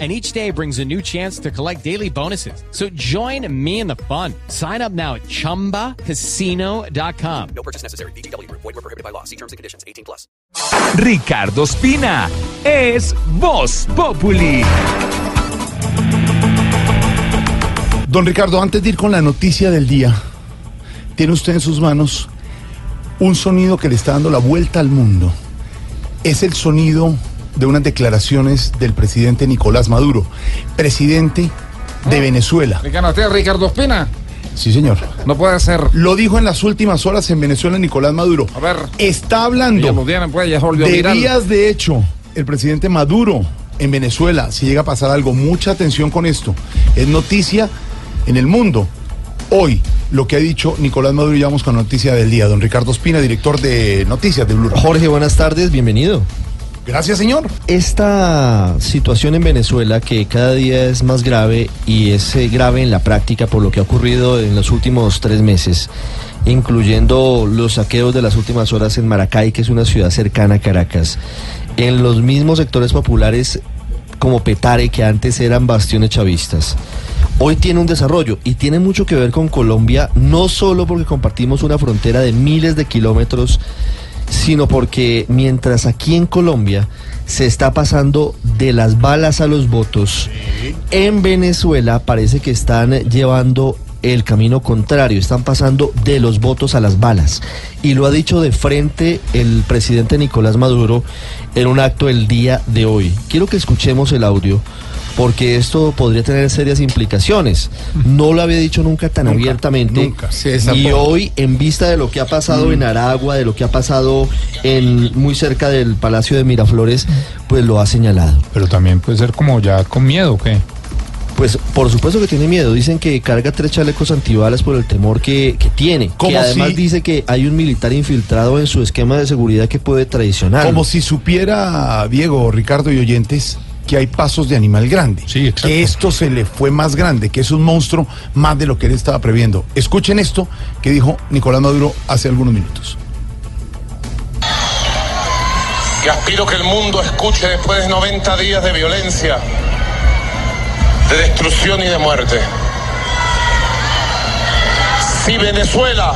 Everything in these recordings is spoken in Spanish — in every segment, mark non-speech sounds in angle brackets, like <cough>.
and each day brings a new chance to collect daily bonuses. So join me in the fun. Sign up now at ChumbaCasino.com. No purchase necessary. BGW. Void were prohibited by law. See terms and conditions. 18 plus. Ricardo Espina es Voz Populi. Don Ricardo, antes de ir con la noticia del día, tiene usted en sus manos un sonido que le está dando la vuelta al mundo. Es el sonido de unas declaraciones del presidente Nicolás Maduro, presidente de Venezuela. Ricardo, ¿usted es Ricardo Espina? Sí, señor. No puede ser. Lo dijo en las últimas horas en Venezuela Nicolás Maduro. A ver. Está hablando pues, volvió de días de hecho. El presidente Maduro en Venezuela, si llega a pasar algo, mucha atención con esto. Es noticia en el mundo. Hoy, lo que ha dicho Nicolás Maduro, y vamos con la noticia del día. Don Ricardo Espina, director de Noticias de Blue Radio. Jorge, buenas tardes, bienvenido. Gracias, señor. Esta situación en Venezuela que cada día es más grave y es eh, grave en la práctica por lo que ha ocurrido en los últimos tres meses, incluyendo los saqueos de las últimas horas en Maracay, que es una ciudad cercana a Caracas, en los mismos sectores populares como Petare, que antes eran bastiones chavistas. Hoy tiene un desarrollo y tiene mucho que ver con Colombia, no solo porque compartimos una frontera de miles de kilómetros, sino porque mientras aquí en Colombia se está pasando de las balas a los votos, en Venezuela parece que están llevando el camino contrario, están pasando de los votos a las balas. Y lo ha dicho de frente el presidente Nicolás Maduro en un acto el día de hoy. Quiero que escuchemos el audio. Porque esto podría tener serias implicaciones. No lo había dicho nunca tan Nunca, abiertamente. nunca. Sí, y hoy, en vista de lo que ha pasado en Aragua, de lo que ha pasado en muy cerca del Palacio de Miraflores, pues lo ha señalado. Pero también puede ser como ya con miedo, ¿qué? Pues por supuesto que tiene miedo. Dicen que carga tres chalecos antibalas por el temor que, que tiene. Que además si- dice que hay un militar infiltrado en su esquema de seguridad que puede traicionar. Como si supiera Diego, Ricardo y oyentes que hay pasos de animal grande. Sí, exacto. Que esto se le fue más grande, que es un monstruo más de lo que él estaba previendo. Escuchen esto que dijo Nicolás Maduro hace algunos minutos. que aspiro que el mundo escuche después de 90 días de violencia, de destrucción y de muerte. Si Venezuela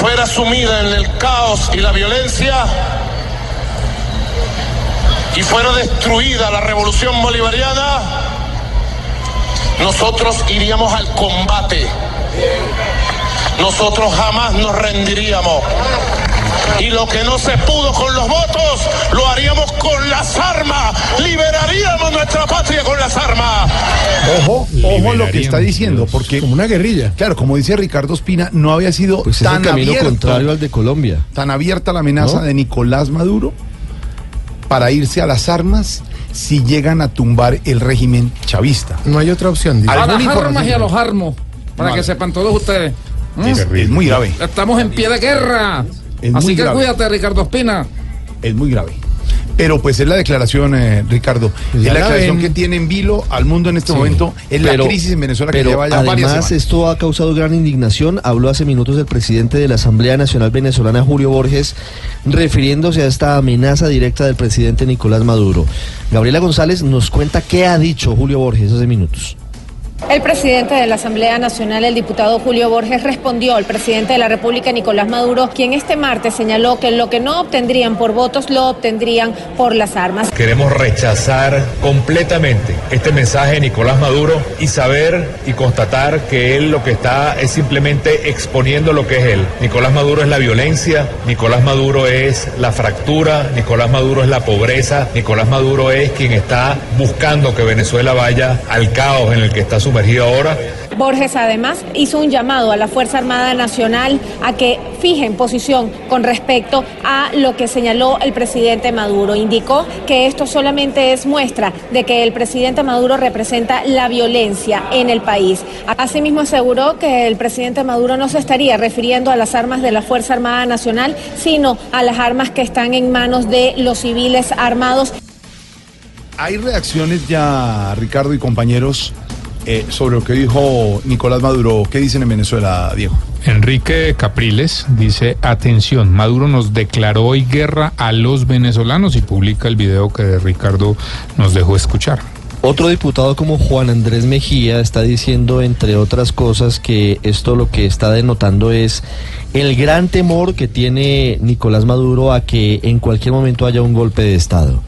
fuera sumida en el caos y la violencia y fuera destruida la revolución bolivariana, nosotros iríamos al combate. Nosotros jamás nos rendiríamos. Y lo que no se pudo con los votos, lo haríamos con las armas. Liberaríamos nuestra patria con las armas. Ojo, ojo lo que está diciendo, porque como una guerrilla. Claro, como dice Ricardo Espina, no había sido pues es tan el camino abierto, contrario al de Colombia. tan abierta la amenaza ¿No? de Nicolás Maduro para irse a las armas si llegan a tumbar el régimen chavista. No hay otra opción. A ¿Alguna las armas y a los armos. Para Vale. que sepan todos ustedes. ¿Mm? Es, es muy grave, Estamos en pie de guerra. Es Así que grave. cuídate, Ricardo Espina. es muy grave. Pero pues es la declaración, eh, Ricardo, es la la declaración ven. que tiene en vilo al mundo en este momento, es la crisis en Venezuela que lleva ya varias además semanas. esto ha causado gran indignación. Habló hace minutos el presidente de la Asamblea Nacional Venezolana, Julio Borges, refiriéndose a esta amenaza directa del presidente Nicolás Maduro. Gabriela González nos cuenta qué ha dicho Julio Borges hace minutos. El presidente de la Asamblea Nacional, el diputado Julio Borges, respondió al presidente de la República, Nicolás Maduro, quien este martes señaló que lo que no obtendrían por votos lo obtendrían por las armas. Queremos rechazar completamente este mensaje de Nicolás Maduro y saber y constatar que él lo que está es simplemente exponiendo lo que es él. Nicolás Maduro es la violencia, Nicolás Maduro es la fractura, Nicolás Maduro es la pobreza, Nicolás Maduro es quien está buscando que Venezuela vaya al caos en el que está sumergido ahora. Borges además hizo un llamado a la Fuerza Armada Nacional a que fijen posición con respecto a lo que señaló el presidente Maduro. Indicó que esto solamente es muestra de que el presidente Maduro representa la violencia en el país. Asimismo aseguró que el presidente Maduro no se estaría refiriendo a las armas de la Fuerza Armada Nacional, sino a las armas que están en manos de los civiles armados. Hay reacciones ya, Ricardo y compañeros, eh, sobre lo que dijo Nicolás Maduro. ¿Qué dicen en Venezuela, Diego? Enrique Capriles dice, atención, Maduro nos declaró hoy guerra a los venezolanos y publica el video que Ricardo nos dejó escuchar. Otro diputado como Juan Andrés Mejía está diciendo, entre otras cosas, que esto lo que está denotando es el gran temor que tiene Nicolás Maduro a que en cualquier momento haya un golpe de Estado.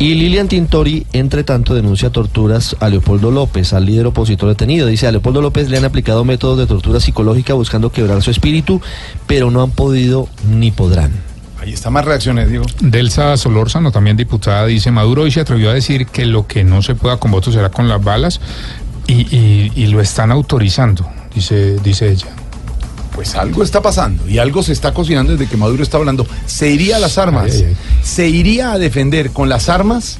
Y Lilian Tintori, entre tanto, denuncia torturas a Leopoldo López, al líder opositor detenido. Dice, a Leopoldo López le han aplicado métodos de tortura psicológica buscando quebrar su espíritu, pero no han podido ni podrán. Ahí están más reacciones, Diego. Delsa Solórzano, también diputada, dice, Maduro hoy se atrevió a decir que lo que no se pueda con votos será con las balas y, y- y lo están autorizando, dice, dice ella. Pues algo está pasando y algo se está cocinando desde que Maduro está hablando. Se iría a las armas, Ay, ay, ay. se iría a defender con las armas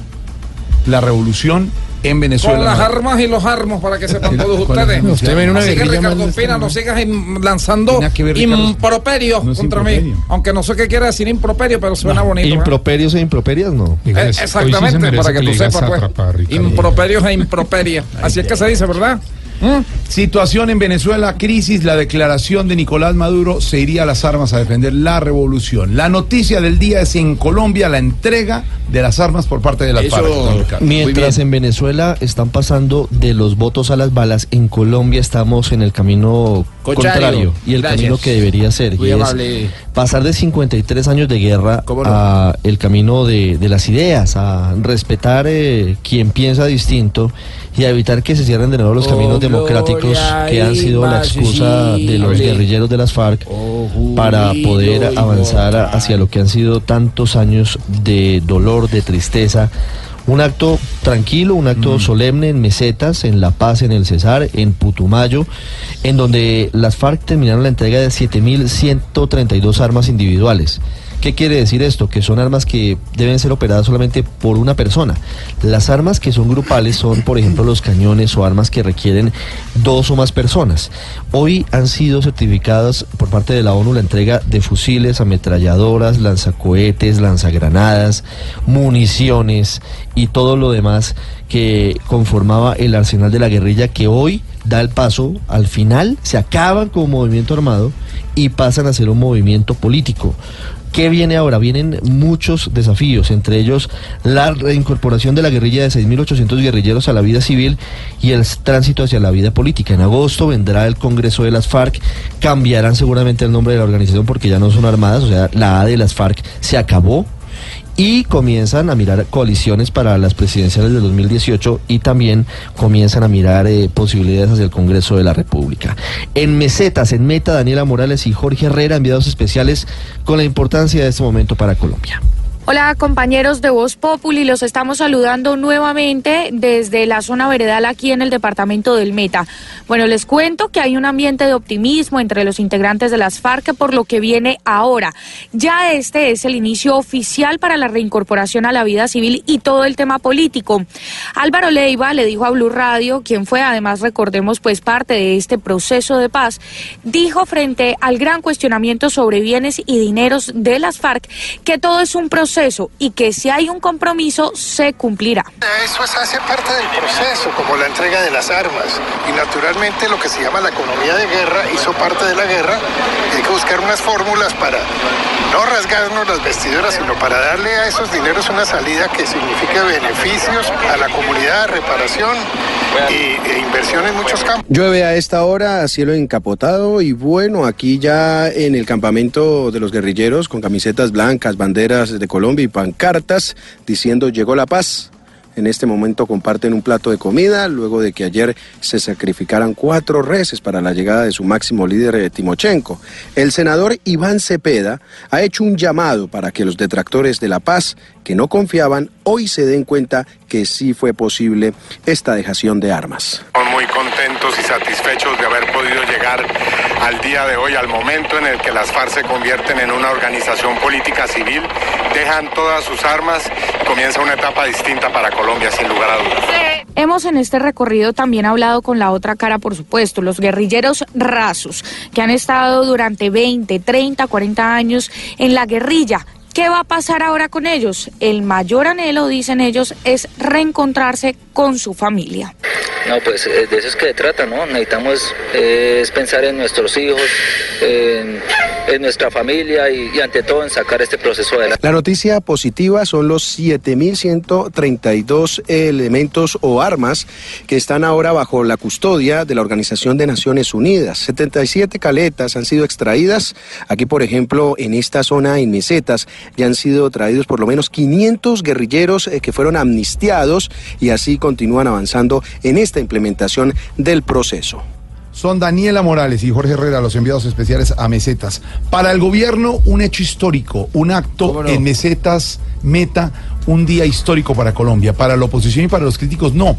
la revolución en Venezuela. Con las armas y los armos para que sepan <laughs> todos ustedes. Usted en una Así que Ricardo Pina, no sigas lanzando que ver, improperios No contra improperio. mí. Aunque no sé qué quiere decir improperio, pero suena bonito. ¿eh? Improperios e improperias, no. Eh, sí exactamente, merece para que, le tú sepas, pues. Improperios e improperias. <laughs> Así es que se dice, ¿verdad? ¿Mm? Situación en Venezuela, crisis, la declaración de Nicolás Maduro se iría a las armas a defender la revolución. La noticia del día es en Colombia la entrega de las armas por parte de las Eso- FARC. Mientras en Venezuela están pasando de los votos a las balas, en Colombia estamos en el camino Contrario. contrario y el Gracias. camino que debería ser. Muy y es pasar de 53 años de guerra ¿Cómo no? a el camino de, de las ideas, a respetar eh, quien piensa distinto y a evitar que se cierren de nuevo los Oh, caminos democráticos gloria que han sido la excusa de los guerrilleros de las FARC Oh, para poder avanzar hacia lo que han sido tantos años de dolor, de tristeza. Un acto tranquilo, un acto solemne en Mesetas, en La Paz, en el Cesar, en Putumayo, en donde las FARC terminaron la entrega de 7.132 armas individuales. ¿Qué quiere decir esto? Que son armas que deben ser operadas solamente por una persona. Las armas que son grupales son, por ejemplo, los cañones o armas que requieren dos o más personas. Hoy han sido certificadas por parte de la ONU la entrega de fusiles, ametralladoras, lanzacohetes, lanzagranadas, municiones y todo lo demás que conformaba el arsenal de la guerrilla que hoy da el paso al final, se acaban como movimiento armado y pasan a ser un movimiento político. ¿Qué viene ahora? Vienen muchos desafíos, entre ellos la reincorporación de la guerrilla de 6.800 guerrilleros a la vida civil y el tránsito hacia la vida política. En agosto vendrá el Congreso de las FARC, cambiarán seguramente el nombre de la organización porque ya no son armadas, o sea, la A de las FARC se acabó y comienzan a mirar coaliciones para las presidenciales del 2018 y también comienzan a mirar eh, posibilidades hacia el Congreso de la República. En mesetas, en meta, Daniela Morales y Jorge Herrera, enviados especiales con la importancia de este momento para Colombia. Hola compañeros de Voz Populi, los estamos saludando nuevamente desde la zona veredal aquí en el departamento del Meta. Bueno, les cuento que hay un ambiente de optimismo entre los integrantes de las FARC por lo que viene ahora. Ya este es el inicio oficial para la reincorporación a la vida civil y todo el tema político. Álvaro Leiva le dijo a Blue Radio, quien fue además, recordemos, pues parte de este proceso de paz, dijo frente al gran cuestionamiento sobre bienes y dineros de las FARC que todo es un proceso y que si hay un compromiso se cumplirá. Eso es, hace parte del proceso, como la entrega de las armas. Y naturalmente lo que se llama la economía de guerra hizo parte de la guerra. Y hay que buscar unas fórmulas para no rasgarnos las vestiduras, sino para darle a esos dineros una salida que signifique beneficios a la comunidad, reparación y, e inversión en muchos campos. Llueve a esta hora, cielo encapotado y bueno, aquí ya en el campamento de los guerrilleros con camisetas blancas, banderas de Colombia y pancartas diciendo llegó la paz. En este momento comparten un plato de comida luego de que ayer se sacrificaran cuatro reses para la llegada de su máximo líder eh, Timochenko. El senador Iván Cepeda ha hecho un llamado para que los detractores de la paz que no confiaban hoy se den cuenta que sí fue posible esta dejación de armas. Muy contentos y satisfechos de haber podido llegar al día de hoy, al momento en el que las FARC se convierten en una organización política civil, dejan todas sus armas, comienza una etapa distinta para Colombia, sin lugar a dudas. Hemos en este recorrido también hablado con la otra cara, por supuesto, los guerrilleros rasos, que han estado durante 20, 30, 40 años en la guerrilla. ¿Qué va a pasar ahora con ellos? El mayor anhelo, dicen ellos, es reencontrarse con su familia. No, pues eh, de eso es que se trata, ¿no? Necesitamos eh, es pensar en nuestros hijos, en, en nuestra familia y, y ante todo en sacar este proceso adelante. La noticia positiva son los 7.132 elementos o armas que están ahora bajo la custodia de la Organización de Naciones Unidas. 77 caletas han sido extraídas. Aquí, por ejemplo, en esta zona, en mesetas, ya han sido traídos por lo menos 500 guerrilleros eh, que fueron amnistiados y así continúan avanzando en esta implementación del proceso. Son Daniela Morales y Jorge Herrera, los enviados especiales a Mesetas. Para el gobierno, un hecho histórico, un acto en Mesetas, meta, un día histórico para Colombia. Para la oposición y para los críticos, no.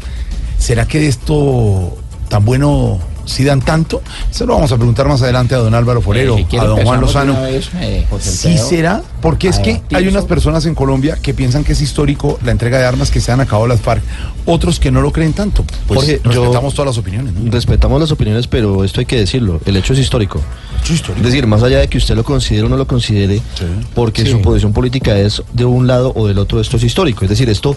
¿Será que esto tan bueno si dan tanto? Se lo vamos a preguntar más adelante a don Álvaro Forero, Eh, si quiere a don Juan Lozano. vez, eh, ¿Sí será? Porque es que hay unas personas en Colombia que piensan que es histórico la entrega de armas que se han acabado las FARC, otros que no lo creen tanto. Pues Jorge, yo- respetamos todas las opiniones. ¿no? Respetamos las opiniones, pero esto hay que decirlo. El hecho es histórico. Es decir, más allá de que usted lo considere o no lo considere, porque Sí. su posición política es de un lado o del otro, esto es histórico. Es decir, esto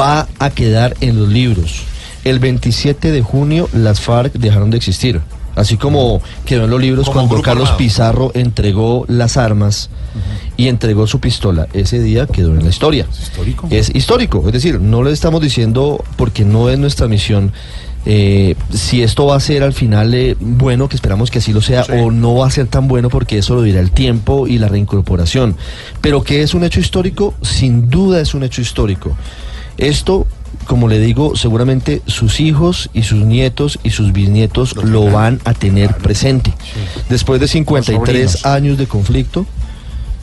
va a quedar en los libros. El 27 de junio las FARC dejaron de existir. Así como quedó en los libros Como cuando Carlos armado. Pizarro entregó las armas y entregó su pistola. Ese día quedó en la historia. histórico. Es histórico. Es decir, no le estamos diciendo, porque no es nuestra misión, eh, si esto va a ser al final eh, bueno, que esperamos que así lo sea, o no va a ser tan bueno, porque eso lo dirá el tiempo y la reincorporación. Pero que es un hecho histórico, sin duda es un hecho histórico. Esto, como le digo, seguramente sus hijos y sus nietos y sus bisnietos lo van a tener presente. Después de 53 sobrinos. años de conflicto,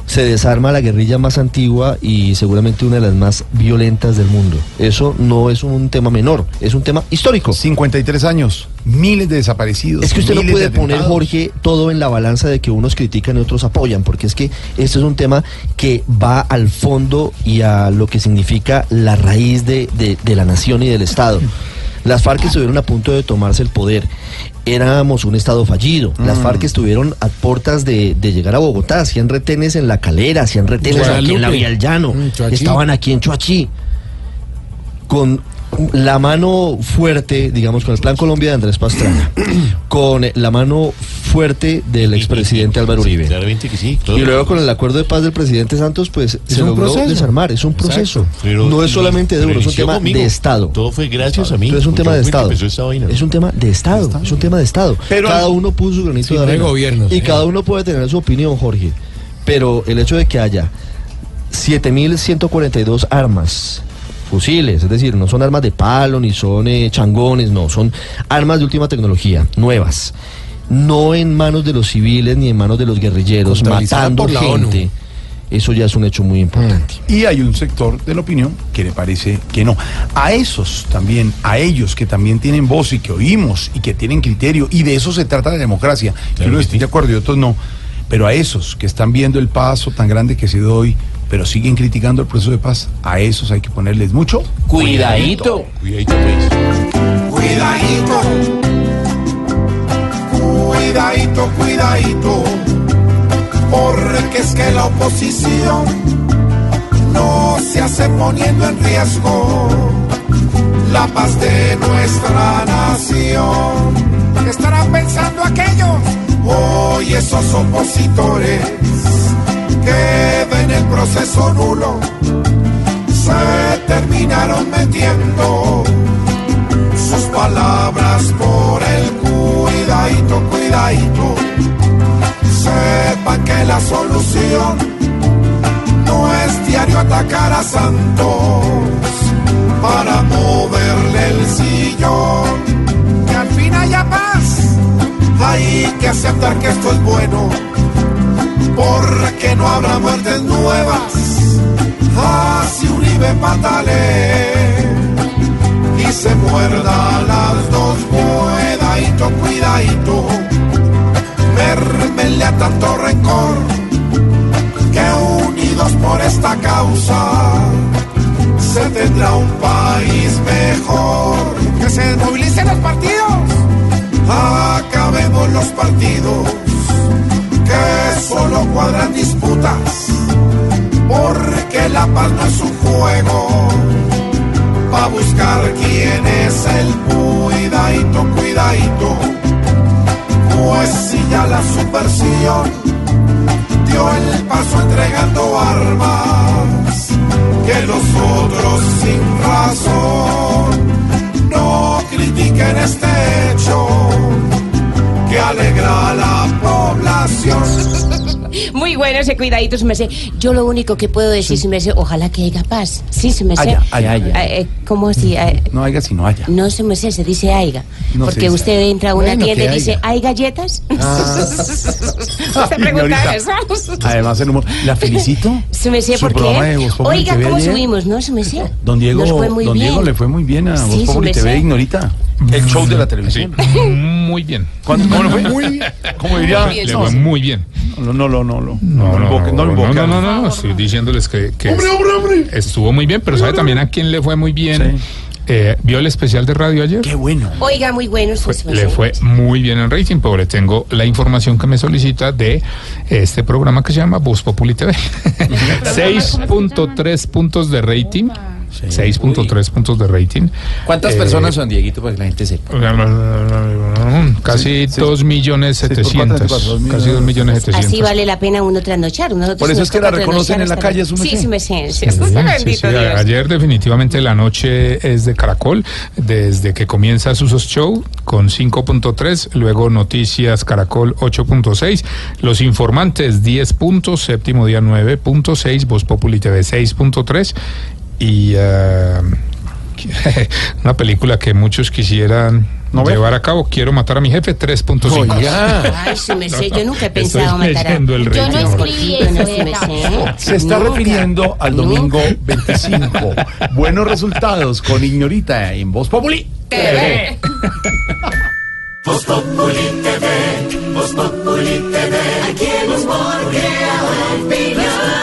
se desarma la guerrilla más antigua y seguramente una de las más violentas del mundo. Eso no es un tema menor, es un tema histórico. 53 años, miles de desaparecidos. Es que usted no puede poner. Jorge, todo en la balanza de que unos critican y otros apoyan, porque es que este es un tema que va al fondo y a lo que significa la raíz de, de- de la nación y del Estado. Las FARC estuvieron a punto de tomarse el poder. Éramos un Estado fallido. Las Mm. FARC estuvieron a puertas de, de llegar a Bogotá. Hacían retenes en La Calera, hacían retenes aquí en la. Vía del Llano. Mm. Estaban aquí en Choachí con la mano fuerte, digamos, con el Plan Colombia de Andrés Pastrana, <clears throat> con la mano fuerte del expresidente Álvaro Uribe. Y luego con el acuerdo de paz del presidente Santos, pues se logró proceso. desarmar. Es un proceso. Pero- no es solamente de uno, es un tema conmigo. de Estado. Todo fue gracias a mí. Pero es un tema de Estado. Es un tema de Estado. Es un tema de Estado. Pero- cada uno puso su granito Sí, de no arena. y eh. cada uno puede tener su opinión, Jorge. Pero el hecho de que haya 7.142 armas, fusiles, es decir, no son armas de palo, ni son eh, changones, no, son armas de última tecnología, nuevas. No en manos de los civiles ni en manos de los guerrilleros, matando por la gente. Eso ya es un hecho muy importante. Y hay un sector de la opinión que le parece que no. A esos también, a ellos que también tienen voz y que oímos y que tienen criterio, y de eso se trata la democracia, que unos estén de acuerdo y otros no, pero a esos que están viendo el paso tan grande que se dio hoy, pero siguen criticando el proceso de paz, a esos hay que ponerles mucho Cuidadito. Cuidadito, pues. Cuidadito, cuidadito, cuidadito, porque es que la oposición no se hace poniendo en riesgo la paz de nuestra nación. ¿Qué estarán pensando aquellos? Hoy esos opositores que ven el proceso nulo se terminaron metiendo sus palabras por el cuidadito, cuidadito. Sepan que la solución no es diario atacar a santos, para moverle el sillón. Que al fin haya paz, hay que aceptar que esto es bueno, porque no habrá muertes nuevas. Así Uribe patale y se muerda las dos, cuidadito, cuidadito, mermele a tanto rencor, que unidos por esta causa se tendrá un país mejor. Que se desmovilicen los partidos, acabemos los partidos, que solo cuadran disputas, porque la paz no es un juego pa' buscar quién es el cuidadito, cuidadito. Pues si ya la subversión dio el paso entregando armas, que los otros sin razón no critiquen este gone. Muy bueno ese cuidadito, su merced. Yo lo único que puedo decir, su merced, ojalá que haya paz. Sí, su merced. Haya, haya, haya. Eh, ¿Cómo así? Eh, No haya sino haya. no, su merced, se dice aiga. No, porque usted entra a una Bueno, tienda y dice. ¿hay galletas? <laughs> Ay, pregunta señorita. Además, en humor. La felicito. Su merced, ¿por qué? Oiga, ¿cómo subimos, no, su merced? Don Diego, Nos fue muy don bien. Diego le fue muy bien a Sí, Voz TV. Ignorita. El show de la televisión. <laughs> Muy bien. ¿Cuánto- ¿Cómo le fue? Muy bien. ¿Cómo diría? Le fue muy bien. No, no, no, no. No, No, no, invoque, no invoque. no, no, no, no, estoy diciéndoles que, que Hombre, hombre, hombre. estuvo muy bien, pero ¿sabe también a quién le fue muy bien? Eh, ¿Vio el especial de radio ayer? Qué bueno. Oiga, muy bueno, Fue- le fue muy bien en rating, pero le tengo la información que me solicita de este programa que se llama Voz Populi TV. 6.3 <laughs> <laughs> puntos de rating. 6.3 puntos de rating. ¿Cuántas Eh, personas son, Dieguito, para que la gente sepa? Casi 2 millones seis por cuatro, 700. veinticuatro, dos Casi 2 millones 700. Así vale la pena uno trasnochar. Por eso es que la reconocen en la calle, Sí. Sí, Sí, sí, sí, Dios. ayer definitivamente la noche es de Caracol, desde que comienza Susos Show con 5.3, luego Noticias Caracol 8.6, Los Informantes 10 puntos, Séptimo Día 9.6, Voz Populi TV 6.3 y eh, <laughs> una película que muchos quisieran llevar a cabo, Quiero matar a mi jefe 3.5. Ay, su merced, yo nunca he pensado matar a... el Yo no escribí eso, no, su merced. Se está Nunca. refiriendo al domingo 25. Buenos resultados con Ignorita en Voz Populi TV. Voz Populi TV, Voz Populi TV. Aquí el humor crea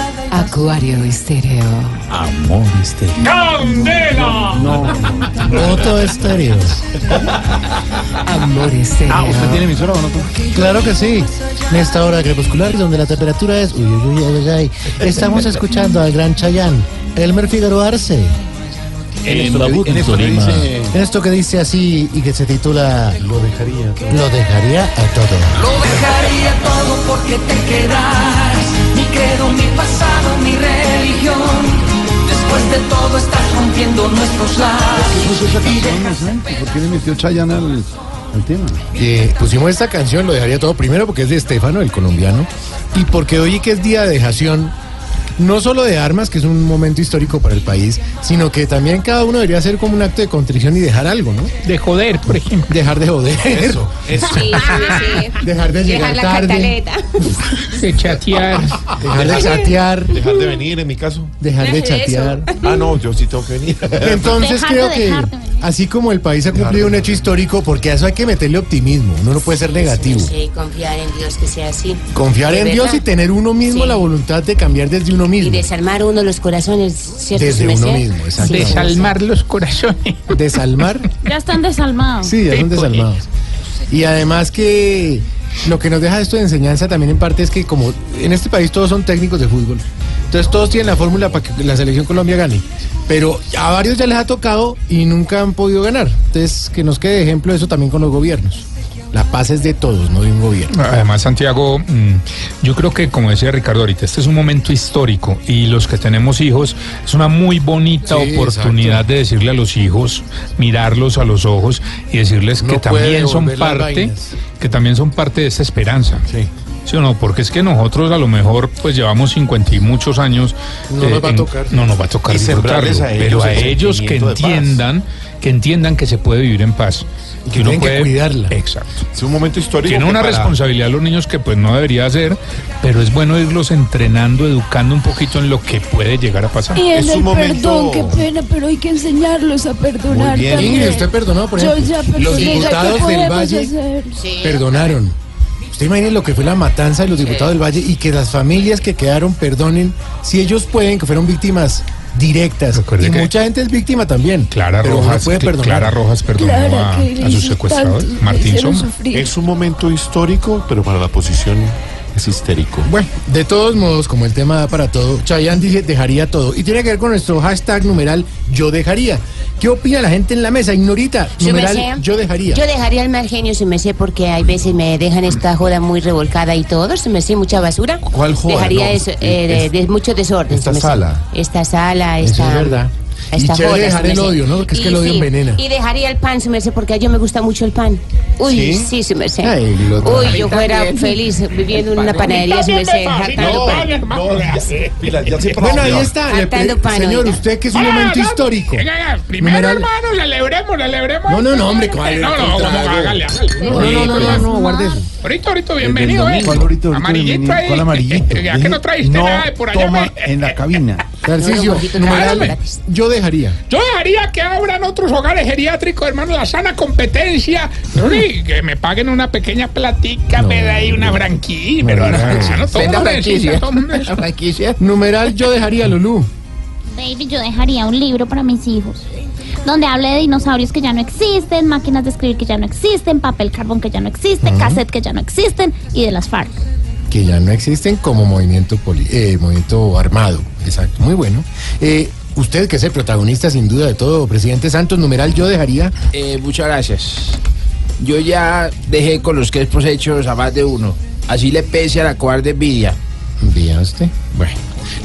Acuario Estéreo. Amor estéreo. ¡Candela! No. Voto estéreo. Amor Estéreo. Ah, ¿usted tiene emisora o no? Claro que sí. En esta hora crepuscular, donde la temperatura es. Uy, uy, uy, ay, ay, ay. Estamos escuchando al gran Chayán, Elmer Figueroa Arce. En en esto que dice- en esto que dice así y que se titula Lo dejaría Lo dejaría a todo. Lo dejaría todo porque te quedas. Mi credo, mi pasado, mi religión. Después de todo estás rompiendo nuestros lazos. Dejas ¿Por qué le metió Chayanne al, al tema? Eh, pusimos esta canción, lo dejaría todo primero porque es de Estefano, el colombiano, y porque hoy que es día de dejación, no solo de armas, que es un momento histórico para el país, sino que también cada uno debería hacer como un acto de contrición y dejar algo, ¿no? De joder, por ejemplo. Dejar de joder. Eso, eso. Dejar de llegar Dejar la tarde. De chatear. Dejar de chatear. Dejar de venir, en mi caso. Dejar de chatear. Ah, no, yo sí tengo que venir. Entonces Dejar creo de que dejar de venir. así como el país ha cumplido un hecho histórico, porque a eso hay que meterle optimismo, uno no puede ser negativo. Sí, confiar en Dios que sea así. Confiar De en Dios y tener uno mismo Sí. la voluntad de cambiar desde uno Y mismo. desarmar uno los corazones, ¿cierto? Desde uno mismo, exacto. Desalmar los corazones. Desalmar. Ya están desalmados. Sí, ya son desalmados. Y además que lo que nos deja esto de enseñanza también en parte es que como en este país todos son técnicos de fútbol, entonces todos tienen la fórmula para que la selección Colombia gane. Pero a varios ya les ha tocado y nunca han podido ganar. Entonces que nos quede de ejemplo eso también con los gobiernos. La paz es de todos, no de un gobierno. Además, Santiago, mm, yo creo que, como decía Ricardo ahorita, este es un momento histórico y los que tenemos hijos, es una muy bonita Sí, oportunidad exacto. de decirle a los hijos, mirarlos a los ojos y decirles que No también son parte, que también son parte de esta esperanza. Sí. ¿Sí o no? Porque es que nosotros a lo mejor pues llevamos 50 y muchos años. eh, No nos va a tocar. No nos va a tocar disfrutarlo, a pero ellos a el ellos que entiendan, que entiendan que se puede vivir en paz. Y que tienen que cuidarla. Exacto. Es un momento histórico. Tiene una para- responsabilidad los niños que pues no debería hacer, pero es bueno irlos entrenando, educando un poquito en lo que puede llegar a pasar. Y en Es un el momento- perdón, qué pena, pero hay que enseñarlos a perdonar Muy bien. también. Ingrid, usted perdonó, por Yo ejemplo. ya perdoné, los ya, ¿qué diputados del Valle hacer? perdonaron. Usted imagine lo que fue la matanza de los diputados del Valle y que las familias que quedaron perdonen, si ellos pueden, que fueron víctimas directas. Recuerde y que mucha gente es víctima también. Clara Rojas, puede perdonar. Clara Rojas perdonó Clara, a, a su hizo secuestrador, tanto, le Martín Sombra. Es un momento histórico, pero para la oposición es histérico. Bueno, de todos modos, como el tema da para todo, Chayanne dice dejaría todo. Y tiene que ver con nuestro hashtag numeral yo dejaría. ¿Qué opina la gente en la mesa? Ignorita, numeral yo dejaría. Yo dejaría el mal genio, su merced, porque hay veces me dejan esta joda muy revolcada y todo, su merced, mucha basura. ¿Cuál joda? Dejaría No, eso, eh, de, es- de mucho desorden. esta sala. Esta sala, Eso esta... es verdad. Y chévere dejar el odio, ¿no? Porque es que el odio sí, envenena. Y dejaría el pan, su merced, porque a yo me gusta mucho el pan. Uy, ¿Sí? sí, su merced. Ay, lo- Uy, yo fuera feliz viviendo en una panadería, su merced, hartando pan. No, por Bueno, ahí está. le pan, señor, oiga. usted que es un momento histórico. Venga, venga, primero, Numeral- hermano, celebremos, celebremos. No, no, no, hombre, ¿cuál No, no, hágale, hágale. No, no, no, no, no, no, guarde eso. Ahorita, ahorita, bienvenido, ¿eh? ¿Cuál ahorita, Amarillito ahí. ¿Cuál amarillito? Ya que no trajiste no nada de por allá, en la cabina. Gratis. yo dejaría. Yo dejaría que abran otros hogares geriátricos, hermano, la sana competencia. que me paguen una pequeña platica, me da ahí una franquicia. Pero, no, hermano, todo el mundo necesita. Numeral yo dejaría, Lulú. Baby, yo dejaría un libro para mis hijos. Donde hable de dinosaurios que ya no existen, máquinas de escribir que ya no existen, papel carbón que ya no existe, cassette que ya no existen y de las FARC. que ya no existen como movimiento poli- eh, movimiento armado. Exacto, muy bueno. Eh, usted que es el protagonista sin duda de todo, presidente Santos, numeral yo dejaría. Eh, muchas gracias. Yo ya dejé con los que es hechos a más de uno. Así le pese a la cobarde envidia. Vía usted. Bueno.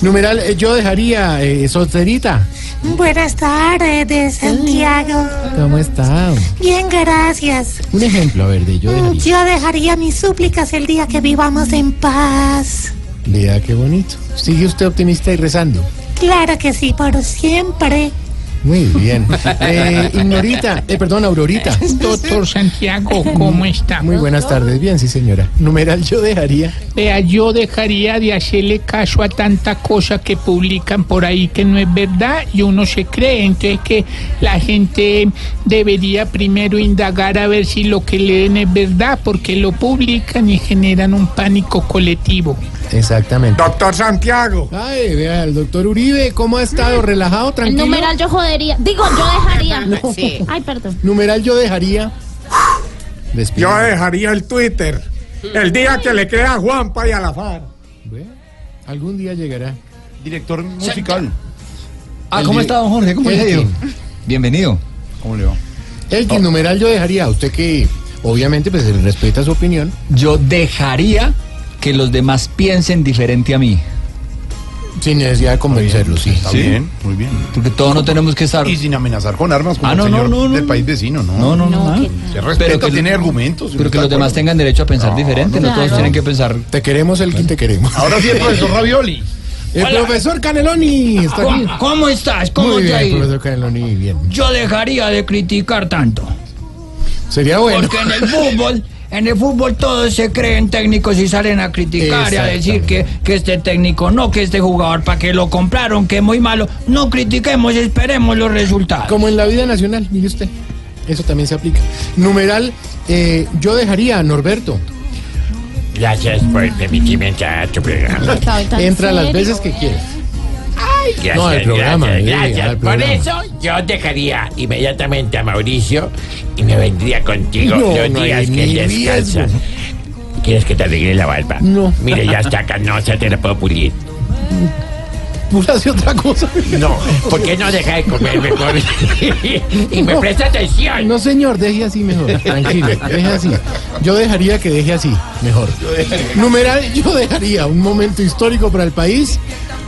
Numeral eh, yo dejaría, eh, solterita. Buenas tardes, Santiago. ¿Cómo está? Bien, gracias. Un ejemplo, a ver, de yo dejaría. Yo dejaría mis súplicas el día que vivamos en paz. Vea qué bonito. Sigue usted optimista y rezando. Claro que sí, por siempre. Muy bien. <laughs> Eh, Ignorita, eh, perdón, Aurorita. <laughs> Doctor Santiago, ¿cómo está? Muy buenas tardes. Bien, sí, señora. Numeral yo dejaría. Vea, yo dejaría de hacerle caso a tanta cosa que publican por ahí que no es verdad y uno se cree. Entonces que la gente debería primero indagar a ver si lo que leen es verdad, porque lo publican y generan un pánico colectivo. Exactamente. Doctor Santiago. Ay, vea, el doctor Uribe, ¿cómo ha estado? ¿Relajado, El tranquilo? numeral yo jodería. Digo, yo dejaría. <laughs> Ay, perdón. Numeral yo dejaría. Yo dejaría el Twitter. El día que le crea a Juanpa y a la FAR. Algún día llegará. Director musical. Ah, ¿cómo está, don Jorge? ¿Cómo le ha ido? Bienvenido. ¿Cómo le va? Elkin, numeral yo dejaría. Usted que obviamente pues respeta su opinión. Yo dejaría que los demás piensen diferente a mí. Sin necesidad de convencerlo, sí. Está bien, muy bien. Porque todos no tenemos que estar. Y sin amenazar con armas como Ah, no, el no, señor no, no, del no. país vecino, ¿no? No, no, no. Se respeta, tiene argumentos. Pero que los demás tengan derecho a pensar diferente. No, todos tienen que pensar. Te queremos, Elkin, te queremos. Ahora sí el profesor <laughs> Ravioli. El Hola. profesor Caneloni está aquí. ¿Cómo, cómo estás? ¿Cómo Muy te ha bien, ido? profesor Caneloni, bien. Yo dejaría de criticar tanto. Sería bueno. Porque en el fútbol, en el fútbol todos se creen técnicos y salen a criticar y a decir que, que este técnico no, que este jugador para que lo compraron, que es muy malo. No critiquemos, esperemos los resultados. Como en la vida nacional, mire usted. Eso también se aplica. Numeral, eh, yo dejaría a Norberto. Gracias por permitirme entrar a tu programa. Entra las veces que Gracias, No, al programa, gracias, gracias. Por programa. eso yo dejaría inmediatamente a Mauricio y me vendría contigo No, los no días que descansa. riesgo. ¿Quieres que te arregle la barba? No. Mire, ya está canosa, te la puedo pulir. Púrase otra cosa. No, ¿por qué no deja de comer mejor? <laughs> y me No. presta atención. No, señor, deje así mejor. Tranquilo, deje así. Yo dejaría que deje así, mejor. Numeral, yo dejaría un momento histórico para el país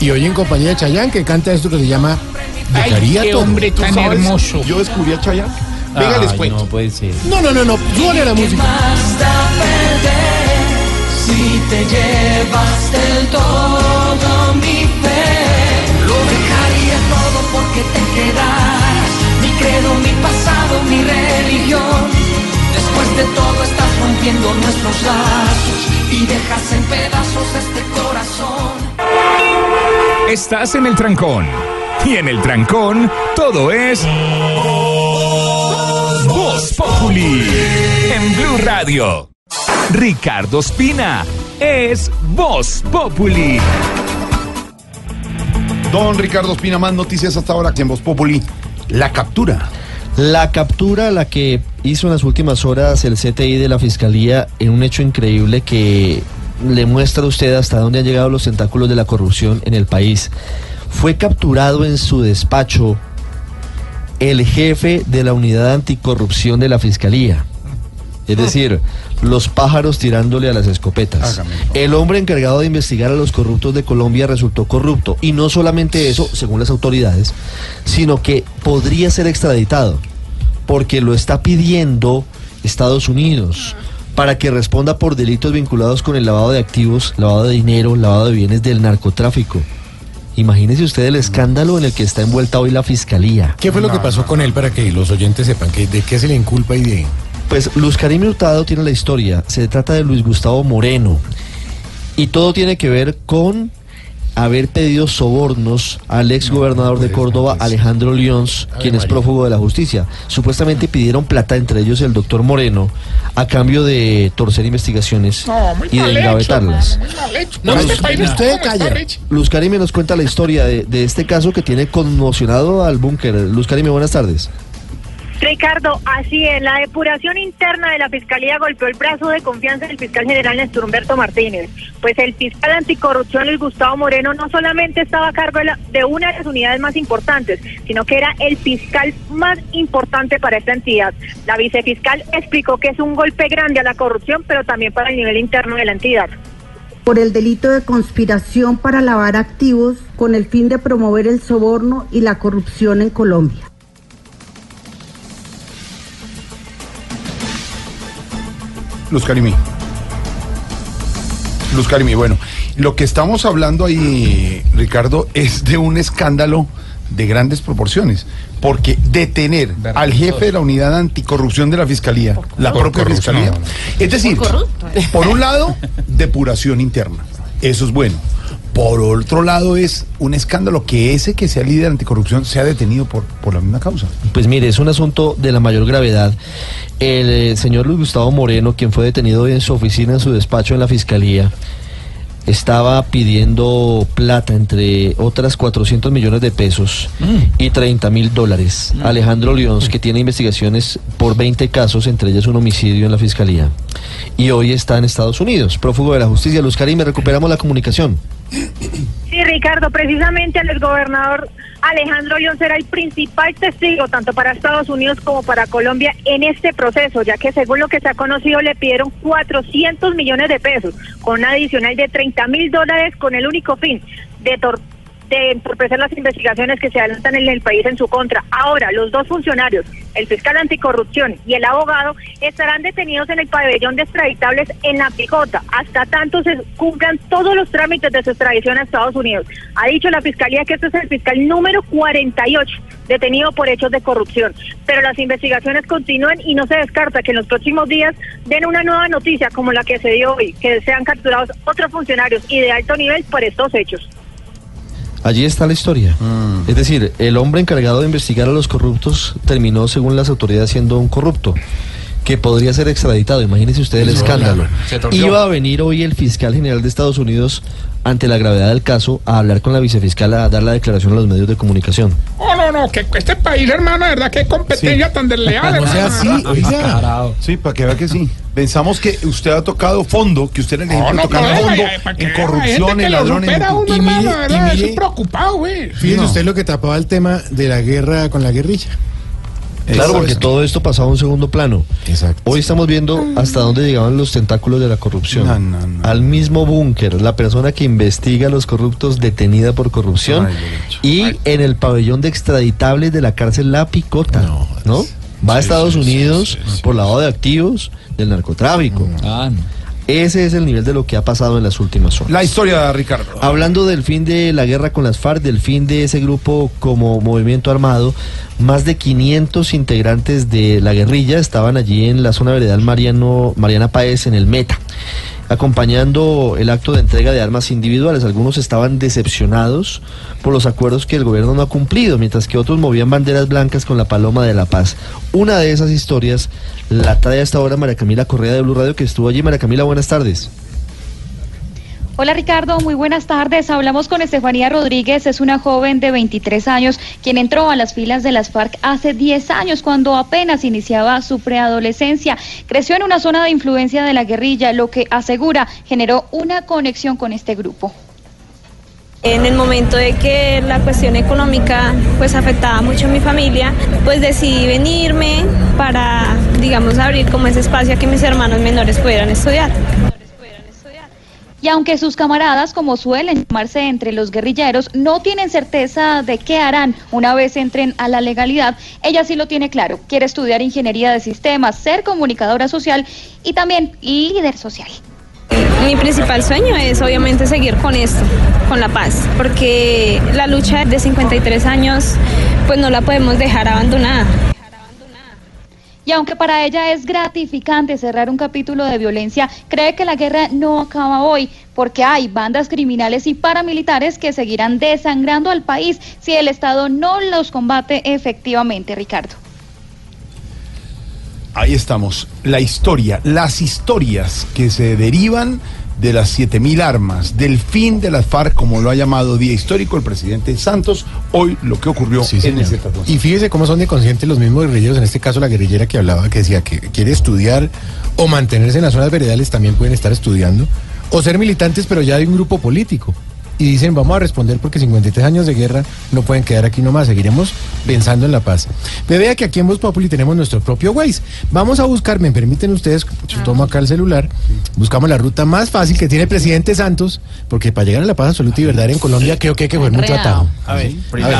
y hoy en compañía de Chayán que canta esto que se llama Dejaría qué todo. hombre tan ¿Tú sabes? hermoso. Yo descubrí a Chayanne. Venga, les cuento. No puede ser. No, no, no, no. A la música. Si te llevas del todo mi fe. Lo dejaría todo porque te quedas. Mi credo, mi pasado, mi religión. Después de todo estás rompiendo nuestros lazos y dejas en pedazos este corazón. Estás en el trancón. Y en el trancón, todo es. Voz Populi. En Blue Radio. Ricardo Espina. Es Voz Populi. Don Ricardo Espina, más noticias hasta ahora que en Voz Populi. La captura. La captura, la que hizo en las últimas horas el CTI de la Fiscalía en un hecho increíble que le muestra a usted hasta dónde han llegado los tentáculos de la corrupción en el país. Fue capturado en su despacho el jefe de la unidad anticorrupción de la Fiscalía. Es decir, los pájaros tirándole a las escopetas. El hombre encargado de investigar a los corruptos de Colombia resultó corrupto. Y no solamente eso, según las autoridades, sino que podría ser extraditado. Porque lo está pidiendo Estados Unidos para que responda por delitos vinculados con el lavado de activos, lavado de dinero, lavado de bienes del narcotráfico. Imagínese usted el escándalo en el que está envuelta hoy la fiscalía. ¿Qué fue lo que pasó con él para que los oyentes sepan que, de qué se le inculpa y de... Pues Luz Karim Hurtado tiene la historia. Se trata de Luis Gustavo Moreno. Y todo tiene que ver con haber pedido sobornos al ex gobernador de Córdoba, Alejandro Lyons, quien es prófugo de la justicia. Supuestamente pidieron plata, entre ellos el doctor Moreno, a cambio de torcer investigaciones No, y de engavetarlas. Este usted- calla. Luz Karime nos cuenta la historia de, de este caso que tiene conmocionado al búnker. Luz Karime, buenas tardes. Ricardo, así es, la depuración interna de la Fiscalía golpeó el brazo de confianza del fiscal general Néstor Humberto Martínez. Pues el fiscal anticorrupción Luis Gustavo Moreno no solamente estaba a cargo de, una de las unidades más importantes, sino que era el fiscal más importante para esta entidad. La vicefiscal explicó que es un golpe grande a la corrupción, pero también para el nivel interno de la entidad. por el delito de conspiración para lavar activos con el fin de promover el soborno y la corrupción en Colombia. Luz Karimi. Luz Karimi, bueno, lo que estamos hablando ahí, Ricardo, es de un escándalo de grandes proporciones, porque detener al jefe de la unidad anticorrupción de la Fiscalía, la propia. Fiscalía, es decir, por un lado, depuración interna, eso es bueno. Por otro lado, es un escándalo que ese que sea líder anticorrupción sea detenido por, por la misma causa. Pues mire, es un asunto de la mayor gravedad. El eh, señor Luis Gustavo Moreno, quien fue detenido hoy en su oficina, en su despacho en la fiscalía, estaba pidiendo plata, entre otras 400 millones de pesos y 30 mil dólares. Alejandro Lyons, que tiene investigaciones por 20 casos, entre ellas un homicidio en la fiscalía. Y hoy está en Estados Unidos, prófugo de la justicia. Luz Karim, recuperamos la comunicación. Sí, Ricardo, precisamente el gobernador Alejandro León será el principal testigo tanto para Estados Unidos como para Colombia en este proceso, ya que según lo que se ha conocido le pidieron 400 millones de pesos, con un adicional de 30 mil dólares con el único fin de, tor- de entorpecer las investigaciones que se adelantan en el país en su contra. Ahora, los dos funcionarios, el fiscal anticorrupción y el abogado, estarán detenidos en el pabellón de extraditables en la picota, hasta tanto se cumplan todos los trámites de su extradición a Estados Unidos. Ha dicho la fiscalía que este es el fiscal número 48 detenido por hechos de corrupción. Pero las investigaciones continúan y no se descarta que en los próximos días den una nueva noticia como la que se dio hoy, que sean capturados otros funcionarios y de alto nivel por estos hechos. Allí está la historia. Es decir, el hombre encargado de investigar a los corruptos terminó, según las autoridades, siendo un corrupto que podría ser extraditado. Imagínese usted el escándalo. Iba a venir hoy el fiscal general de Estados Unidos ante la gravedad del caso a hablar con la vicefiscal a dar la declaración a los medios de comunicación. Oh, no, no, que este país, hermano, de verdad, qué competencia tan desleal, <laughs> O sea, hermano, sí, oiga. Sí, para que vea que sí. Pensamos que usted ha tocado fondo, que usted era el ejemplo no, problema, fondo que en corrupción, en ladrones. uno, Y mire, hermano, de verdad, y mire- estoy preocupado, güey. Fíjese usted lo que tapaba el tema de la guerra con la guerrilla. Claro, porque todo esto pasaba a un segundo plano. Hoy estamos viendo hasta dónde llegaban los tentáculos de la corrupción. No, no, no. Al mismo búnker, la persona que investiga a los corruptos detenida por corrupción y en el pabellón de extraditables de la cárcel La Picota, ¿no? Va a Estados Unidos por lavado de activos del narcotráfico. Ese es el nivel de lo que ha pasado en las últimas horas. La historia, Ricardo. Hablando del fin de la guerra con las FARC, del fin de ese grupo como movimiento armado, más de 500 integrantes de la guerrilla estaban allí en la zona veredal Mariano, Mariana Páez en el Meta, acompañando el acto de entrega de armas individuales. Algunos estaban decepcionados por los acuerdos que el gobierno no ha cumplido, mientras que otros movían banderas blancas con la paloma de la paz. Una de esas historias la trae hasta ahora María Camila Correa de Blue Radio, que estuvo allí. María Camila, buenas tardes. Hola Ricardo, muy buenas tardes. Hablamos con Estefanía Rodríguez, es una joven de 23 años quien entró a las filas de las FARC hace 10 años cuando apenas iniciaba su preadolescencia. Creció en una zona de influencia de la guerrilla, lo que asegura generó una conexión con este grupo. En el momento de que la cuestión económica pues afectaba mucho a mi familia, pues decidí venirme para, digamos, abrir como ese espacio a que mis hermanos menores pudieran estudiar. Y aunque sus camaradas, como suelen llamarse entre los guerrilleros, no tienen certeza de qué harán una vez entren a la legalidad, ella sí lo tiene claro. Quiere estudiar ingeniería de sistemas, ser comunicadora social y también líder social. Mi principal sueño es obviamente seguir con esto, con la paz, porque la lucha de 53 años pues no la podemos dejar abandonada. Y aunque para ella es gratificante cerrar un capítulo de violencia, cree que la guerra no acaba hoy, porque hay bandas criminales y paramilitares que seguirán desangrando al país si el Estado no los combate efectivamente, Ricardo. Ahí estamos. La historia, las historias que se derivan de las 7000 armas, del fin de las FARC, como lo ha llamado día histórico el presidente Santos, hoy lo que ocurrió en señor. ese. Y fíjese cómo son de conscientes los mismos guerrilleros, en este caso la guerrillera que hablaba, que decía que quiere estudiar o mantenerse en las zonas veredales, también pueden estar estudiando, o ser militantes, pero ya de un grupo político. Y dicen, vamos a responder porque 53 años de guerra no pueden quedar aquí nomás, seguiremos pensando en la paz. Me vea que aquí en Voz Populi tenemos nuestro propio Waze. Vamos a buscar, me permiten ustedes, yo tomo acá el celular, buscamos la ruta más fácil que tiene el presidente Santos, porque para llegar a la paz absoluta y verdadera en Colombia creo que hay que coger mucho atajo. A ver, A ver.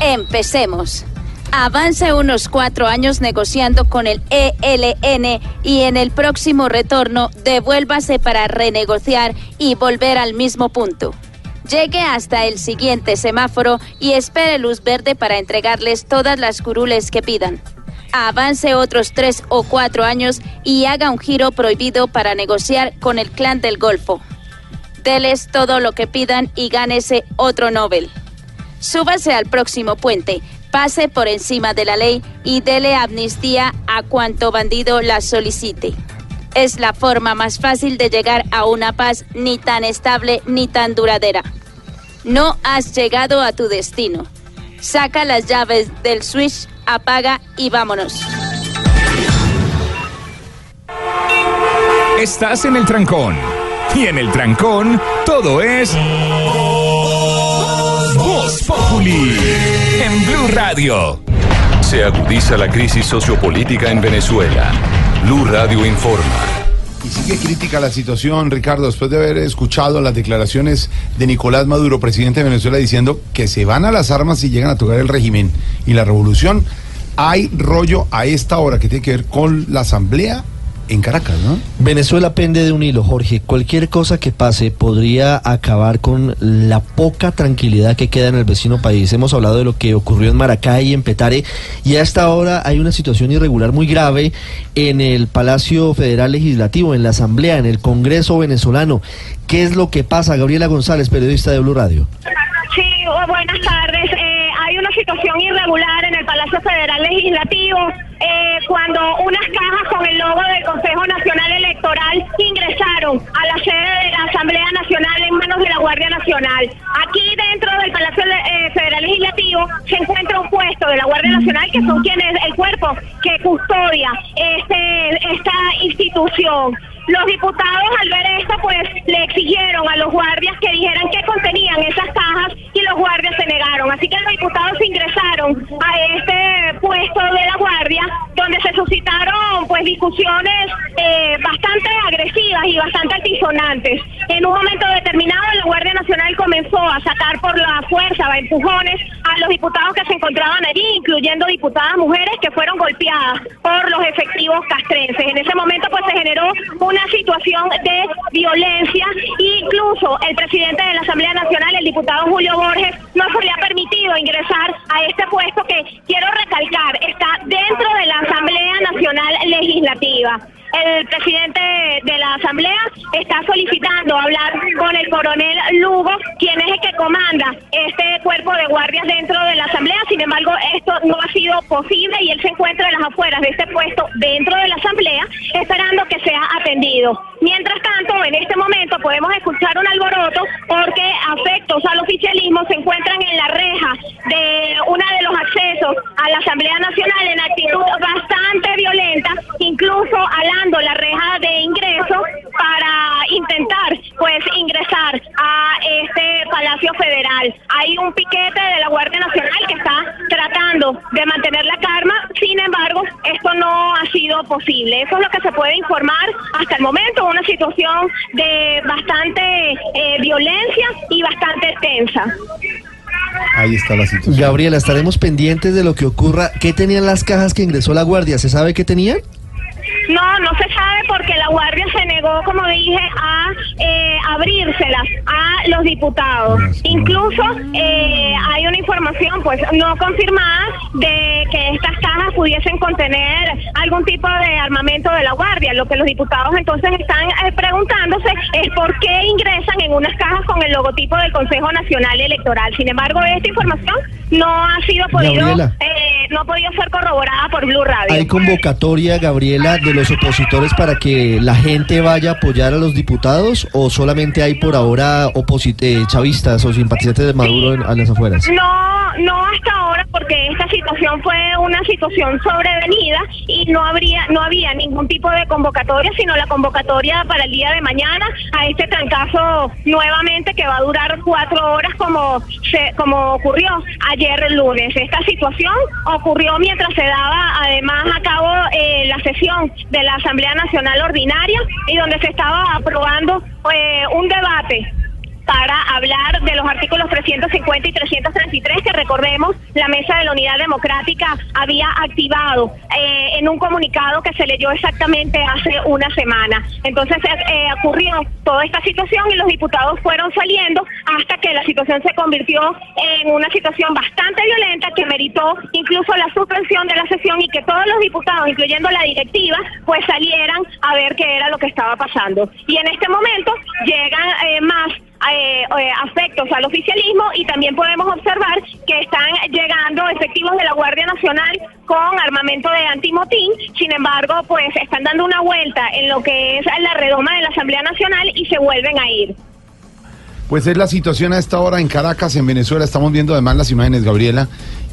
Empecemos. Avance unos cuatro años negociando con el ELN y en el próximo retorno devuélvase para renegociar y volver al mismo punto. Llegue hasta el siguiente semáforo y espere luz verde para entregarles todas las curules que pidan. Avance otros tres o cuatro años y haga un giro prohibido para negociar con el clan del Golfo. Deles todo lo que pidan y gánese otro Nobel. Súbase al próximo puente, pase por encima de la ley y dele amnistía a cuanto bandido la solicite. Es la forma más fácil de llegar a una paz ni tan estable ni tan duradera. No has llegado a tu destino. Saca las llaves del switch, apaga y vámonos. Estás en el trancón. Y en el trancón, todo es. En Blue Radio. Se agudiza la crisis sociopolítica en Venezuela. Blue Radio informa. Sigue crítica la situación, Ricardo, después de haber escuchado las declaraciones de Nicolás Maduro, presidente de Venezuela, diciendo que se van a las armas si llegan a tocar el régimen y la revolución. Hay rollo a esta hora que tiene que ver con la asamblea en Caracas, ¿no? Venezuela pende de un hilo, Jorge. Cualquier cosa que pase podría acabar con la poca tranquilidad que queda en el vecino país. Hemos hablado de lo que ocurrió en Maracay y en Petare y a esta hora hay una situación irregular muy grave en el Palacio Federal Legislativo, en la Asamblea, en el Congreso venezolano. ¿Qué es lo que pasa? Gabriela González, periodista de Blue Radio. Sí, oh, buenas tardes. Eh, hay una situación irregular en el Palacio Federal Legislativo eh, cuando unas cajas con el logo del Consejo Nacional Electoral ingresaron a la sede de la Asamblea Nacional en manos de la Guardia Nacional. Aquí dentro del Palacio eh, Federal Legislativo se encuentra un puesto de la Guardia Nacional que son quienes el cuerpo que custodia este esta institución. Los diputados al ver esto pues le exigieron a los guardias que dijeran qué contenían esas cajas y los guardias se negaron. Así que los diputados ingresaron a este puesto de la guardia donde se suscitaron pues discusiones eh, bastante agresivas y bastante altisonantes. En un momento determinado la Guardia Nacional comenzó a sacar por la fuerza, a empujones a los diputados que se encontraban allí, incluyendo diputadas mujeres que fueron golpeadas por los efectivos castrenses. En ese momento pues se generó una situación de violencia incluso el presidente de la Asamblea Nacional, el diputado Julio Borges, no se le ha permitido ingresar a este puesto que quiero recalcar, está dentro de la Asamblea Nacional Legislativa. El presidente de la Asamblea está solicitando hablar con el coronel Lugo, quien es el que comanda este cuerpo de guardias dentro de la Asamblea. Sin embargo, esto no ha sido posible y él se encuentra en las afueras de este puesto dentro de la Asamblea, esperando que sea atendido. Mientras tanto, en este momento podemos escuchar un alboroto porque afectos al oficialismo se encuentran en la reja de uno de los accesos a la Asamblea Nacional en actitud bastante violenta, incluso alando la reja de ingreso para intentar pues ingresar a este Palacio Federal. Hay un piquete de la Guardia Nacional que está tratando de mantener la calma, sin embargo, esto no ha sido posible. Eso es lo que se puede informar hasta el momento, una situación de bastante eh, violencia y bastante tensa. Ahí está la situación. Gabriela, estaremos pendientes de lo que ocurra. ¿Qué tenían las cajas que ingresó la Guardia? ¿Se sabe qué tenían? No, no se sabe porque la Guardia se negó, como dije, a eh, abrírselas a los diputados. Incluso eh, hay una información, pues, no confirmada de que estas cajas pudiesen contener algún tipo de armamento de la Guardia. Lo que los diputados entonces están eh, preguntándose es por qué ingresan en unas cajas con el logotipo del Consejo Nacional Electoral. Sin embargo, esta información no ha sido podido, eh, no ha podido ser corroborada por Blue Radio. ¿Hay convocatoria, Gabriela, de los opositores para que la gente vaya a apoyar a los diputados o solamente hay por ahora eh, chavistas o simpatizantes de Maduro en- a las afueras? No, no hasta ahora porque esta situación fue una situación sobrevenida y no habría no había ningún tipo de convocatoria, sino la convocatoria para el día de mañana a este trancazo nuevamente que va a durar cuatro horas como se, como ocurrió ayer lunes. Esta situación ocurrió mientras se daba además a cabo eh, la sesión de la Asamblea Nacional Ordinaria y donde se estaba aprobando eh, un debate para hablar de los artículos 350 y 333 que recordemos la Mesa de la Unidad Democrática había activado eh, en un comunicado que se leyó exactamente hace una semana. Entonces eh, ocurrió toda esta situación y los diputados fueron saliendo hasta que la situación se convirtió en una situación bastante violenta que meritó incluso la suspensión de la sesión y que todos los diputados, incluyendo la directiva, pues salieran a ver qué era lo que estaba pasando. Y en este momento llegan eh, más eh, eh, afectos al oficialismo y también podemos observar que están llegando efectivos de la Guardia Nacional con armamento de antimotín, sin embargo, pues están dando una vuelta en lo que es la redoma de la Asamblea Nacional y se vuelven a ir. Pues es la situación a esta hora en Caracas, en Venezuela. Estamos viendo además las imágenes, Gabriela.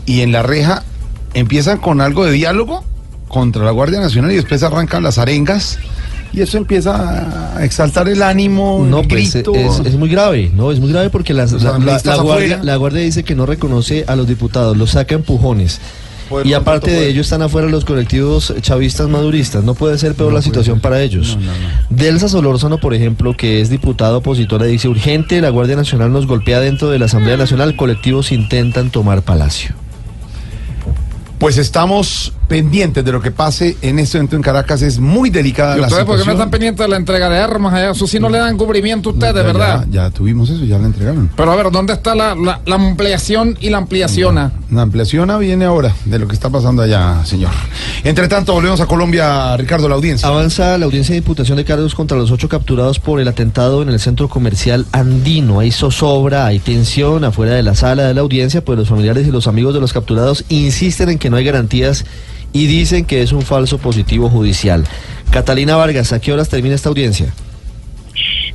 Y en la reja empiezan con algo de diálogo contra la Guardia Nacional y después arrancan las arengas. Y eso empieza a exaltar el ánimo, No, el pues grito. es, es muy grave, no, es muy grave porque las- la, la- analistas la guardia, afuera. la guardia dice que no reconoce a los diputados, los saca empujones. poder Y aparte de ello están afuera los colectivos chavistas maduristas. No puede ser peor la situación para ellos. Delsa Solórzano, por ejemplo, que es diputada opositora, dice urgente, la Guardia Nacional nos golpea dentro de la Asamblea Nacional, colectivos intentan tomar Palacio. Pues estamos pendientes de lo que pase en este evento en Caracas. Es muy delicada ¿Y la ustedes por qué no situación. están pendientes de la entrega de armas allá? Eso sí no le dan cubrimiento a ustedes, Ya- verdad. Ya, ya tuvimos eso, ya la entregaron. Pero a ver, ¿dónde está la, la- la ampliación y la ampliación? La ampliación viene ahora de lo que está pasando allá, señor. Entre tanto, volvemos a Colombia, Ricardo, la audiencia. Avanza la audiencia de imputación de cargos contra los ocho capturados por el atentado en el centro comercial andino. Hay zozobra, hay tensión afuera de la sala de la audiencia, pues los familiares y los amigos de los capturados insisten en que no hay garantías y dicen que es un falso positivo judicial. Catalina Vargas, ¿a qué horas termina esta audiencia?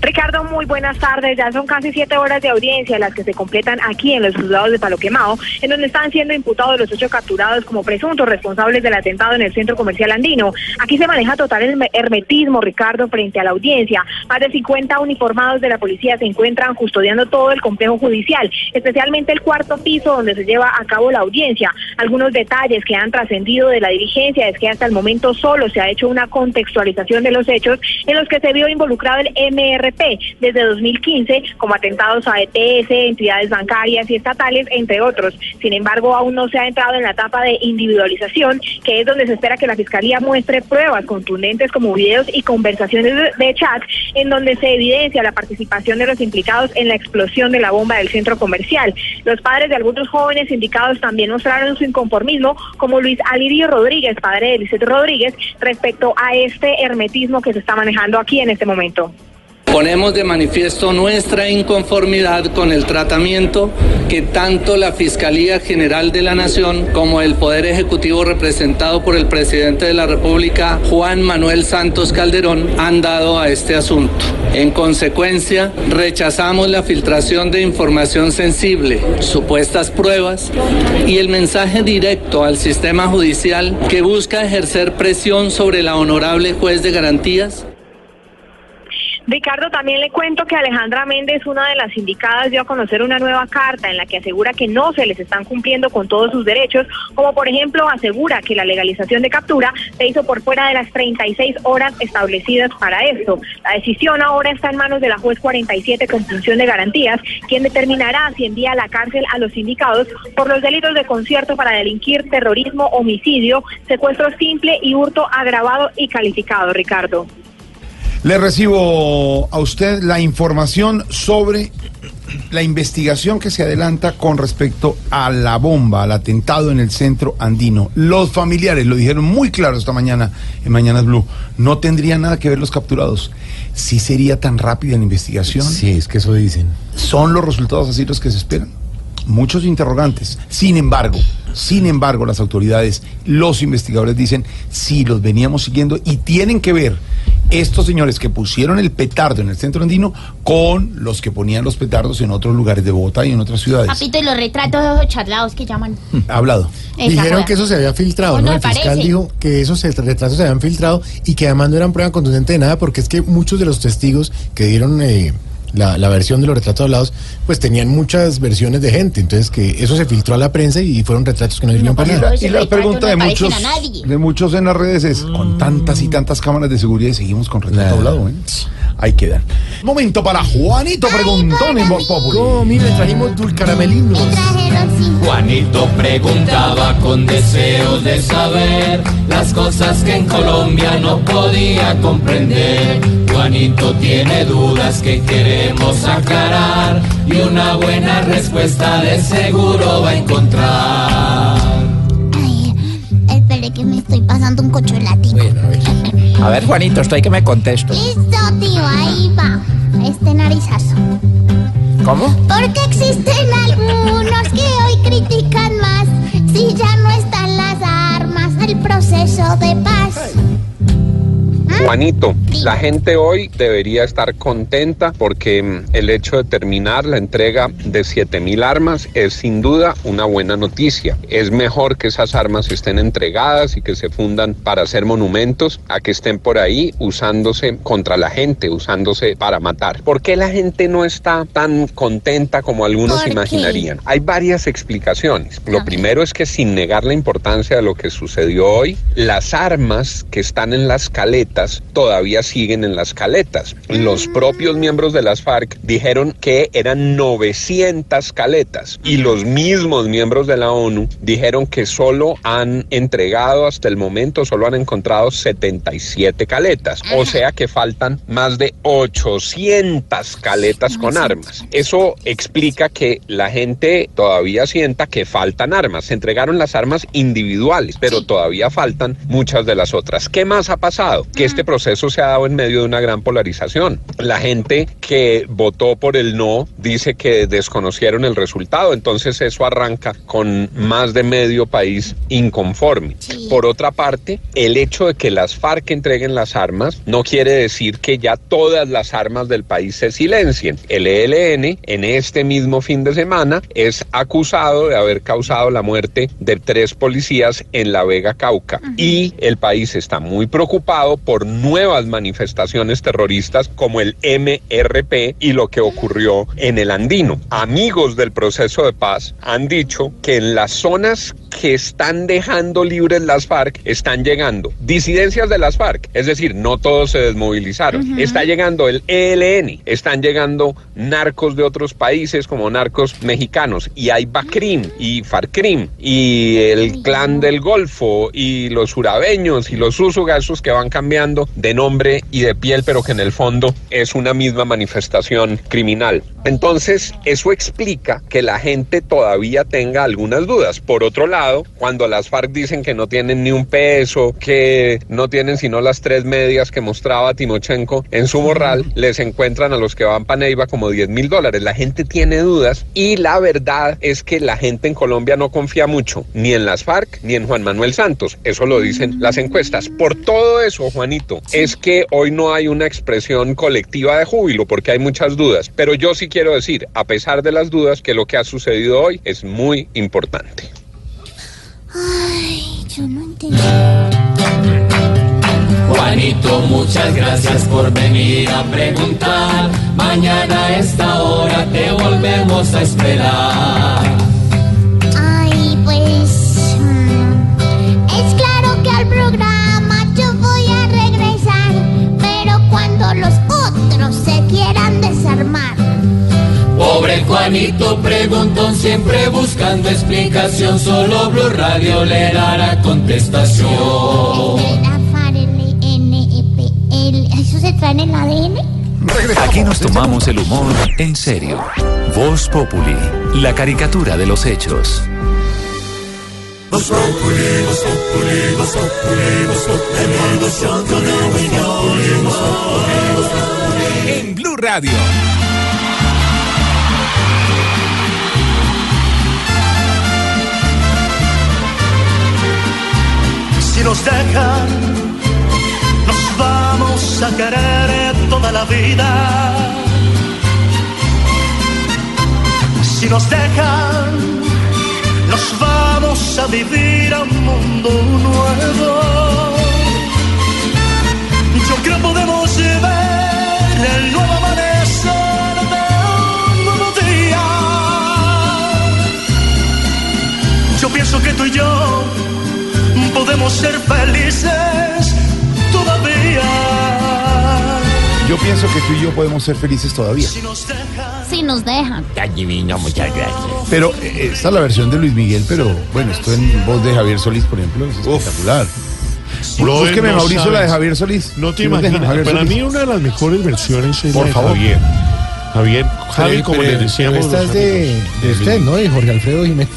Ricardo, muy buenas tardes. Ya son casi siete horas de audiencia las que se completan aquí en los juzgados de Palo Quemado, en donde están siendo imputados los ocho capturados como presuntos responsables del atentado en el centro comercial andino. Aquí se maneja total herme- hermetismo, Ricardo, frente a la audiencia. Más de 50 uniformados de la policía se encuentran custodiando todo el complejo judicial, especialmente el cuarto piso donde se lleva a cabo la audiencia. Algunos detalles que han trascendido de la dirigencia es que hasta el momento solo se ha hecho una contextualización de los hechos en los que se vio involucrado el MRP desde 2015 como atentados a ETS, entidades bancarias y estatales, entre otros. Sin embargo, aún no se ha entrado en la etapa de individualización, que es donde se espera que la Fiscalía muestre pruebas contundentes como videos y conversaciones de, chat en donde se evidencia la participación de los implicados en la explosión de la bomba del centro comercial. Los padres de algunos jóvenes indicados también mostraron su inconformismo, como Luis Alirio Rodríguez, padre de Lisette Rodríguez, respecto a este hermetismo que se está manejando aquí en este momento. Ponemos de manifiesto nuestra inconformidad con el tratamiento que tanto la Fiscalía General de la Nación como el Poder Ejecutivo representado por el presidente de la República, Juan Manuel Santos Calderón, han dado a este asunto. En consecuencia, rechazamos la filtración de información sensible, supuestas pruebas y el mensaje directo al sistema judicial que busca ejercer presión sobre la honorable juez de garantías Ricardo, también le cuento que Alejandra Méndez, una de las indicadas, dio a conocer una nueva carta en la que asegura que no se les están cumpliendo con todos sus derechos, como por ejemplo asegura que la legalización de captura se hizo por fuera de las 36 horas establecidas para esto. La decisión ahora está en manos de la juez 47 con función de garantías, quien determinará si envía a la cárcel a los indicados por los delitos de concierto para delinquir, terrorismo, homicidio, secuestro simple y hurto agravado y calificado, Ricardo. Le recibo a usted la información sobre la investigación que se adelanta con respecto a la bomba, al atentado en el centro andino. Los familiares lo dijeron muy claro esta mañana en Mañanas Blue. No tendría nada que ver los capturados. ¿Sí sería tan rápida la investigación? Sí, es que eso dicen. ¿Son los resultados así los que se esperan? Muchos interrogantes. Sin embargo, sin embargo, las autoridades, los investigadores dicen, sí, los veníamos siguiendo y tienen que ver estos señores que pusieron el petardo en el centro andino con los que ponían los petardos en otros lugares de Bogotá y en otras ciudades. Papito, y los retratos charlados que llaman. Ha hablado. Esa Dijeron joda. que eso se había filtrado, ¿O ¿no? no El fiscal parece? dijo que esos retratos se habían filtrado y que además no eran prueba contundente de nada porque es que muchos de los testigos que dieron eh, la, la versión de los retratos hablados pues tenían muchas versiones de gente, entonces que eso se filtró a la prensa y fueron retratos que no sirvieron para nada. Y la pregunta de muchos, de muchos en las redes es, con tantas y tantas cámaras de seguridad y seguimos con retrato hablado, ¿eh? Ahí quedan. Momento para Juanito Preguntón en Voz Populi. Oh, mire, trajimos dulcaramelinos. Juanito preguntaba con deseos de saber las cosas que en Colombia no podía comprender. Juanito tiene dudas que queremos aclarar y una buena respuesta de seguro va a encontrar. Espere que me estoy pasando un cocholatico. A ver, Juanito, estoy que me contesto. Listo, tío, ahí va. Este narizazo. ¿Cómo? Porque existen algunos que hoy critican más si ya no están las armas del proceso de paz. Juanito, la gente hoy debería estar contenta porque mm, el hecho de terminar la entrega de 7000 armas es sin duda una buena noticia. Es mejor que esas armas estén entregadas y que se fundan para hacer monumentos a que estén por ahí usándose contra la gente, usándose para matar. ¿Por qué la gente no está tan contenta como algunos imaginarían? Hay varias explicaciones. Lo primero es que sin negar la importancia de lo que sucedió hoy, las armas que están en las caletas todavía siguen en las caletas. Los propios miembros de las FARC dijeron que eran 900 caletas y los mismos miembros de la ONU dijeron que solo han entregado hasta el momento, solo han encontrado 77 caletas. O sea que faltan más de 800 caletas con armas. Eso explica que la gente todavía sienta que faltan armas. Se entregaron las armas individuales, pero todavía faltan muchas de las otras. ¿Qué más ha pasado? Que este proceso se ha dado en medio de una gran polarización. La gente que votó por el no dice que desconocieron el resultado, entonces eso arranca con más de medio país inconforme. Por otra parte, el hecho de que las FARC entreguen las armas no quiere decir que ya todas las armas del país se silencien. El ELN en este mismo fin de semana es acusado de haber causado la muerte de tres policías en la Vega Cauca y el país está muy preocupado por nuevas manifestaciones terroristas como el MRP y lo que ocurrió en el Andino. Amigos del proceso de paz han dicho que en las zonas que están dejando libres las FARC están llegando disidencias de las FARC, es decir, no todos se desmovilizaron. Está llegando el ELN, están llegando narcos de otros países como narcos mexicanos y hay BACRIM y FARCRIM y el clan del Golfo y los urabeños y los usugasos que van cambiando de nombre y de piel, pero que en el fondo es una misma manifestación criminal. Entonces, eso explica que la gente todavía tenga algunas dudas. Por otro lado, cuando las FARC dicen que no tienen ni un peso, que no tienen sino las tres medias que mostraba Timochenko en su morral, les encuentran a los que van para Neiva como 10 mil dólares. La gente tiene dudas y la verdad es que la gente en Colombia no confía mucho ni en las FARC ni en Juan Manuel Santos. Eso lo dicen las encuestas. Por todo eso, Es que hoy no hay una expresión colectiva de júbilo porque hay muchas dudas. Pero yo sí quiero decir, a pesar de las dudas, que lo que ha sucedido hoy es muy importante. Ay, yo no entendí. Juanito, muchas gracias por venir a preguntar. Mañana a esta hora te volvemos a esperar. Ay, pues. Quieran desarmar. Pobre Juanito preguntón, siempre buscando explicación. Solo Blue Radio le dará contestación. ¿Eso se trae en el ADN? Aquí nos tomamos el humor en serio. Voz Populi, la caricatura de los hechos. En Blue Radio. Si nos dejan, nos vamos a querer toda la vida. Si nos dejan, nos vamos a vivir a un mundo nuevo. Yo creo podemos Yo pienso que tú y yo podemos ser felices todavía. Yo pienso que tú y yo podemos ser felices todavía. Si nos dejan. Tan divino, muchas gracias. Pero eh, esta es la versión de Luis Miguel, pero bueno, esto en voz de Javier Solís, por ejemplo, es espectacular. Búsqueme, no Mauricio, la de sabes. Javier Solís. No te Si nos dejan, imaginas. Para Solís. mí una de las mejores versiones es Por la de favor. Javier. Javier, Javi, como le decíamos. pero Esta es los de, de usted, ¿no? De Jorge Alfredo Jiménez.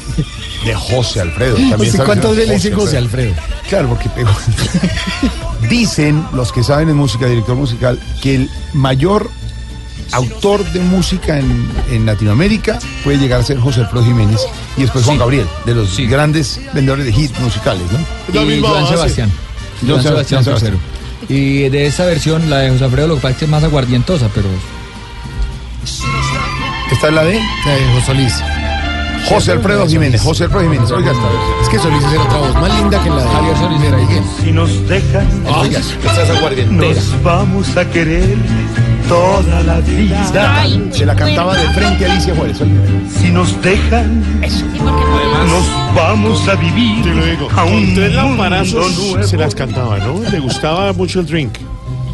De José Alfredo. <laughs> ¿Usted También ¿Cuántas veces le José dicen José Alfredo? Claro, porque pegó. <laughs> Dicen los que saben en música, director musical, que el mayor autor de música en, en Latinoamérica puede llegar a ser José Alfredo Jiménez y después Juan Gabriel, de los grandes vendedores de hits musicales, ¿no? La Y misma Joan. Sebastián. Joan Sebastián Sebastián. Y de esta versión, la de José Alfredo, lo que pasa es que es más aguardientosa, pero... ¿Esta es la de? De José Solís. José Alfredo Jiménez. José Alfredo Jiménez. Oiga esta. Es que Solís es otra voz más linda que la de Javier Solís. Mira, ahí. Si nos dejan, Oiga, nos vamos a querer toda la vida. Se la cantaba de frente a Alicia Juárez. Si nos dejan, nos vamos a vivir Te lo digo. a un Con tres mundo lamparazos nuevo. se las cantaba, ¿no? Le gustaba mucho el drink.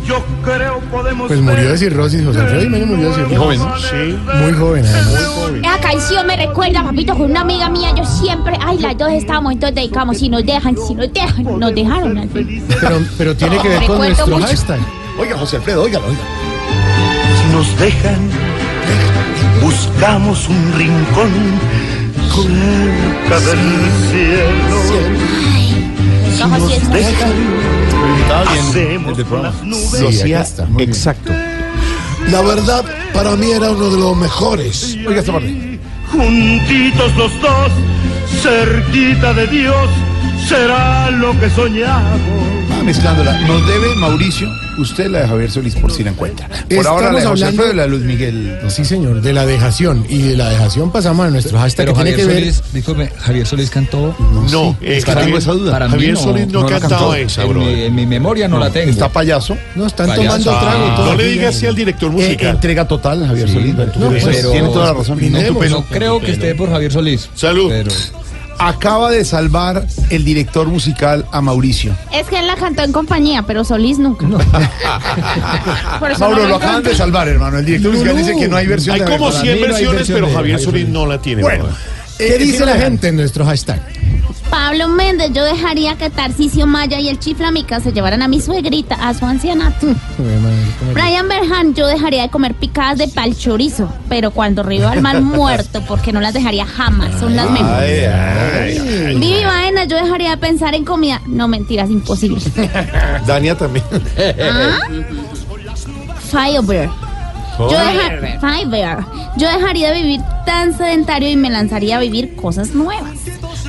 Yo creo podemos Pues murió de cirrosis, José Alfredo Jiménez murió de cirrosis. Joven, ¿no? Sí. Muy joven, además. Esa canción me recuerda, papito, con una amiga mía. Yo siempre, ay, las dos estábamos, entonces dedicamos. Si nos dejan, si nos dejan, nos dejaron al fin. Pero, pero tiene que ver con Recuerdo nuestro mucho. hashtag. Oiga, José Alfredo, óigalo, oiga. Si nos dejan, buscamos un rincón cerca del cielo. Nos dejan, bien el de nubes. Lo hacía está, bien. exacto. La verdad, para mí era uno de los mejores. Oiga esta parte. Juntitos los dos, cerquita de Dios, será lo que soñamos. Ah, mezclándola. Nos debe Mauricio, usted la de Javier Solís por si la encuentra. Por Estamos ahora la de José hablando- Alfredo y la de Luis Miguel. Sí, señor, de la dejación. Y de la dejación pasamos a nuestro hashtag Pero que tiene Javier ver. Solís, disculpe, Javier Solís cantó... No, eh, es que tengo esa duda. Para mí Javier no, Solís no, no cantaba cantó. esa, en, bro. mi, en mi memoria no, la tengo. Está payaso. No, están Payaso. tomando trago Ah, todo no le diga así al director Eh, musical. entrega total, Javier Sí, Solís. pero- tiene toda la razón. No. No creo que esté por Javier Solís. Salud. Acaba de salvar el director musical a Mauricio. Es que él la cantó en compañía, pero Solís nunca. <laughs> Mauro, no lo acaban de salvar, hermano. El director musical dice que no hay versión Hay de como Javier 100 mí no hay versiones, pero Javier Solís no la tiene. Bueno, bro. ¿Qué Eh, dice la gente en nuestro hashtag? Pablo Méndez, yo dejaría que Tarcisio Maya y el Chiflamica se llevaran a mi suegrita a su ancianato. Brian Berhan, yo dejaría de comer picadas de pal chorizo, pero cuando río al mal <laughs> muerto, porque no las dejaría jamás, son las mejores. Vivi Baena, yo dejaría de pensar en comida. No, mentiras, imposible. <laughs> Dania también. ¿Ah? Firebear. Yo, Firebear. Yo dejaría de vivir tan sedentario y me lanzaría a vivir cosas nuevas.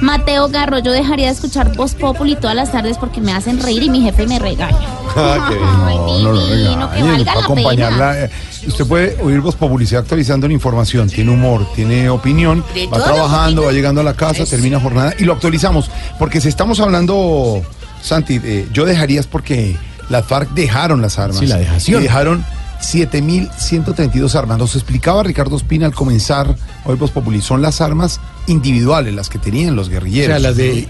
Mateo Garro, yo dejaría de escuchar Voz Populi todas las tardes porque me hacen reír y mi jefe me regaña. <laughs> Ah, qué No, no lo divino, que regañen, valga para la acompañarla. eh, Usted puede oír Voz Publicidad actualizando la información. Tiene humor, tiene opinión, De va trabajando, va llegando a la casa, termina jornada y lo actualizamos. Porque si estamos hablando, Santi, eh, yo dejaría es porque las FARC dejaron las armas. Sí, la dejación. Y dejaron 7.132 armas. Nos explicaba Ricardo Espina al comenzar hoy Voz Populi. Son las armas individuales, las que tenían los O guerrilleros. sea, las de.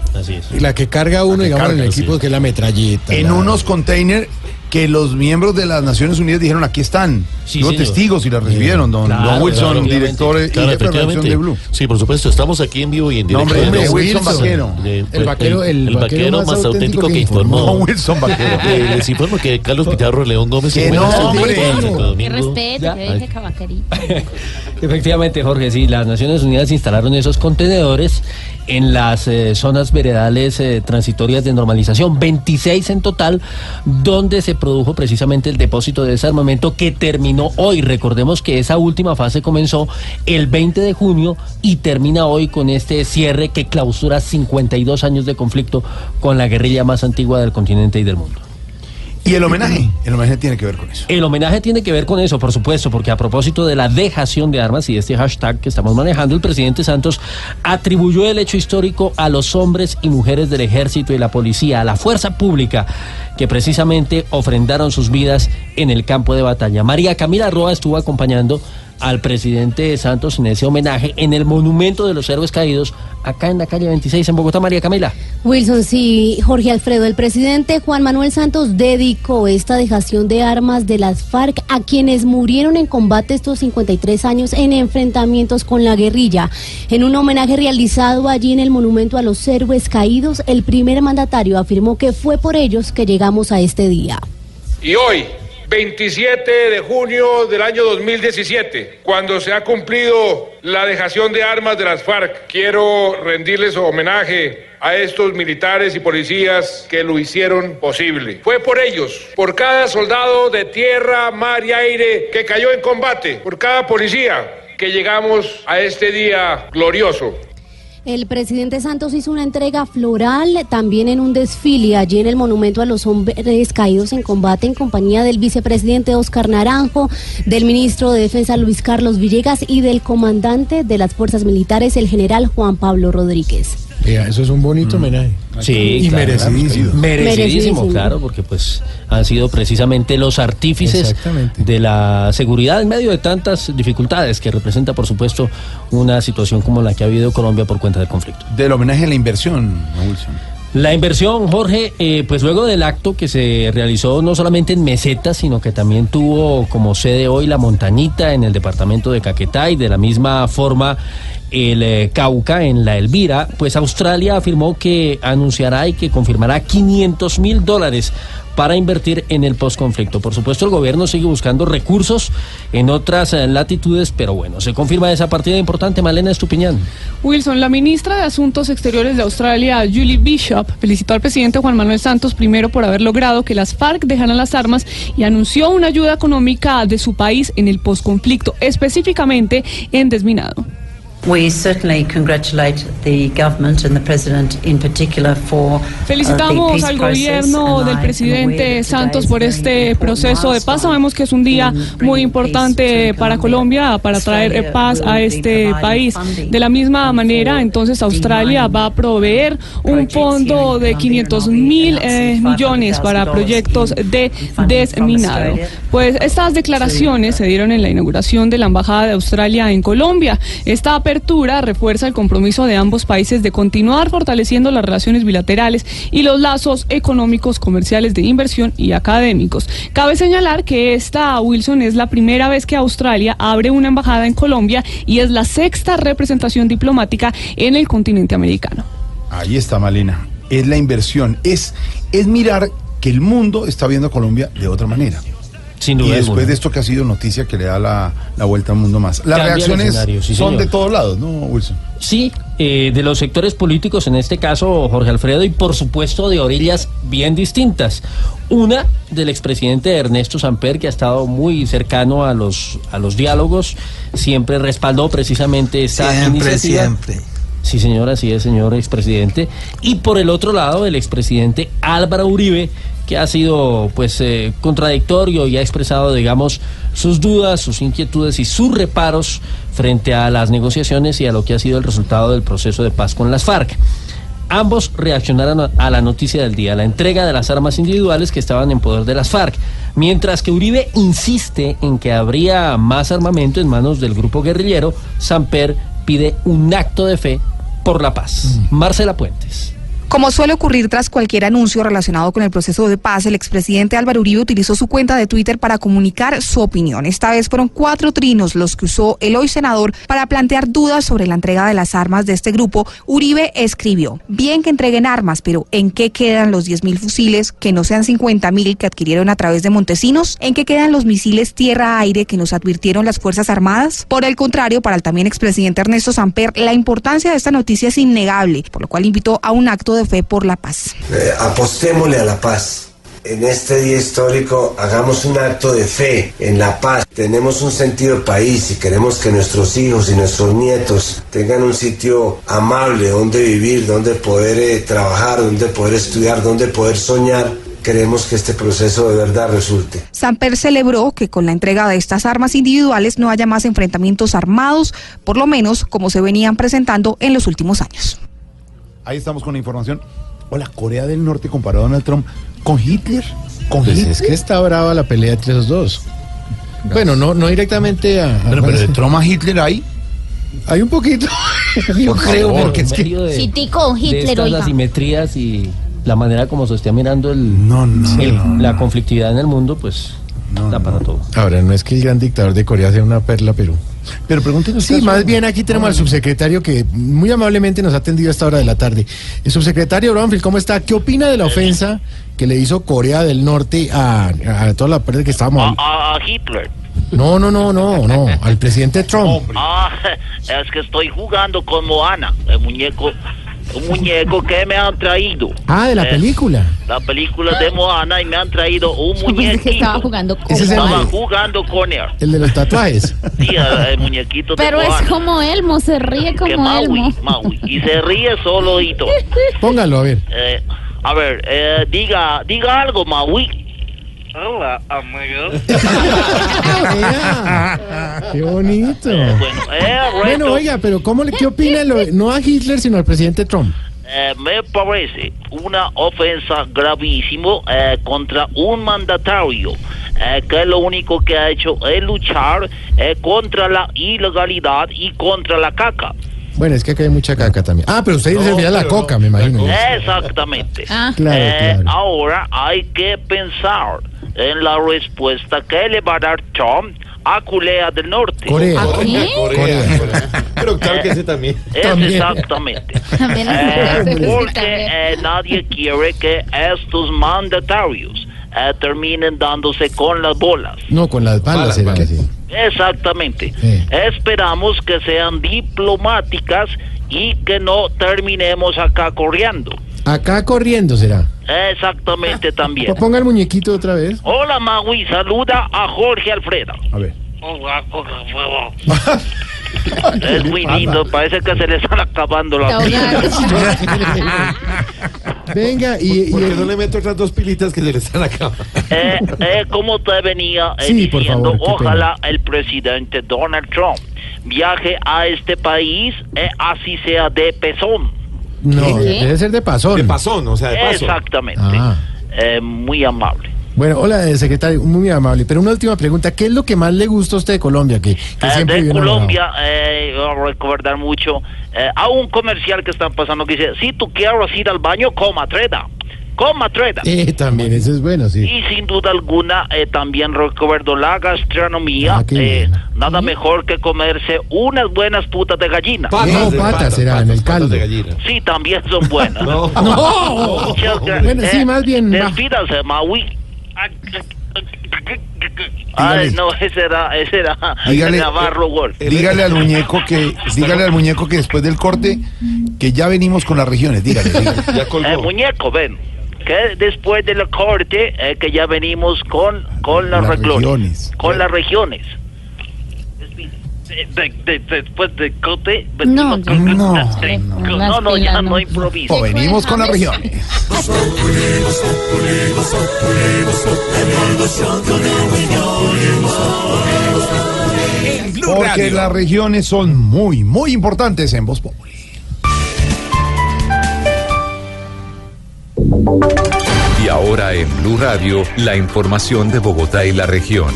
La que carga uno, digamos, en el equipo, que es la metralleta. en la- unos containers que los miembros de las Naciones Unidas dijeron aquí están. Sí, señor. testigos y la recibieron, don, Claro, don Wilson, claro, director y Claro, jefe de Blue. Sí, por supuesto, estamos aquí en vivo y en No, directo. de hombre, los- Wilson Vaquero. El vaquero- el el vaquero vaquero más auténtico que informó. informó. No, Wilson <laughs> Vaquero. Eh, les informo que Carlos <laughs> Pizarro León Gómez Que no, este hombre. Que respeto, que dije. Efectivamente, Jorge, sí, las Naciones Unidas instalaron esos contenedores en las eh, zonas veredales eh, transitorias de normalización, 26 en total, donde se produjo precisamente el depósito de desarmamento que terminó hoy. Recordemos que esa última fase comenzó el 20 de junio y termina hoy con este cierre que clausura 52 años de conflicto con la guerrilla más antigua del continente y del mundo. Y el homenaje, el homenaje tiene que ver con eso. El homenaje tiene que ver con eso, por supuesto, porque a propósito de la dejación de armas y este hashtag que estamos manejando, el presidente Santos atribuyó el hecho histórico a los hombres y mujeres del ejército y la policía, a la fuerza pública, que precisamente ofrendaron sus vidas en el campo de batalla. María Camila Roa estuvo acompañando al presidente Santos en ese homenaje en el Monumento de los Héroes Caídos, acá en la calle 26 en Bogotá. María Camila. Wilson, sí, Jorge Alfredo, el presidente Juan Manuel Santos dedicó esta dejación de armas de las FARC a quienes murieron en combate estos 53 años en enfrentamientos con la guerrilla. En un homenaje realizado allí en el Monumento a los Héroes Caídos, el primer mandatario afirmó que fue por ellos que llegamos a este día. Y hoy, 27 de junio del año 2017, cuando se ha cumplido la dejación de armas de las FARC, quiero rendirles homenaje a estos militares y policías que lo hicieron posible. Fue por ellos, por cada soldado de tierra, mar y aire que cayó en combate, por cada policía que llegamos a este día glorioso. El presidente Santos hizo una entrega floral también en un desfile allí en el monumento a los hombres caídos en combate en compañía del vicepresidente Oscar Naranjo, del ministro de Defensa Luis Carlos Villegas y del comandante de las fuerzas militares, el general Juan Pablo Rodríguez. Eso es un bonito homenaje. Sí, y claro, merecidísimo. Merecidísimo, Merecidísimo. claro, porque pues han sido precisamente los artífices de la seguridad en medio de tantas dificultades que representa, por supuesto, una situación como la que ha habido Colombia por cuenta del conflicto. Del homenaje a la inversión, Wilson. La inversión, Jorge, eh, pues luego del acto que se realizó no solamente en Meseta, sino que también tuvo como sede hoy la Montañita en el departamento de Caquetá y de la misma forma el eh, Cauca en la Elvira, pues Australia afirmó que anunciará y que confirmará 500 mil dólares para invertir en el postconflicto. Por supuesto, el gobierno sigue buscando recursos en otras eh, latitudes, pero bueno, se confirma esa partida importante. Malena Estupiñán. Wilson, la ministra de Asuntos Exteriores de Australia, Julie Bishop, felicitó al presidente Juan Manuel Santos primero por haber logrado que las FARC dejaran las armas y anunció una ayuda económica de su país en el posconflicto, específicamente en desminado. We certainly congratulate the government and the president in particular for the Felicitamos al gobierno del presidente Santos por este proceso de paz. Sabemos que es un día muy importante para Colombia para traer paz a este país. De la misma manera, entonces Australia va a proveer un fondo de 500 mil eh, millones para proyectos de desminado. Pues estas declaraciones se dieron en la inauguración de la Embajada de Australia en Colombia. Esta apertura refuerza el compromiso de ambos países de continuar fortaleciendo las relaciones bilaterales y los lazos económicos, comerciales de inversión y académicos. Cabe señalar que esta, Wilson, es la primera vez que Australia abre una embajada en Colombia y es la sexta representación diplomática en el continente americano. Ahí está, Malena. Es la inversión. Es, es mirar que el mundo está viendo a Colombia de otra manera. Sin Y duda después alguna. de esto que ha sido noticia que le da la, la vuelta al mundo más. Las Cambia reacciones sí, son señor. de todos lados, ¿no, Wilson? Sí, eh, de los sectores políticos, en este caso Jorge Alfredo, y por supuesto de orillas bien distintas. Una del expresidente Ernesto Samper, que ha estado muy cercano a los, a los diálogos, siempre respaldó precisamente esta Siempre, iniciativa. siempre. Sí, señor, así es, señor expresidente. Y por el otro lado, el expresidente Álvaro Uribe, que ha sido pues eh, contradictorio y ha expresado, digamos, sus dudas, sus inquietudes y sus reparos frente a las negociaciones y a lo que ha sido el resultado del proceso de paz con las FARC. Ambos reaccionaron a- a la noticia del día, la entrega de las armas individuales que estaban en poder de las FARC, mientras que Uribe insiste en que habría más armamento en manos del grupo guerrillero, Samper pide un acto de fe por la paz. Marcela Puentes. Como suele ocurrir tras cualquier anuncio relacionado con el proceso de paz, el expresidente Álvaro Uribe utilizó su cuenta de Twitter para comunicar su opinión. Esta vez fueron cuatro trinos los que usó el hoy senador para plantear dudas sobre la entrega de las armas de este grupo. Uribe escribió, bien que entreguen armas, pero ¿en qué quedan los 10.000 fusiles que no sean 50.000 que adquirieron a través de Montesinos? ¿En qué quedan los misiles tierra-aire que nos advirtieron las Fuerzas Armadas? Por el contrario, para el también expresidente Ernesto Samper, la importancia de esta noticia es innegable, por lo cual invitó a un acto de fe por la paz. Eh, apostémosle a la paz. En este día histórico hagamos un acto de fe en la paz. Tenemos un sentido de país y queremos que nuestros hijos y nuestros nietos tengan un sitio amable donde vivir, donde poder eh, trabajar, donde poder estudiar, donde poder soñar. Queremos que este proceso de verdad resulte. Samper celebró que con la entrega de estas armas individuales no haya más enfrentamientos armados, por lo menos como se venían presentando en los últimos años. Ahí estamos con la información. Hola, Corea del Norte comparado a Donald Trump con Hitler. Con Pues Hitler. es que está brava la pelea entre esos dos. Bueno, no, no directamente a. Pero- pero de Trump a Hitler hay. Hay un poquito. <laughs> Yo Por creo, favor, porque es que. de- Citico, de Hitler, estas oiga. asimetrías y la manera como se está mirando el, el- la conflictividad en el mundo, pues da para todo. Ahora, no es que el gran dictador de Corea sea una perla, pero. Pero pregúntenos. Sí, más bien aquí tenemos al subsecretario que muy amablemente nos ha atendido a esta hora de la tarde. El subsecretario Bronfield, ¿cómo está? ¿Qué opina de la ofensa que le hizo Corea del Norte a, a toda la pérdida que estábamos A, a Hitler. No, no, no, no, no, al presidente Trump. Ah, es que estoy jugando con Moana, el muñeco un muñeco que me han traído. Ah, de la Eh, película. La película de Moana y me han traído un que muñequito. estaba jugando con Ese es el Estaba de- jugando con él. El de los tatuajes. <laughs> Sí, el, el muñequito de Pero es como Elmo, se ríe Que como Maui, Elmo. Maui. Y se ríe solo y todo. Póngalo, a ver. Eh, a ver, eh, diga, diga algo, Maui. Hola, amigos. <laughs> Qué bonito. bueno, eh, Bueno, oiga, pero ¿cómo le, ¿qué opina lo- no a Hitler, sino al presidente Trump? Eh, me parece una ofensa gravísimo eh, contra un mandatario eh, que lo único que ha hecho es luchar eh, contra la ilegalidad y contra la caca. Bueno, es que acá hay mucha caca también. Ah, pero usted a la coca, me imagino. Exactamente. Claro, Eh, claro. Ahora hay que pensar en la respuesta que le va a dar Trump a Corea del Norte. Corea. ¿A Corea. Corea. <laughs> Pero claro que ese también. Es También. exactamente. <laughs> También es Eh, importante, porque también. eh, nadie quiere que estos mandatarios eh, terminen dándose con las bolas. No, con las balas así. Exactamente. Sí. Esperamos que sean diplomáticas y que no terminemos acá corriendo. Acá corriendo será. Exactamente también. Pues Ponga el muñequito otra vez. Hola Magui, saluda a Jorge Alfredo. A ver. Hola. <laughs> Es muy lindo, parece que se le están acabando las <laughs> Venga, y, ¿Por qué no le meto otras dos pilitas que se le están acá? Eh, eh, como te venía eh, Sí, por diciendo, favor, qué ojalá el presidente Donald Trump viaje a este país, eh, así sea de pezón. No, debe ser de pasón. De pasón, o sea, de paso. Exactamente. Ah. Eh, muy amable. Bueno, hola, eh, secretario, muy amable. Pero una última pregunta, ¿qué es lo que más le gusta a usted de Colombia? Que, que Eh, siempre de? Colombia, eh, voy a recordar mucho eh, a un comercial que están pasando que dice, si tú quieres ir al baño, coma treda. Coma treda. Eh, también, eso es bueno, sí. Y sin duda alguna eh, también recuerdo la gastronomía. Ah, qué eh, nada mejor que comerse unas buenas putas de gallina. no, patas será, en el caldo. Sí, también son buenas. <laughs> <laughs> No. Muchas gracias. Bueno, sí, más bien. Despídase, Maui. Ay, no, ese era, ese era Dígale, Navarro Gol. dígale al <laughs> muñeco que dígale al muñeco que después del corte que ya venimos con las regiones, dígale. dígale. Eh, muñeco, ven. Que después de la corte, eh, que ya venimos con, con las, Las reglones, regiones. Con las regiones. De- de- de- después del corte. No, venimos con- no, de- no, no, no, las ya no no. improviso. O venimos con las regiones. Porque las regiones son muy, muy importantes en Voz Populi. Y ahora en Blue Radio, la información de Bogotá y la región.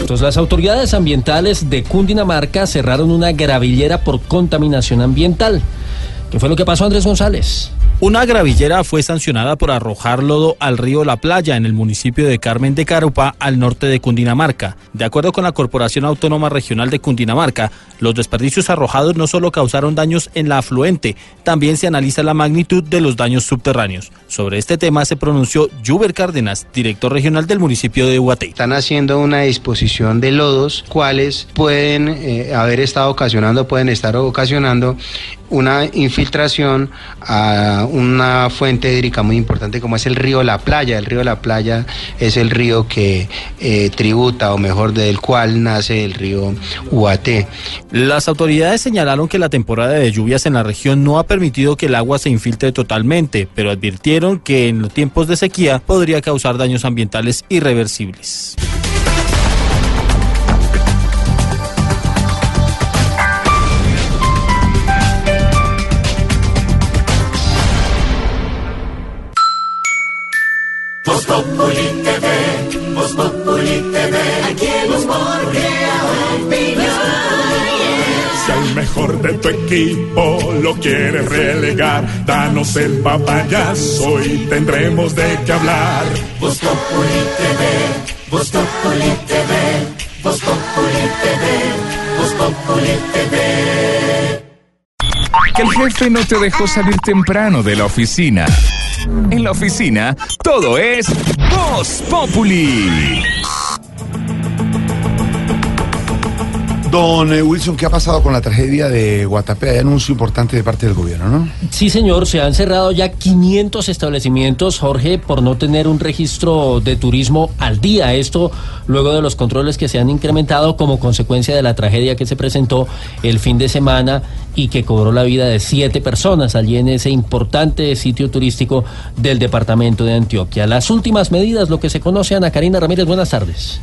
Entonces, las autoridades ambientales de Cundinamarca cerraron una gravillera por contaminación ambiental. ¿Qué fue lo que pasó, Andrés González? Una gravillera fue sancionada por arrojar lodo al río La Playa en el municipio de Carmen de Carupa, al norte de Cundinamarca. De acuerdo con la Corporación Autónoma Regional de Cundinamarca, los desperdicios arrojados no solo causaron daños en la afluente, también se analiza la magnitud de los daños subterráneos. Sobre este tema se pronunció Juber Cárdenas, director regional del municipio de Huaté. Están haciendo una disposición de lodos, cuales pueden eh, haber estado ocasionando, pueden estar ocasionando una infiltración a una fuente hídrica muy importante como es el río La Playa. El río La Playa es el río que eh, tributa, o mejor, del cual nace el río Uaté. Las autoridades señalaron que la temporada de lluvias en la región no ha permitido que el agua se infiltre totalmente, pero advirtieron que en los tiempos de sequía podría causar daños ambientales irreversibles. Voz Populi TV, Voz Populi TV, aquí en Voz Si al mejor de tu equipo lo quieres relegar, danos el papayazo y tendremos de qué hablar. Voz Populi TV, Voz Populi TV, Voz Populi TV, Voz Populi TV. Que el jefe no te dejó salir temprano de la oficina. En la oficina, todo es Voz Populi. Don eh, Wilson, ¿qué ha pasado con la tragedia de Guatapé? Hay anuncio importante de parte del gobierno, ¿no? Sí, señor, se han cerrado ya 500 establecimientos, Jorge, por no tener un registro de turismo al día. Esto luego de los controles que se han incrementado como consecuencia de la tragedia que se presentó el fin de semana y que cobró la vida de siete personas allí en ese importante sitio turístico del departamento de Antioquia. Las últimas medidas, lo que se conoce, Ana Karina Ramírez, buenas tardes.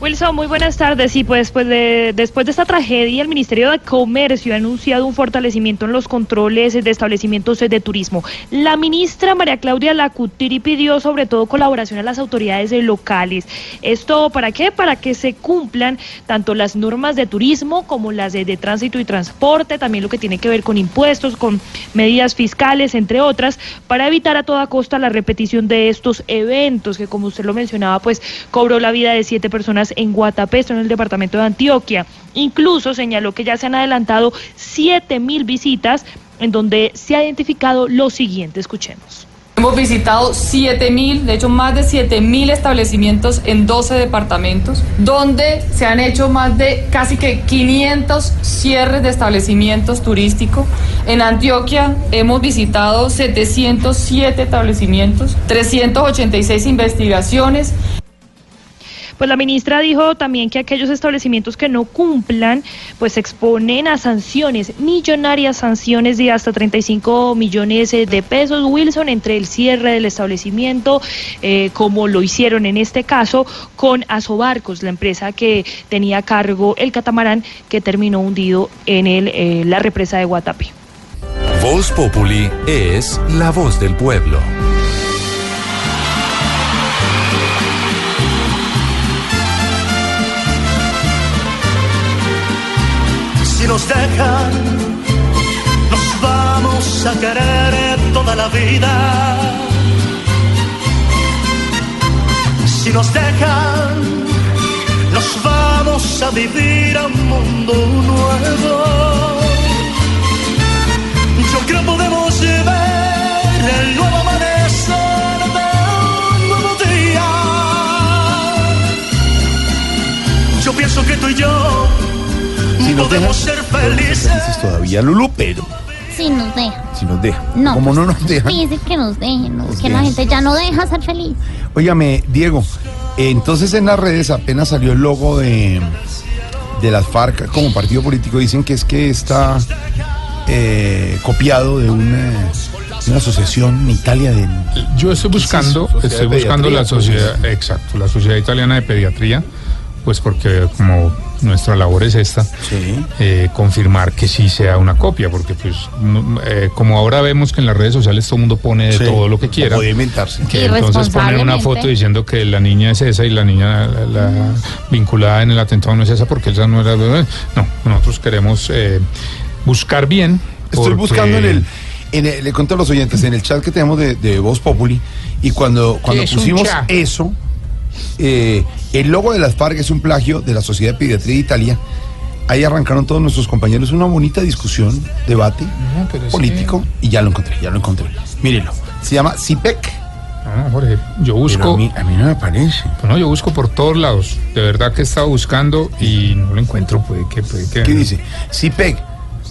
Wilson, muy buenas tardes. Y pues, pues de- después de esta tragedia, el Ministerio de Comercio ha anunciado un fortalecimiento en los controles de establecimientos de turismo. La ministra María Claudia Lacutiri pidió sobre todo colaboración a las autoridades locales. ¿Esto para qué? Para que se cumplan tanto las normas de turismo como las de, de tránsito y transporte, también lo que tiene que ver con impuestos, con medidas fiscales, entre otras, para evitar a toda costa la repetición de estos eventos que, como usted lo mencionaba, pues cobró la vida de siete personas en Guatapé, esto en el departamento de Antioquia. Incluso señaló que ya se han adelantado siete mil visitas en donde se ha identificado lo siguiente. Escuchemos. Hemos visitado 7.000, de hecho más de 7.000 establecimientos en 12 departamentos, donde se han hecho más de casi que 500 cierres de establecimientos turísticos. En Antioquia hemos visitado 707 establecimientos, 386 investigaciones. Pues la ministra dijo también que aquellos establecimientos que no cumplan, pues se exponen a sanciones, millonarias sanciones de hasta 35 millones eh, de pesos, Wilson, entre el cierre del establecimiento, eh, como lo hicieron en este caso con Asobarcos, la empresa que tenía a cargo el catamarán que terminó hundido en eh, la represa de Guatapé. Voz Populi es la voz del pueblo. Nos dejan, nos vamos a querer toda la vida. Si nos dejan, nos vamos a vivir a un mundo nuevo. Yo creo podemos ver el nuevo amanecer de un nuevo día. Yo pienso que tú y yo Si nos podemos ser felices. felices todavía, Lulu, pero Si nos dejan. si nos dejan. No, Como no pues, nos dejan. Dice que nos dejen, ¿no? Nos que la gente ya no deja ser feliz. Óigame, Diego, eh, entonces en las redes apenas salió el logo de, de las FARC como partido político. Dicen que es que está eh, copiado de una, de una asociación en Italia de... Yo estoy buscando, Sociedad estoy buscando la Pediatría, pues. sociedad, exacto, la Sociedad Italiana de Pediatría, pues porque como nuestra labor es esta, eh, confirmar que sí sea una copia, porque pues no- eh, como ahora vemos que en las redes sociales todo el mundo pone de Sí, todo lo que quiera, puede inventarse. que entonces ponen una foto diciendo que la niña es esa y la niña la, la vinculada en el atentado no es esa porque esa no era... No, nosotros queremos eh, buscar bien. Estoy porque- buscando en el, en el- le cuento a los oyentes, en el chat que tenemos de, de Voz Populi, y cuando, cuando pusimos eso, eh, el logo de las FARC es un plagio de la Sociedad de Pediatría de Italia. Ahí arrancaron todos nuestros compañeros una bonita discusión, debate político, y ya lo encontré, ya lo encontré. Mírenlo, se llama CIPEC. No, Jorge, yo busco. a mí, no me parece. No, yo busco por todos lados. De verdad que he estado buscando y no lo encuentro. Puede que. Puede que ¿Qué dice? CIPEC,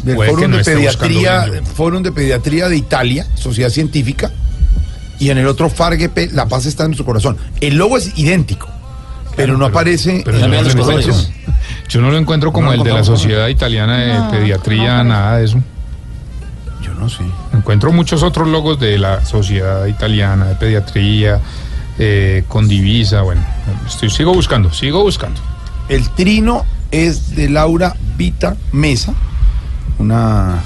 del Puede que Fórum no de Pediatría, Fórum de Pediatría de Italia, Sociedad Científica, y en el otro FARGP, La Paz está en nuestro corazón. El logo es idéntico, pero no aparece Pero en yo, no la lo encuentro, presentación. yo no lo encuentro como No el de la Sociedad Italiana de No, Pediatría, nada de eso. Yo no sé. Encuentro muchos otros logos de la Sociedad Italiana de Pediatría, eh, con divisa. Bueno, estoy, sigo buscando, sigo buscando. El trino es de Laura Vita Mesa, una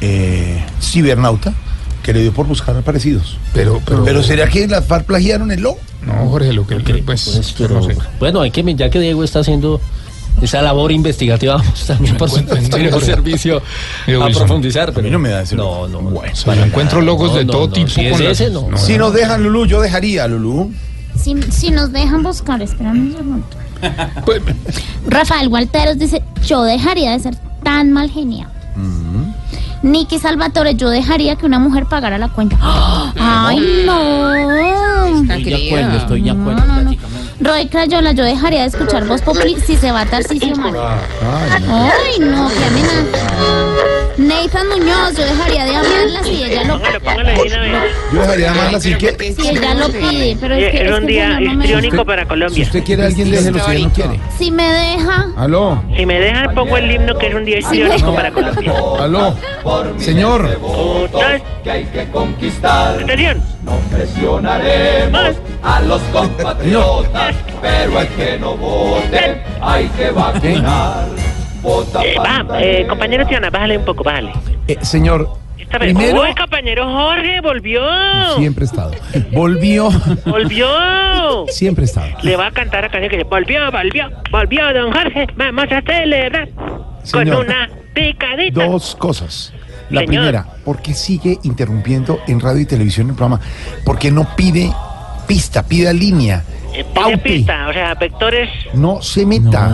eh, cibernauta que le dio por buscar aparecidos. Pero, pero, ¿será que las FARC plagiaron el logo? No, Jorge, lo que pues, Pero, no sé. Bueno, hay que, ya que Diego está haciendo esa labor investigativa, <laughs> vamos también en el servicio a profundizar. Pero a mí no me da ese No, no, bueno. Si yo encuentro logos de todo tipo Si es con las- ese, no. Si nos dejan, Lulú, yo dejaría, Lulú. Si, si nos dejan buscar, espérame un segundo. Pues, Rafael Gualteros dice, yo dejaría de ser tan mal genial. Nicky Salvatore, yo dejaría que una mujer pagara la cuenta. ¡Ay, no! Estoy de acuerdo, estoy de acuerdo No, no, no. Roy Crayola, yo dejaría de escuchar Voz Populi si se va a Tarcisio Maya. Ay, no, qué amenaza. Nathan Muñoz, yo dejaría de hablarla si ella lo Yo dejaría de amarla así que. si ella lo pide, pero es que, Era es un que día no histriónico para Si Colombia. usted quiere a alguien, déjelo si ella no quiere. Si me deja. Aló, Si me dejan, pongo el himno que es un día histriónico para Colombia. aló. Señor. ¿Sabes? Atención. Presionaremos a los compatriotas, <laughs> pero hay que no voten, hay que vacunar. Vota Eh, va, eh, compañero Tiana, bájale un poco, bájale. Eh, señor. Primero- Uy, compañero Jorge, volvió. siempre he estado. Volvió. Volvió. <laughs> Siempre he estado. Le va a cantar a canción que dice, volvió, volvió, volvió, don Jorge, vamos a celebrar con una picadita. Dos cosas. La Señor. primera, ¿por qué sigue interrumpiendo en radio y televisión el programa? ¿Por qué no pide pista, pida línea? Eh, pide pista, o sea, vectores. No se meta.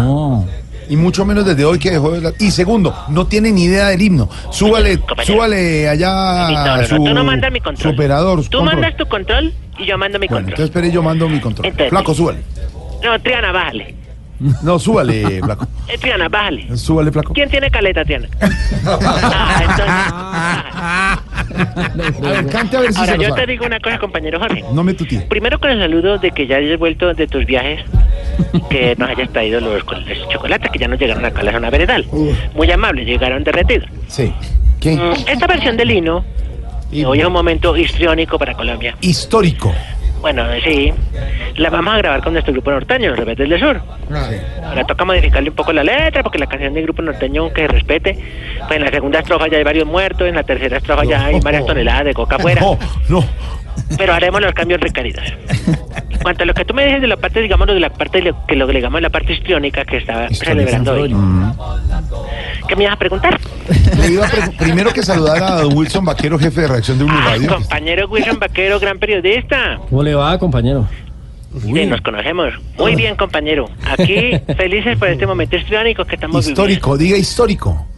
Y mucho menos desde hoy que dejó de hablar. Y segundo, no tiene ni idea del himno. Súbale, súbale allá No, no, no, su, tú no mandas mi control. su operador. Tú control. mandas tu control y yo mando mi Bueno, control. entonces espere, yo mando mi control. Entonces- Flaco, súbale. No, Triana, bájale. No, súbale, Flaco. Eh, Triana, bájale. Súbale, Flaco. ¿Quién tiene caleta, Triana? <laughs> Ah, <laughs> A ver, cante a ver si Ahora, se lo yo sabe. te digo una cosa, compañero Jorge. No me tutí. Primero con el saludo de que ya hayas vuelto de tus viajes, que nos hayas traído los, los chocolates que ya nos llegaron acá a la zona veredal. Muy amables, llegaron derretidos. Sí. ¿Qué? Mm, Esta versión del himno, que hoy es un momento histriónico para Colombia. Histórico. Bueno, sí, la vamos a grabar con nuestro grupo norteño, Rebeldes del Sur. Ahora toca modificarle un poco la letra, porque la canción del grupo norteño, que se respete, pues en la segunda estrofa ya hay varios muertos, en la tercera estrofa ya hay varias toneladas de coca afuera. <laughs> No, no. Pero haremos los cambios requeridos. <laughs> En cuanto a lo que tú me dices de la parte, digamos, de la parte, de lo que lo llamamos la parte histriónica que estaba celebrando hoy. ¿Qué me ibas a preguntar? Le iba a pregun- primero que saludar a don Wilson Vaquero, jefe de reacción de Uniradio. Compañero Wilson Vaquero, gran periodista. ¿Cómo le va, compañero? Sí, nos conocemos. Muy bien, compañero. Aquí, felices por este momento histriónico que estamos Histórico, diga histórico. viviendo. Histórico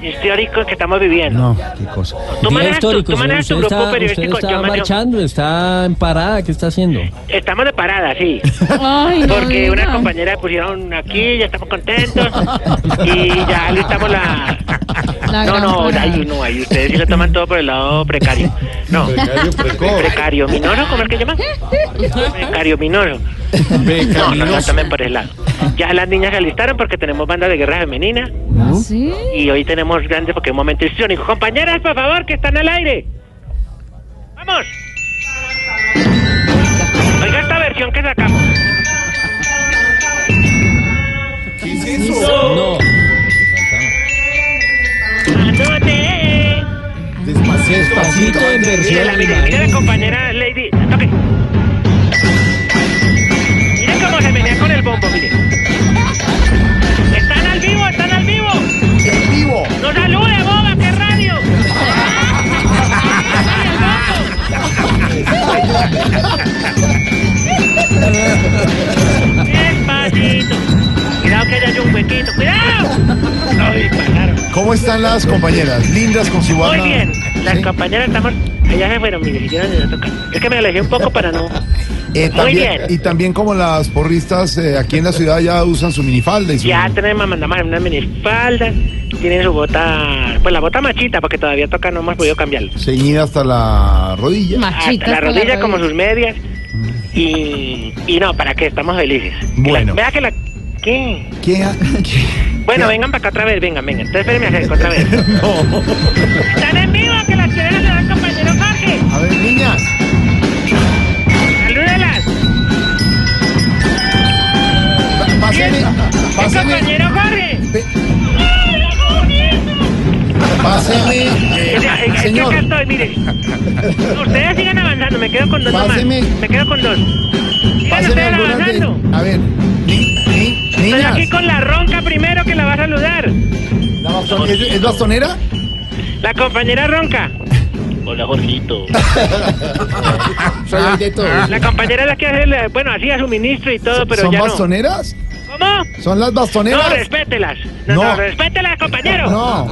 que estamos viviendo. No, qué cosa. Tú manejas tu- histórico, tú manejas tu grupo está, periodístico, usted yo está manejo- marchando, está en parada, ¿qué está haciendo? Estamos de parada, sí. Ay, no Porque diga. una compañera pusieron aquí, ya estamos contentos. y ya listamos la. La no, no, ahí no, ahí ustedes sí lo toman todo por el lado precario. No. Precario, precoz. Precario minoro, ¿cómo es que llama? <laughs> Precario minoro. No, no, no tomen por el lado. Ya las niñas se alistaron porque tenemos banda de guerra femenina. ¿Sí? Y hoy tenemos grandes porque es un momento histriónico. Compañeras, por favor, que están al aire. ¡Vamos! Oiga esta versión que sacamos. ¿Qué es eso? No. Despacito, Despacito en Mire versión la, mire, mire la compañera Lady. Toque. Con el bombo, mire. ¡Están al vivo, están al vivo! En vivo. ¡No salude, boba, qué radio! <laughs> Despacito. Cuidado que haya un huequito, cuidado. ¿Cómo están las compañeras? Lindas con su banda. Muy bien, las compañeras estamos. Ellas se fueron, mire, hicieron de tocar. Es que me alejé un poco para no. Eh, Muy también, bien. Y también como las porristas eh, aquí en la ciudad ya usan su minifalda y su... Ya tenemos, mandamos unas minifaldas, tienen su bota, pues la bota machita, porque todavía toca, no hemos podido cambiarlo. ceñida hasta la rodilla. Hasta la rodilla como sus medias. Y, y no, ¿para qué? Estamos felices. Bueno. Vea que la... ¿Qué? ¿Qué? <laughs> Bueno, vengan para acá otra vez, vengan, vengan. Entonces espérenme me acerco otra vez. <laughs> ¡Están en vivo! ¡Que las quieren hacer compañero Jorge! A ver, niñas. ¡Salúdelas! Páseme, ¡El páseme, compañero Jorge! páseme, eh, Es que- es que señor. acá estoy, mire. Ustedes sigan avanzando, me quedo con dos Páseme. nomás. Me quedo con dos. Sigan ustedes algunas de... avanzando. A ver, ni- ni- Estoy niñas. aquí con la ronca primero que la va a saludar. La baston- ¿Es, es bastonera? La compañera ronca. Hola, Jorgito. <laughs> Soy el de. La compañera es la que hace, la- bueno, hacía suministro y todo, pero ¿Son ya no. bastoneras? ¿Cómo? ¿Son las bastoneras? No, respételas. No, no, No. respételas, compañero. No.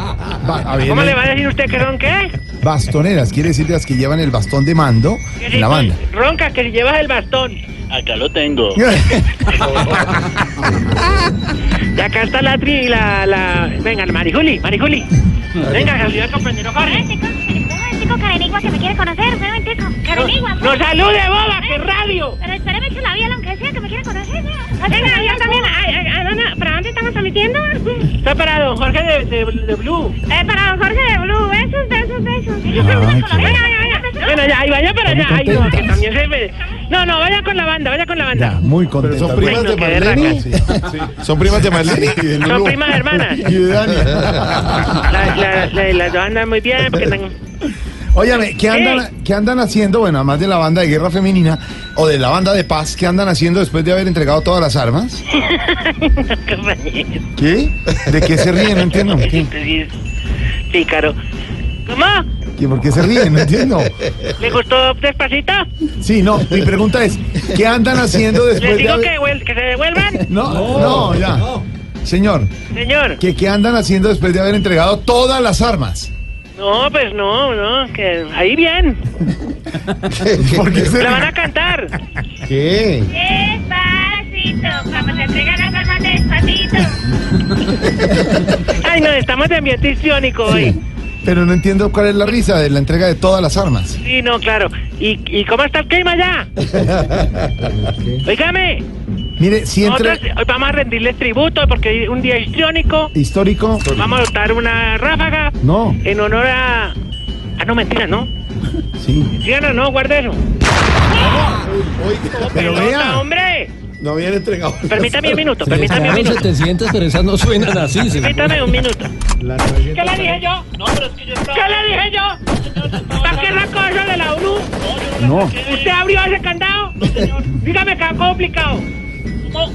Va- a ver, ¿Cómo eh, le va a decir usted que son qué? Bastoneras, quiere decir las que llevan el bastón de mando Que en si la banda. Ronca, que si llevas el bastón. Acá lo tengo. <laughs> Y acá está la tri, la, la... Venga, Marijuli, Marijuli. Venga, saluda al compañero Jorge. Chico Carenigua que me quiere conocer, un momentico. Carenigua. No salude, boba, que radio. Pero espéreme que la vi aunque sea que me quiere conocer. ya. Venga, yo también. Ay, ay, ay, ¿dónde- ¿Para dónde estamos transmitiendo? Está para don Jorge de, de, de Blue. Eh, para don Jorge de Blue. Besos, besos, besos. Venga, venga, venga. Bueno, ya, ahí vaya para allá. Ay, no, que también se me... No, no, vaya con la banda, vaya con la banda. Muy contenta. ¿Son primas de Marlene? ¿Son primas de Marlene? Son primas hermanas. Y de Dani. La- la- la- Las dos andan muy bien porque están... Óyame, ¿qué andan, ¿qué andan haciendo? Bueno, además de la banda de guerra femenina o de la banda de paz, ¿qué andan haciendo después de haber entregado todas las armas? <laughs> Qué rayos. ¿Qué? ¿De qué se ríen? No entiendo. ¿Qué? Sí, Pícaro. ¿Cómo? ¿Qué? ¿Por qué se ríen? No entiendo. ¿Le gustó despacito? Sí, no, mi pregunta es, ¿qué andan haciendo ¿Les después de digo haber... que, que se devuelvan? No, no, ya. Señor, Señor. ¿qué, ¿qué andan haciendo después de haber entregado todas las armas? No, pues no, no, que ahí bien. <laughs> ¿Por qué se La van a cantar. ¿Qué? Despacito, cuando se entregan las armas despacito. Ay, no, estamos de ambiente histriónico hoy. Pero no entiendo cuál es la risa de la entrega de todas las armas. Sí, no, claro. ¿Y, y cómo está el clima allá? <laughs> Óigame. Mire, si entre... Nosotros hoy vamos a rendirles tributo porque es un día histriónico. Histórico. Vamos a dar una ráfaga No, en honor a... Ah, no, mentira, no. sí. Sí, no, no, guarde eso. Pero Pelota, vea. hombre. No habían entregado. Permítame un minuto, permítame un minuto. 700, pero esas no suenan así. Permítame un minuto. ¿Qué le dije yo? No, pero es que yo ¿Qué le dije yo? ¿Para qué la cosa de la ONU? No. ¿Usted abrió ese candado? Dígame que está complicado.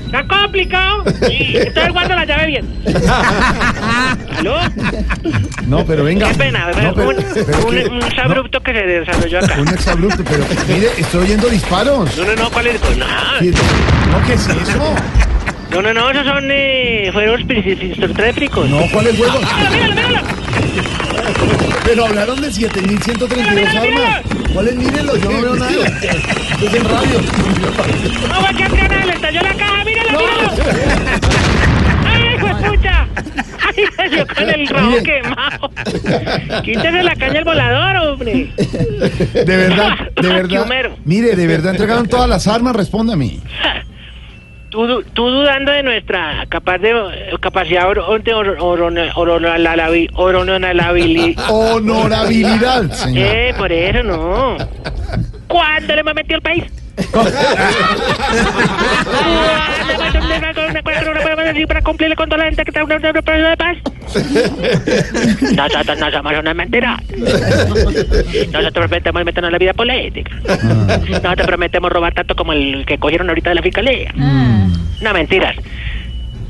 ¿Está complicado? Sí. Entonces guarda la llave bien. ¿Aló? No, pero venga. Qué pena, No, pero- un, pero un, que- un sabrupto que se desarrolló acá. Un exabrupto, pero mire, estoy oyendo disparos. No, no, no, ¿cuál es? Pues nada. ¿Qué- No, ¿qué es eso? No, no, no, esos son eh, fueros trépricos. No, ¿cuál es juego? Míralo, míralo, míralo. Pero hablaron de 7.132 armas. ¿Cuál es? Mírenlo, yo no veo nada. Es en radio. No, va que atrás le estalló la caja, míralo, míralo. ¡Ay, hijo de pucha! ¡Ay, se dio con el rabo quemado! Quítese la caña al volador, hombre. De verdad, <laughs> de verdad. Mire, de verdad entregaron todas las armas, respóndame. <laughs> Tú, tú dudando de nuestra capaz de, capacidad or, or- Honorabilidad, señor. Eh, por eso no. ¿Cuándo le hemos metido al país? Para cumplirle con toda la gente que está en un proceso de paz. Nosotros no somos una mentira. Nosotros prometemos meternos en la vida política. Nosotros prometemos robar tanto como el que cogieron ahorita de la fiscalía. No, mentiras.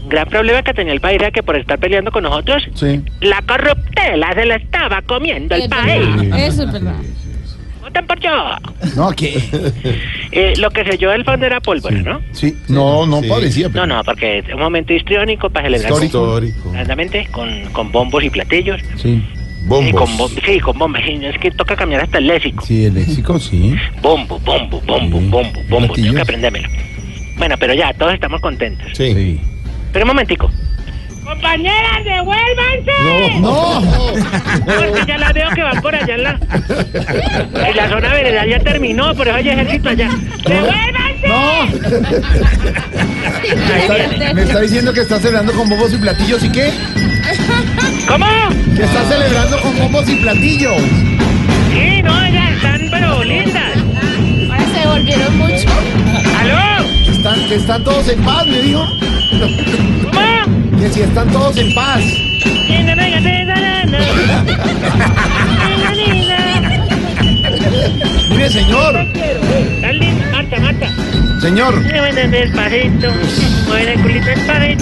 Gran problema que tenía el país era que por estar peleando con nosotros, Sí. la corruptela se la estaba comiendo el país. Eso es verdad. Voten por yo. No, ¿qué? <laughs> Eh, lo que selló el fondo era pólvora, ¿no? Sí, no, no parecía. No, no, porque es un momento histriónico para celebrar Histórico. Grandamente, con, con bombos y platillos. Sí. Y con bom- sí, con bombas. Y Es que toca cambiar hasta el léxico. Sí, el léxico, sí. Bombo, bombo, bombo, bombo, bombo. Tengo que aprendérmelo. Bueno, pero ya, todos estamos contentos. Sí. Pero un momentico. ¡Compañeras, devuélvanse! No, Porque ya las veo que van por allá en la... En la zona veredal ya terminó, por eso hay ejército allá. ¡Devuélvanse! No. Me está, me está diciendo que está celebrando con bombos y platillos y qué? ¿Cómo? Que está celebrando con bombos y platillos. Sí, no, ya están, pero lindas. Ahora se devolvieron mucho. ¡Aló! Están, que están todos en paz, me dijo. ¿Cómo? Que si están todos en paz. <laughs> Mire, señor. Linda, Marta, Marta. Señor.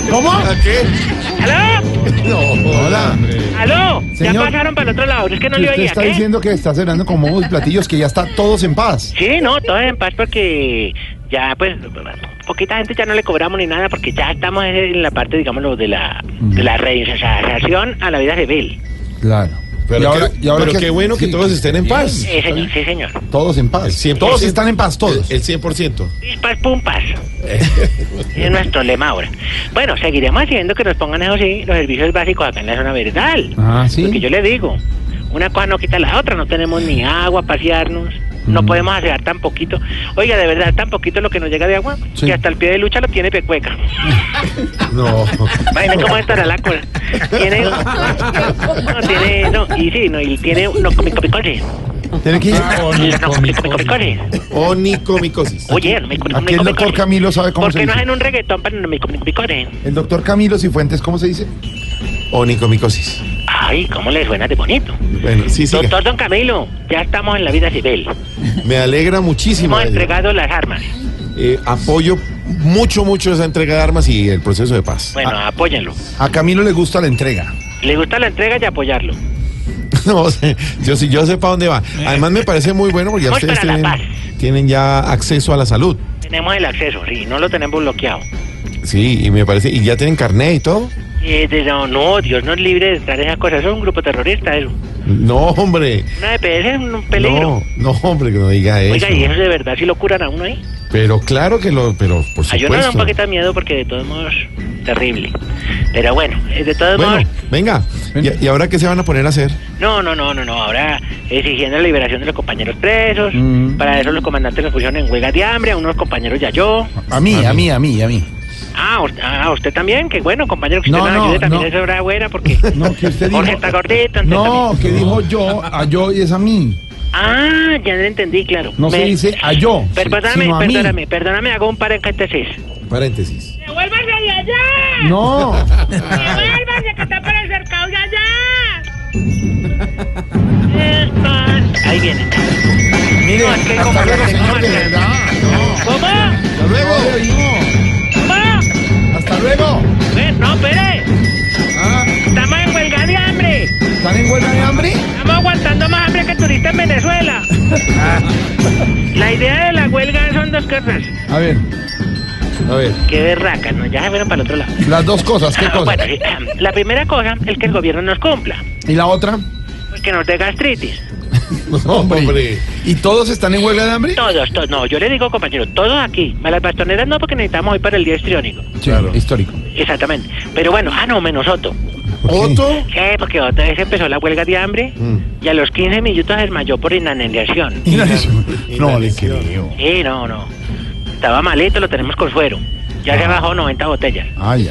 ¿Cómo? qué? ¿Aló? No, hola. ¿Aló? Ya Señor. pasaron para el otro lado, es que no le oía, está ¿qué? diciendo que está celebrando con y platillos, que ya está todos en paz. Sí, no, todo en paz porque ya, pues, poquita gente ya no le cobramos ni nada porque ya estamos en la parte, digámoslo, de la, de la reinserción a la vida civil. Claro. Pero, Y ahora- qué, y ahora pero qué- qué bueno que todos estén en paz. Sí, señor, sí, señor. Todos en paz. 100%. Todos están en paz, todos. El 100%. Pispas, pumpas. es nuestro lema ahora. Bueno, seguiremos haciendo que nos pongan eso sí, los servicios básicos acá en la zona verdal. Ah, sí. Porque yo le digo, una cosa no quita la otra, no tenemos ni agua para pasearnos. No Mm. podemos hacer tan poquito. Oiga, de verdad, tan poquito lo que nos llega de agua, Sí. que hasta el pie de lucha lo tiene pecueca. <laughs> No. Imagínate cómo estará la cosa. Tiene. <laughs> No, tiene. No, y sí, no, y tiene. No, comicomicosis. ¿Tiene que ir? No, comicomicosis. Onicomicosis. Oye, no me Aquí el doctor Camilo sabe cómo ¿Por se qué no dice. hacen un reggaetón para no me comicomicosis? El doctor Camilo Cifuentes, ¿cómo se dice? Onicomicosis. Ay, ¿cómo le suena de bonito? Bueno, sí, siga. Doctor Don Camilo, ya estamos en la vida civil. Me alegra muchísimo. Hemos ello. entregado las armas. Eh, apoyo mucho, mucho esa entrega de armas y el proceso de paz. Bueno, Ah. apóyenlo. A Camilo le gusta la entrega. Le gusta la entrega y apoyarlo. <laughs> No, sé, yo sí, yo sé para dónde va. Además me parece muy bueno porque ya Vamos ustedes tienen, tienen ya acceso a la salud. Tenemos el acceso, sí, no lo tenemos bloqueado. Sí, y me parece, y ya tienen carnet y todo. Eh, de- no, no, Dios nos libre de estar en esas cosas. Eso es un grupo terrorista, eso. No, hombre. Una EPS es un peligro. No, no, hombre, que no diga eso. Oiga, ¿y eso de verdad si lo curan a uno ahí? Pero claro que lo, pero por A yo no da un supuesto. poquito de miedo porque de todos modos, terrible. Pero bueno, eh, de todos Bueno, modos, venga. ¿Y, y ahora qué se van a poner a hacer? no, no, no, no, no. Ahora exigiendo la liberación de los compañeros presos. Mm. Para eso los comandantes nos pusieron en huelga de hambre, a unos compañeros ya yo. A mí, a mí, a mí, a mí. Ah, usted, ah, usted también, qué bueno, compañero, que usted No, nos no, ayude también no. es hora buena porque <laughs> No, que usted dijo. Jorge está gordito. entonces No, también- que dijo yo, a yo y es a mí. Ah, ya lo entendí, claro. No se dice a yo, Perdóname, sino a mí. perdóname, perdóname, hago un paréntesis. Paréntesis. ¡Devuélvase de allá! No. ¡Devuélvase que está para el cercado de allá! Ahí viene. Mire, No, es que hasta como no ¿Están en huelga de hambre? Estamos aguantando más hambre que turistas en Venezuela. La idea de la huelga son dos cosas. A ver, A ver. Qué berraca, ¿no? Ya se fueron para el otro lado. las dos cosas, ¿qué Ah, cosas? Bueno, sí. La primera cosa es que el gobierno nos cumpla. ¿Y la otra? Pues que nos dé gastritis. <laughs> Hombre. ¿Y todos están en huelga de hambre? Todos, todos. No, yo le digo, compañero, todos aquí. A las bastoneras no, porque necesitamos hoy para el día histriónico. Sí, histórico. Exactamente. Pero bueno, ah, no, menos Otto. ¿Otto? Sí, porque otra vez empezó la huelga de hambre y a los 15 minutos desmayó por inanilación. No le creo. Sí, no, no. Estaba malito, lo tenemos con suero. Ya se bajó 90 botellas. Ay,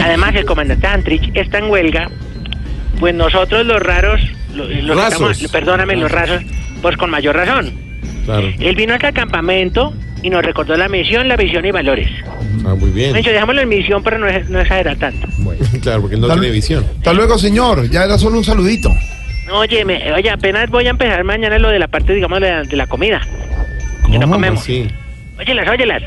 Además, el comandante Antrich está en huelga. Pues nosotros los raros, lo- los, que Rasos. estamos- perdóname, los rasos, pues con mayor razón. Claro. Él vino acá al campamento y nos recordó la misión, la visión y valores. Ah, muy bien. Mencho, dejámoslo en misión para no, no exagerar tanto. <laughs> Claro, porque no Tal- tiene visión. Hasta luego, señor. Ya era solo un saludito. Oye, me- oye, apenas voy a empezar mañana lo de la parte, digamos, de la, de la comida. Que no ¿Cómo? comemos. Sí. Óyelas, óyelas.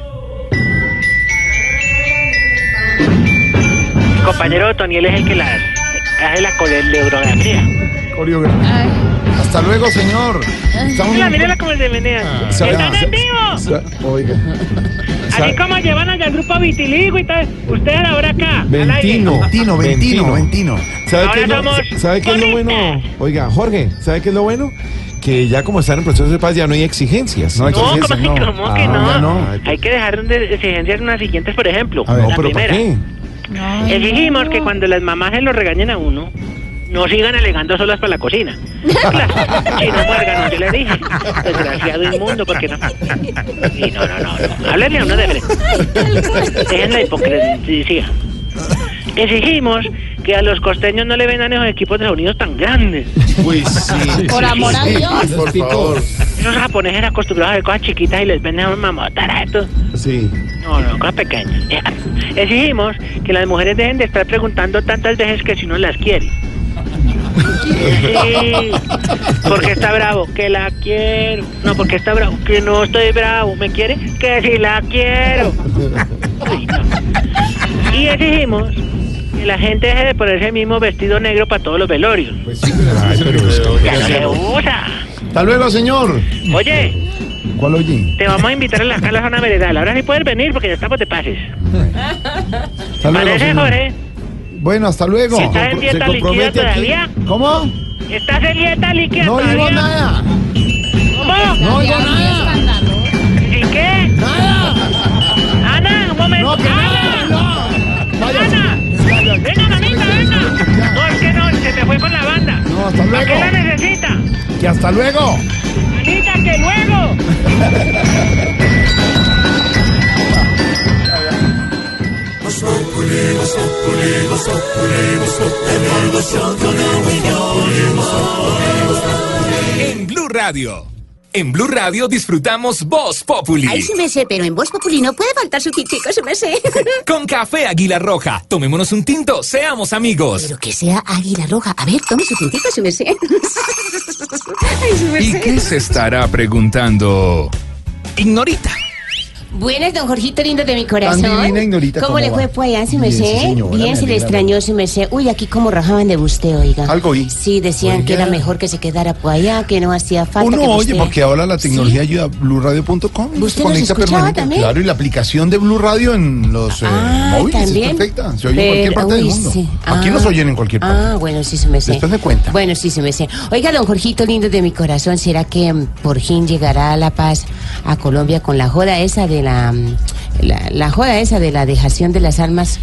Mi compañero Toniel es el que las hace la coreografía. Coreografía. Hasta luego, señor. Estamos Mira, mírala cómo se menea. ¿Sabe- ¡Están en vivo! Oiga. Así como llevan allá el grupo Vitiligo y tal. Ustedes ahora acá. Ventino. Ventino, Ventino, Ventino. ¿Sabe Ahora qué es lo, ¿sabe qué es lo bueno? Oiga, Jorge, ¿sabe qué es lo bueno? Que ya como están en proceso de paz ya no hay exigencias. No hay No, ¿cómo, exigencias, así? no. ¿Cómo que Ah, no? no. Hay que dejar de exigencias unas siguientes, por ejemplo. A ver. No, la pero ¿para primera. qué? Exigimos que cuando las mamás se lo regañen a uno, no sigan alegando solas para la cocina. <laughs> Si no, muérganos, yo le dije. Desgraciado inmundo, ¿por qué no? Sí, no, no, no. no. Háblenle a uno de frente. Dejen la hipocresía. Exigimos que a los costeños no le vendan esos equipos de sonidos tan grandes. Uy, sí. Por amor a Dios. Por favor. Esos japoneses acostumbrados a ver cosas chiquitas y les venden un mamotarato. Sí. No, no, cosas pequeñas. Exigimos que las mujeres dejen de estar preguntando tantas veces que si uno las quiere. Sí. <laughs> Porque está bravo, que la quiero. No, porque está bravo, que no estoy bravo. ¿Me quiere? Que si la quiero. Uy, no. Y exigimos que la gente deje de ponerse el mismo vestido negro para todos los velorios. Ay, pero es que- Ya no se usa. Hasta luego, señor. Oye, ¿Cuál oye? te vamos a invitar a la, a la zona veredal. Ahora sí puedes venir porque ya estamos de pases. Hasta luego, ¿Parece, señor. Jorge? Bueno, hasta luego. ¿Estás en dieta líquida todavía? ¿Cómo? ¿Estás en dieta líquida No todavía? digo nada. ¿Cómo? No digo nada. ¿Y qué? Nada. Ana, un momento. No, que Ana. no. Ana. Venga, mamita, venga. No, es que no, se me fue con la banda. No, hasta ¿Para qué luego. la necesita? Que hasta luego. Anita, que luego. <laughs> En Blue Radio. En Blue Radio disfrutamos Voz Populi. Ay, sí me sé, pero en Voz Populi no puede faltar su tintico, sí me sé. <laughs> Con café Águila Roja. Tomémonos un tinto, seamos amigos. Pero que sea águila roja. A ver, tome su tintico, sí me sé. <laughs> Ay, sí me ¿Y sé. qué se estará preguntando? Ignorita. Buenas, don Jorgito lindo de mi corazón. Tan divina, Ignorita, ¿Cómo, ¿cómo le fue por allá, sí me Bien, sí, señora, Bien, se le extrañó, sí me sé. Uy, aquí como rajaban de usted, oiga. Algo oí. Sí, decían que era mejor que se quedara por allá, que no hacía falta Uno que oye, usted- porque ahora la tecnología ayuda a blueradio.com. y ¿Usted nos escuchaba permanente. también? Claro, y la aplicación de Blue Radio en los eh, Ah, móviles también. es perfecta. Se oye en cualquier parte del mundo. sí. Aquí Ah. nos oyen en cualquier parte. Ah, bueno, sí se me sé. Después me cuenta. Bueno, sí se me sé. Oiga, don Jorgito lindo de mi corazón, ¿será que mm, por fin llegará la paz a Colombia con la joda esa de la, la, la joda esa de la dejación de las armas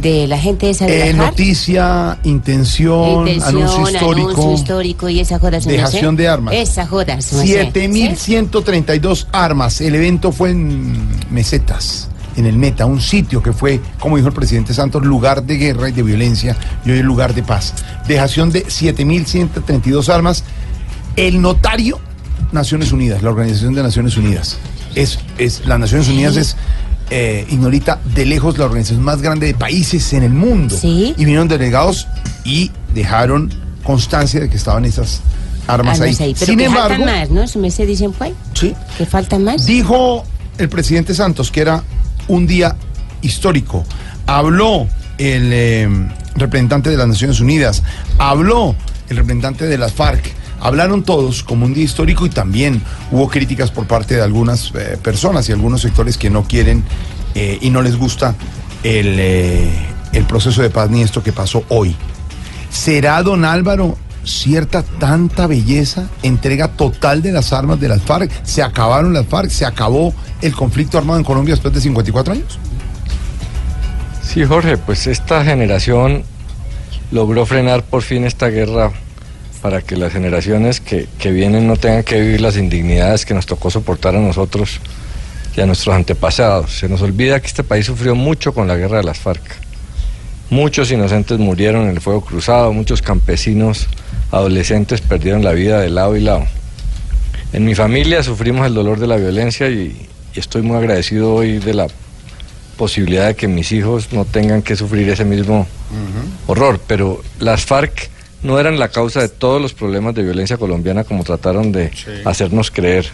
de la gente esa de Eh, noticia, intención, Intención, anuncio histórico. anuncio histórico y esa joda sé. Dejación de armas. Esa joda se me sé. 7.132 armas. El evento fue en Mesetas, en el Meta, un sitio que fue, como dijo el presidente Santos, lugar de guerra y de violencia y hoy es lugar de paz. Dejación de 7.132 armas. El notario, Naciones Unidas, la Organización de Naciones Unidas. Es, es, las Naciones Unidas es, eh, Ignorita, de lejos la organización más grande de países en el mundo. Y vinieron delegados y dejaron constancia de que estaban esas armas Ah, ahí. pero Sin que embargo, faltan más, ¿no? Se me sé, dicen, pues. Sí. Que faltan más. Dijo el presidente Santos que era un día histórico. Habló el eh, representante de las Naciones Unidas. Habló el representante de las FARC. Hablaron todos como un día histórico y también hubo críticas por parte de algunas eh, personas y algunos sectores que no quieren eh, y no les gusta el, eh, el proceso de paz ni esto que pasó hoy. ¿Será, don Álvaro, cierta tanta belleza? Entrega total de las armas de las FARC. ¿Se acabaron las FARC? ¿Se acabó el conflicto armado en Colombia después de 54 años? Sí, Jorge, pues esta generación logró frenar por fin esta guerra para que las generaciones que, que vienen no tengan que vivir las indignidades que nos tocó soportar a nosotros y a nuestros antepasados. Se nos olvida que este país sufrió mucho con la guerra de las FARC. Muchos inocentes murieron en el fuego cruzado, muchos campesinos adolescentes perdieron la vida de lado y lado. En mi familia sufrimos el dolor de la violencia y, y estoy muy agradecido hoy de la posibilidad de que mis hijos no tengan que sufrir ese mismo horror. Pero las FARC no eran la causa de todos los problemas de violencia colombiana como trataron de hacernos creer.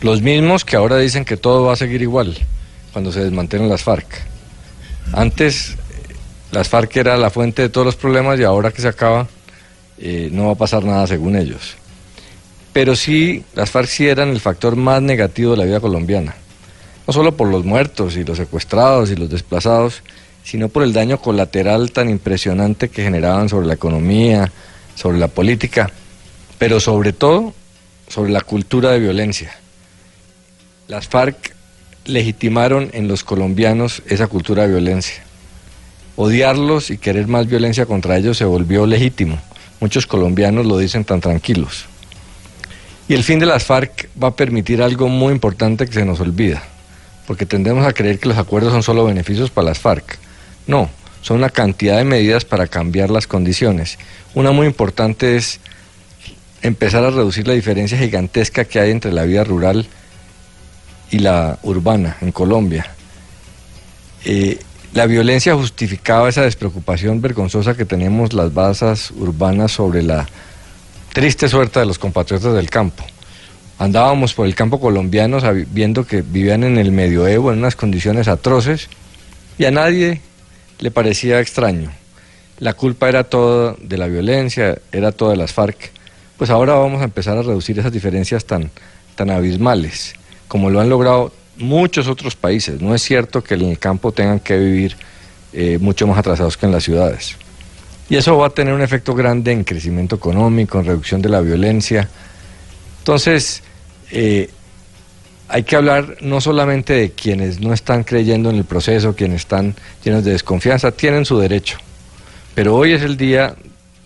Los mismos que ahora dicen que todo va a seguir igual cuando se desmantelen las FARC. Antes eh, las FARC era la fuente de todos los problemas y ahora que se acaba eh, no va a pasar nada según ellos. Pero sí, las FARC sí eran el factor más negativo de la vida colombiana. No solo por los muertos y los secuestrados y los desplazados, sino por el daño colateral tan impresionante que generaban sobre la economía, sobre la política, pero sobre todo sobre la cultura de violencia. Las FARC legitimaron en los colombianos esa cultura de violencia. Odiarlos y querer más violencia contra ellos se volvió legítimo. Muchos colombianos lo dicen tan tranquilos. Y el fin de las FARC va a permitir algo muy importante que se nos olvida, porque tendemos a creer que los acuerdos son solo beneficios para las FARC. No, son una cantidad de medidas para cambiar las condiciones. Una muy importante es empezar a reducir la diferencia gigantesca que hay entre la vida rural y la urbana en Colombia. Eh, la violencia justificaba esa despreocupación vergonzosa que tenemos las bazas urbanas sobre la triste suerte de los compatriotas del campo. Andábamos por el campo colombiano viendo que vivían en el medioevo en unas condiciones atroces y a nadie le parecía extraño. La culpa era toda de la violencia, era toda de las FARC. Pues ahora vamos a empezar a reducir esas diferencias tan, tan abismales, como lo han logrado muchos otros países. No es cierto que en el campo tengan que vivir eh, mucho más atrasados que en las ciudades. Y eso va a tener un efecto grande en crecimiento económico, en reducción de la violencia. Entonces, eh, hay que hablar no solamente de quienes no están creyendo en el proceso, quienes están llenos de desconfianza, tienen su derecho. Pero hoy es el día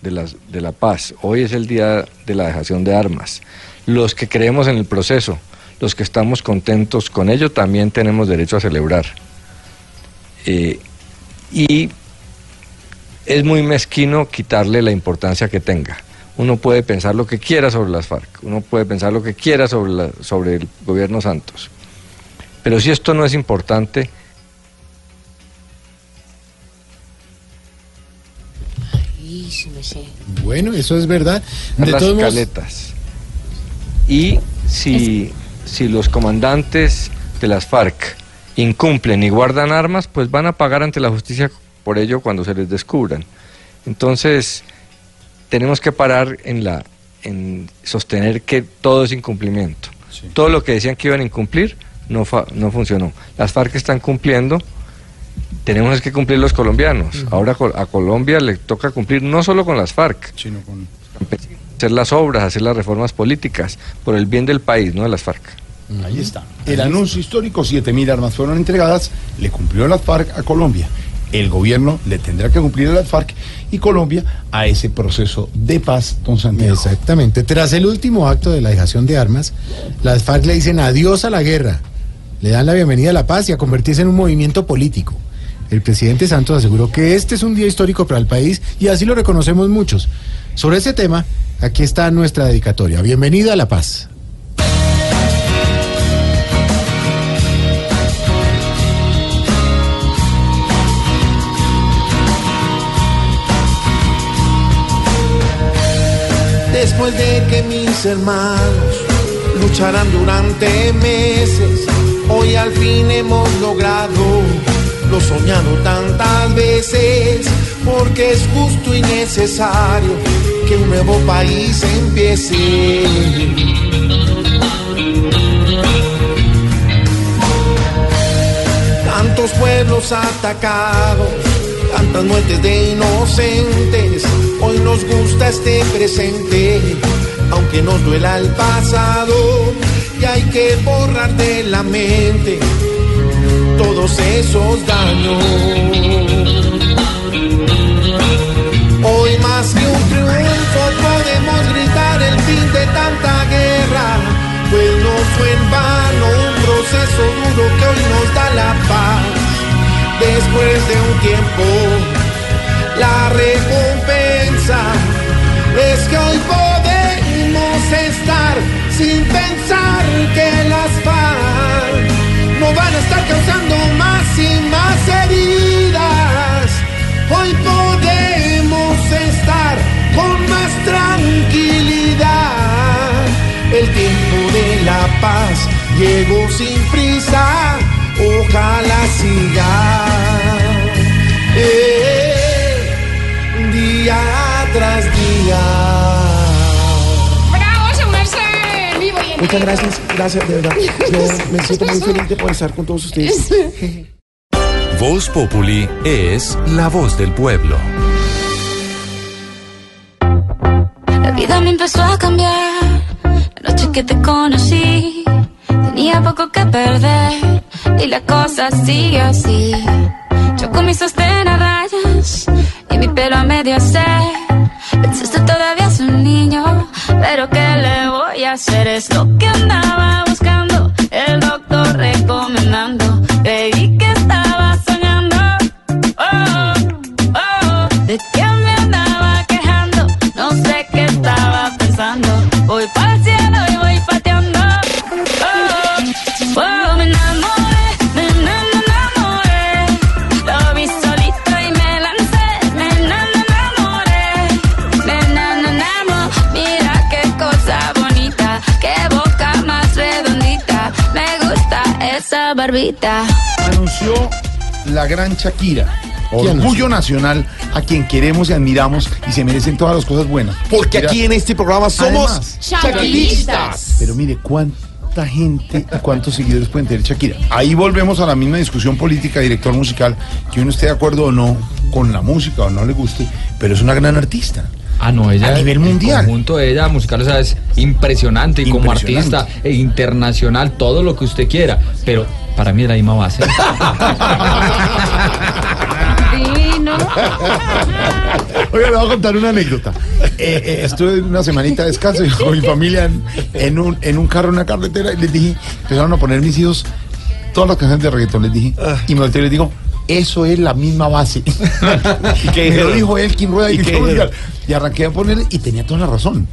de la, de la paz, hoy es el día de la dejación de armas. Los que creemos en el proceso, los que estamos contentos con ello, también tenemos derecho a celebrar. Eh, y es muy mezquino quitarle la importancia que tenga. Uno puede pensar lo que quiera sobre las FARC, uno puede pensar lo que quiera sobre, la- sobre el gobierno Santos. Pero si esto no es importante, Ay, sí, me sé. Bueno, eso es verdad. De las todos modos, escaletas. Y si, si los comandantes de las FARC incumplen y guardan armas, pues van a pagar ante la justicia por ello cuando se les descubran. Entonces, tenemos que parar en la en sostener que todo es incumplimiento. Todo lo que decían que iban a incumplir no, fa- no funcionó. Las FARC están cumpliendo, tenemos que cumplir los colombianos. Ahora a Colombia le toca cumplir no solo con las FARC, sino con hacer las obras, hacer las reformas políticas, por el bien del país, no de las FARC. Ahí está. El anuncio histórico, 7.000 armas fueron entregadas, le cumplió las FARC a Colombia. El gobierno le tendrá que cumplir a las FARC y Colombia a ese proceso de paz, don Santiago. Exactamente. Tras el último acto de la dejación de armas, las FARC le dicen adiós a la guerra, le dan la bienvenida a la paz y a convertirse en un movimiento político. El presidente Santos aseguró que este es un día histórico para el país y así lo reconocemos muchos. Sobre ese tema, aquí está nuestra dedicatoria. Bienvenida a la paz. Después de que mis hermanos lucharán durante meses, hoy al fin hemos logrado lo soñado tantas veces, porque es justo y necesario que un nuevo país empiece. Tantos pueblos atacados, tantas muertes de inocentes. Nos gusta este presente, aunque nos duela el pasado. Y hay que borrar de la mente todos esos daños. Hoy más que un triunfo podemos gritar el fin de tanta guerra, pues no fue en vano un proceso duro que hoy nos da la paz. Después de un tiempo, la recompensa es que hoy podemos estar sin pensar que las FARC no van a estar causando más y más heridas. Hoy podemos estar con más tranquilidad. El tiempo de la paz llegó sin prisa, ojalá siga. Muchas gracias, gracias de verdad. <laughs> Yo me siento muy feliz de poder estar con todos ustedes. Voz Populi es la voz del pueblo. La vida me empezó a cambiar. La noche que te conocí, tenía poco que perder. Y la cosa sigue así. Yo con mi sostén a rayas y mi pelo a medio hacer. Pensaste todavía es un niño, pero ¿qué le voy a hacer? Es lo que andaba buscando, el doctor recomendando. Barbita. Anunció la gran Shakira. Orgullo nacional a quien queremos y admiramos y se merecen todas las cosas buenas. Porque aquí en este programa somos Además, shakiristas. Pero mire, ¿cuán- cuánta gente y cuántos seguidores pueden tener Shakira. Ahí volvemos a la misma discusión política, director musical, que uno esté de acuerdo o no con la música o no le guste, pero es una gran artista. Ah, no, ella. A nivel mundial. El conjunto de ella musical, o sea, es impresionante y como artista e internacional, todo lo que usted quiera. Pero para mí es la misma base. Oiga, le voy a contar una anécdota. Eh, eh, estuve una semanita de descanso y con mi familia en, en un, en un carro, en una carretera, y les dije, empezaron a poner mis hijos todas las canciones de reggaetón, les dije, y me volteé y les digo, eso es la misma base. <laughs> y qué me lo dijo Elkin Rueda ¿Y y, qué y arranqué a poner, y tenía toda la razón.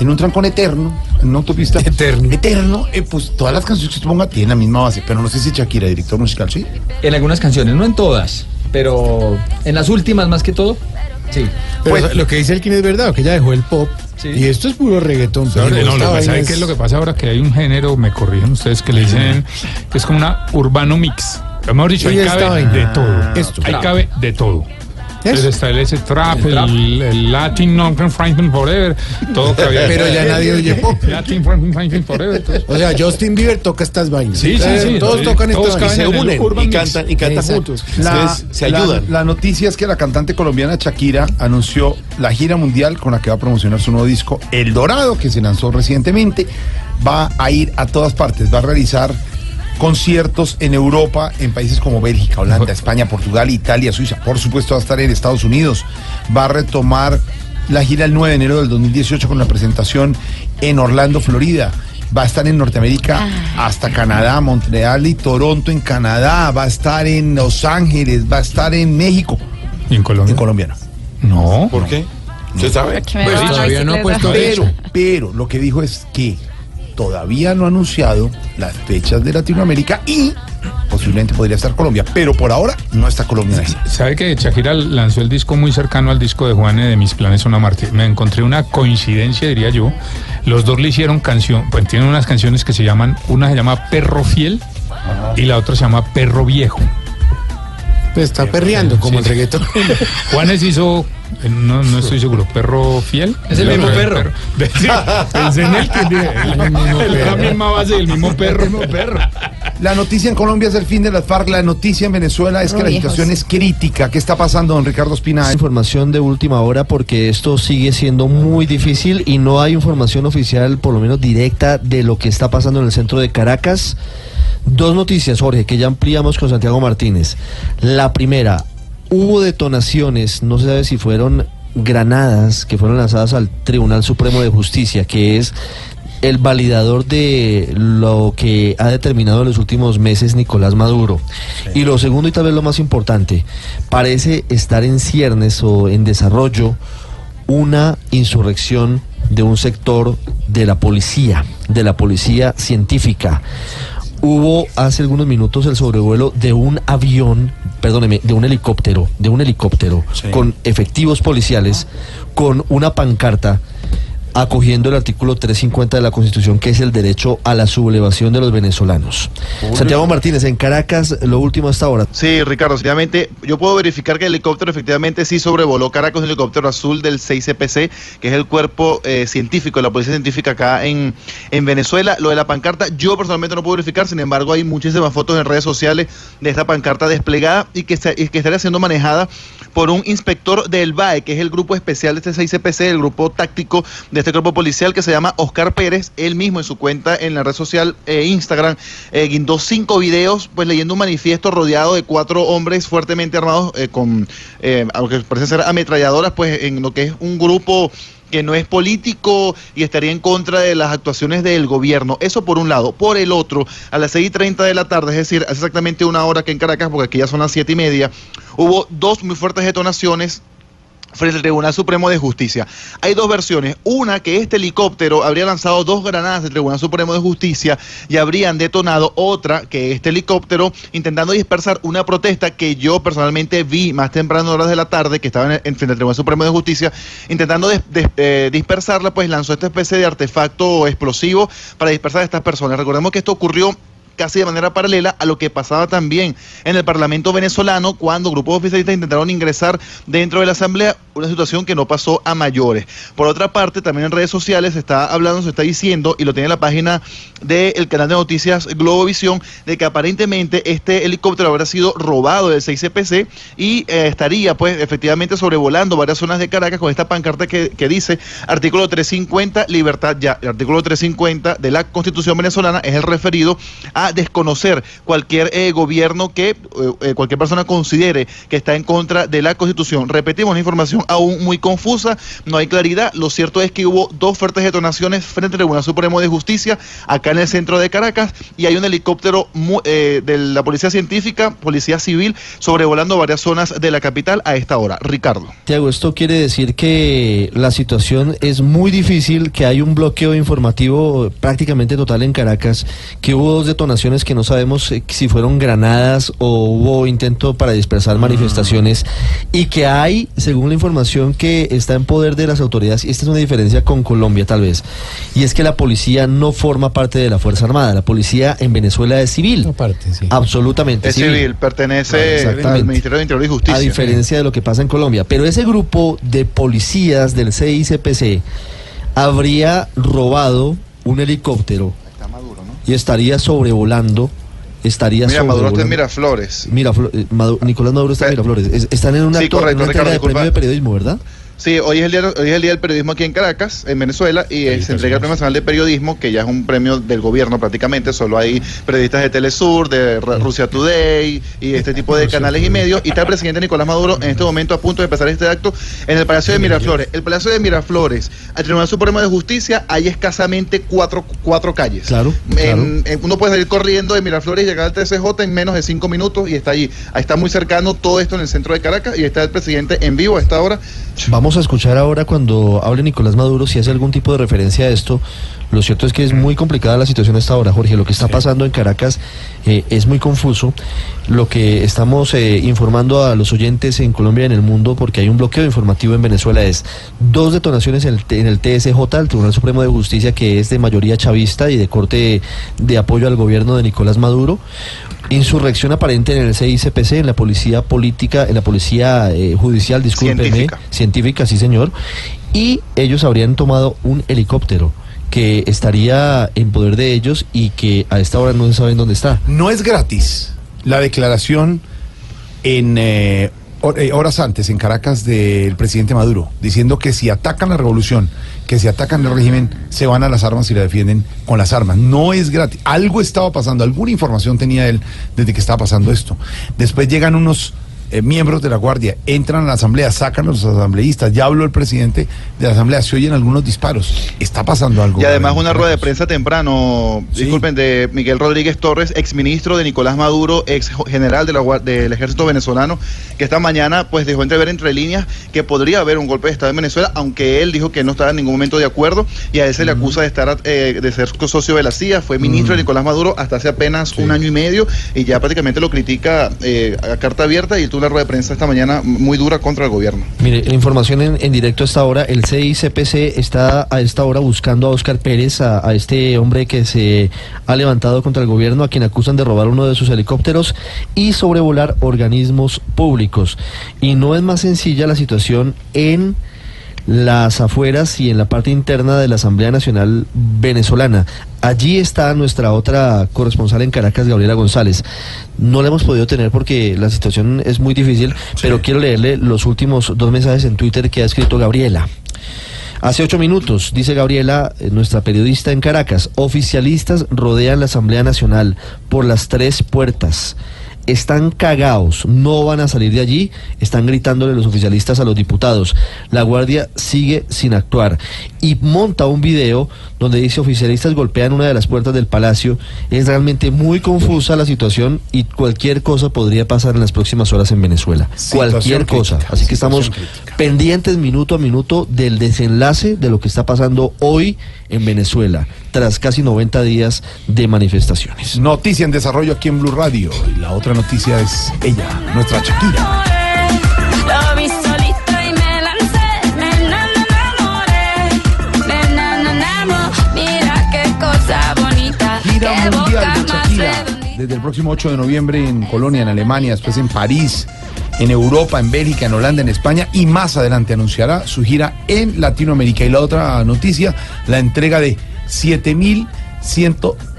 En un trancón eterno, en una autopista eterno, eterno eh, pues todas las canciones que usted ponga tienen la misma base, pero no sé si Shakira, director musical, sí. En algunas canciones, no en todas, pero en las últimas más que todo, sí. Pero Pues- lo que dice Elkin es verdad, que ella dejó el pop. Y esto es puro reggaetón. No, pero no, esta lo que vaina ¿sabe es- qué es lo que pasa ahora? Que hay un género, me corrigen ustedes, que le dicen que es como una urbano mix. Lo mejor dicho, ahí esta cabe de todo. Esto. ahí cabe de todo. Entonces está el ese trap, El trap. el, el Latin Non Franklin Forever, todo cabía. Pero ya nadie oye pop. Latin Franklin Forever. todo. O sea, Justin Bieber toca estas vainas. Sí, sí, sí, Todos sí. tocan Todos estas vainas. en el urban y cantan, y cantan juntos. La, se la- ayudan. La, noticia es que la cantante colombiana Shakira anunció la gira mundial con la que va a promocionar su nuevo disco El Dorado, que se lanzó recientemente. Va a ir a todas partes, va a realizar conciertos en Europa, en países como Bélgica, Holanda, España, Portugal, Italia, Suiza. Por supuesto, va a estar en Estados Unidos. Va a retomar la gira el 9 de enero del 2018 con la presentación en Orlando, Florida. Va a estar en Norteamérica hasta Canadá, Montreal y Toronto en Canadá. Va a estar en Los Ángeles, va a estar en México. ¿Y en Colombia? En Colombia no. No. ¿Por qué? ¿Usted sabe? Pues todavía no ha puesto Pero, pero lo que dijo es que todavía no ha anunciado las fechas de Latinoamérica y posiblemente podría estar Colombia, pero por ahora no está Colombia. esa. ¿Sabe que Shakira lanzó el disco muy cercano al disco de Juane de Mis Planes Una Marte? Me encontré una coincidencia, diría yo. Los dos le hicieron canción, pues tienen unas canciones que se llaman, una se llama Perro Fiel y la otra se llama Perro Viejo. Pues está perreando como el reggaetón. Juanes hizo, no, no estoy seguro, Perro Fiel. Es el mismo perro. Sí, pensé en él que el- la misma base del mismo perro. La noticia en Colombia es el fin de las FARC. La noticia en Venezuela es que la viejos. situación es crítica. ¿Qué está pasando, don Ricardo Espina? Información de última hora porque esto sigue siendo muy difícil y no hay información oficial, por lo menos directa, de lo que está pasando en el centro de Caracas. Dos noticias, Jorge, que ya ampliamos con Santiago Martínez. La primera, hubo detonaciones, no se sabe si fueron granadas que fueron lanzadas al Tribunal Supremo de Justicia, que es el validador de lo que ha determinado en los últimos meses Nicolás Maduro. Y lo segundo y tal vez lo más importante, parece estar en ciernes o en desarrollo una insurrección de un sector de la policía, de la policía científica. Hubo hace algunos minutos el sobrevuelo de un avión, perdóneme, de un helicóptero, de un helicóptero con efectivos policiales, con una pancarta acogiendo el artículo 350 de la Constitución, que es el derecho a la sublevación de los venezolanos. Santiago Martínez, en Caracas, lo último hasta ahora. Sí, Ricardo, efectivamente, yo puedo verificar que el helicóptero efectivamente sí sobrevoló Caracas, un helicóptero azul del 6CPC, que es el cuerpo eh, científico, la policía científica acá en, en Venezuela. Lo de la pancarta, yo personalmente no puedo verificar, sin embargo, hay muchísimas fotos en redes sociales de esta pancarta desplegada y que, está- y que estaría siendo manejada por un inspector del BAE, que es el grupo especial de este 6CPC, el grupo táctico de este cuerpo policial que se llama Oscar Pérez. Él mismo en su cuenta en la red social eh, Instagram eh, guindó cinco videos, pues leyendo un manifiesto rodeado de cuatro hombres fuertemente armados eh, con, eh, aunque parece ser ametralladoras, pues en lo que es un grupo que no es político y estaría en contra de las actuaciones del gobierno. Eso por un lado. Por el otro, a las 6 y 30 de la tarde, es decir, hace exactamente una hora que en Caracas, porque aquí ya son las siete y media, hubo dos muy fuertes detonaciones frente al Tribunal Supremo de Justicia. Hay dos versiones. Una, que este helicóptero habría lanzado dos granadas del Tribunal Supremo de Justicia y habrían detonado. Otra, que este helicóptero, intentando dispersar una protesta que yo personalmente vi más temprano horas de la tarde, que estaba en, en frente al Tribunal Supremo de Justicia, intentando eh, dispersarla, pues lanzó esta especie de artefacto explosivo para dispersar a estas personas. Recordemos que esto ocurrió casi de manera paralela a lo que pasaba también en el Parlamento venezolano cuando grupos oficialistas intentaron ingresar dentro de la Asamblea, una situación que no pasó a mayores. Por otra parte, también en redes sociales se está hablando, se está diciendo, y lo tiene en la página del canal de noticias Globovisión, de que aparentemente este helicóptero habrá sido robado del 6CPC y eh, estaría pues efectivamente sobrevolando varias zonas de Caracas con esta pancarta que, que dice artículo 350, libertad ya. El artículo 350 de la Constitución venezolana es el referido a desconocer cualquier eh, gobierno que eh, eh, cualquier persona considere que está en contra de la Constitución. Repetimos, una información aún muy confusa, no hay claridad. Lo cierto es que hubo dos fuertes detonaciones frente al Tribunal Supremo de Justicia acá en el centro de Caracas y hay un helicóptero de la Policía Científica, Policía Civil, sobrevolando varias zonas de la capital a esta hora. Ricardo. Tiago, esto quiere decir que la situación es muy difícil, que hay un bloqueo informativo prácticamente total en Caracas, que hubo dos detonaciones que no sabemos eh, si fueron granadas o hubo intento para dispersar manifestaciones y que hay, según la información que está en poder de las autoridades, y esta es una diferencia con Colombia tal vez, y es que la policía no forma parte de la Fuerza Armada, la policía en Venezuela es civil. Absolutamente Es civil, pertenece al Ministerio de Interior y Justicia. A diferencia de lo que pasa en Colombia. Pero ese grupo de policías del CICPC habría robado un helicóptero y estaría sobrevolando. Estaría Mira, Maduro está en Miraflores. Miraflo- eh, Madu- Nicolás Maduro está en Miraflores. Es- están en una, Sí, correcto, una Ricardo, de premio de periodismo, ¿verdad? Sí, hoy es, el día, hoy es el día del periodismo aquí en Caracas, en Venezuela, y se entrega el Premio Nacional de Periodismo, que ya es un premio del gobierno prácticamente, solo hay periodistas de Telesur, de Ra- Rusia Today y este tipo de canales y medios, y está el presidente Nicolás Maduro en este momento a punto de empezar este acto en el Palacio de Miraflores. El Palacio de Miraflores, al Tribunal Supremo de Justicia, hay escasamente cuatro, cuatro calles. Claro. En- en- uno puede salir corriendo de Miraflores y llegar al TCJ en menos de cinco minutos y está allí. Ahí está muy cercano todo esto en el centro de Caracas y está el presidente en vivo a esta hora Vamos a escuchar ahora cuando hable Nicolás Maduro si hace algún tipo de referencia a esto. Lo cierto es que es muy complicada la situación a esta hora, Jorge. Lo que está pasando en Caracas eh, es muy confuso. Lo que estamos eh, informando a los oyentes en Colombia y en el mundo, porque hay un bloqueo informativo en Venezuela, es dos detonaciones en el, en el TSJ, el Tribunal Supremo de Justicia, que es de mayoría chavista y de corte de apoyo al gobierno de Nicolás Maduro. Insurrección aparente en el CICPC, en la policía política, en la policía eh, judicial, discúlpeme, Científica. científica, sí señor, y ellos habrían tomado un helicóptero que estaría en poder de ellos y que a esta hora no se saben dónde está. No es gratis la declaración en eh, eh, horas antes en Caracas del presidente Maduro, diciendo que si atacan la revolución, que si atacan el régimen, se van a las armas y la defienden con las armas. No es gratis. Algo estaba pasando, alguna información tenía él desde que estaba pasando esto. Después llegan unos eh, miembros de la Guardia, entran a la Asamblea, sacan a los asambleístas, ya habló el presidente de la Asamblea, se oyen algunos disparos. Está pasando algo. Y además una rueda de prensa temprano, disculpen, de Miguel Rodríguez Torres, exministro de Nicolás Maduro, ex general de la del ejército venezolano, que esta mañana pues dejó entrever entre líneas que podría haber un golpe de Estado en Venezuela, aunque él dijo que no estaba en ningún momento de acuerdo y a él se le acusa de estar eh, de ser socio de la CIA, fue ministro de Nicolás Maduro hasta hace apenas un año y medio y ya prácticamente lo critica eh, a carta abierta y tuvo una rueda de prensa esta mañana muy dura contra el gobierno. Mire, la información en, directo a esta hora, el CICPC está a esta hora buscando a Oscar Pérez, a este hombre que se ha levantado contra el gobierno, a quien acusan de robar uno de sus helicópteros y sobrevolar organismos públicos. Y no es más sencilla la situación en las afueras y en la parte interna de la Asamblea Nacional Venezolana. Allí está nuestra otra corresponsal en Caracas, Gabriela González. No la hemos podido tener porque la situación es muy difícil, pero quiero leerle los últimos dos mensajes en Twitter que ha escrito Gabriela. Hace ocho minutos, dice Gabriela, eh, nuestra periodista en Caracas, oficialistas rodean la Asamblea Nacional por las tres puertas. Están cagados, no van a salir de allí, están gritándole los oficialistas a los diputados. La Guardia sigue sin actuar y monta un video donde dice oficialistas golpean una de las puertas del palacio. Es realmente muy confusa la situación y cualquier cosa podría pasar en las próximas horas en Venezuela. Situación cualquier cosa. crítica, Así que estamos pendientes minuto a minuto del desenlace de lo que está pasando hoy en Venezuela, tras casi 90 días de manifestaciones. Noticia en desarrollo aquí en Blue Radio. Y la otra noticia es ella, nuestra Shakira. Desde el próximo 8 de noviembre en Colonia, en Alemania, después en París, en Europa, en Bélgica, en Holanda, en España y más adelante anunciará su gira en Latinoamérica. Y la otra noticia, la entrega de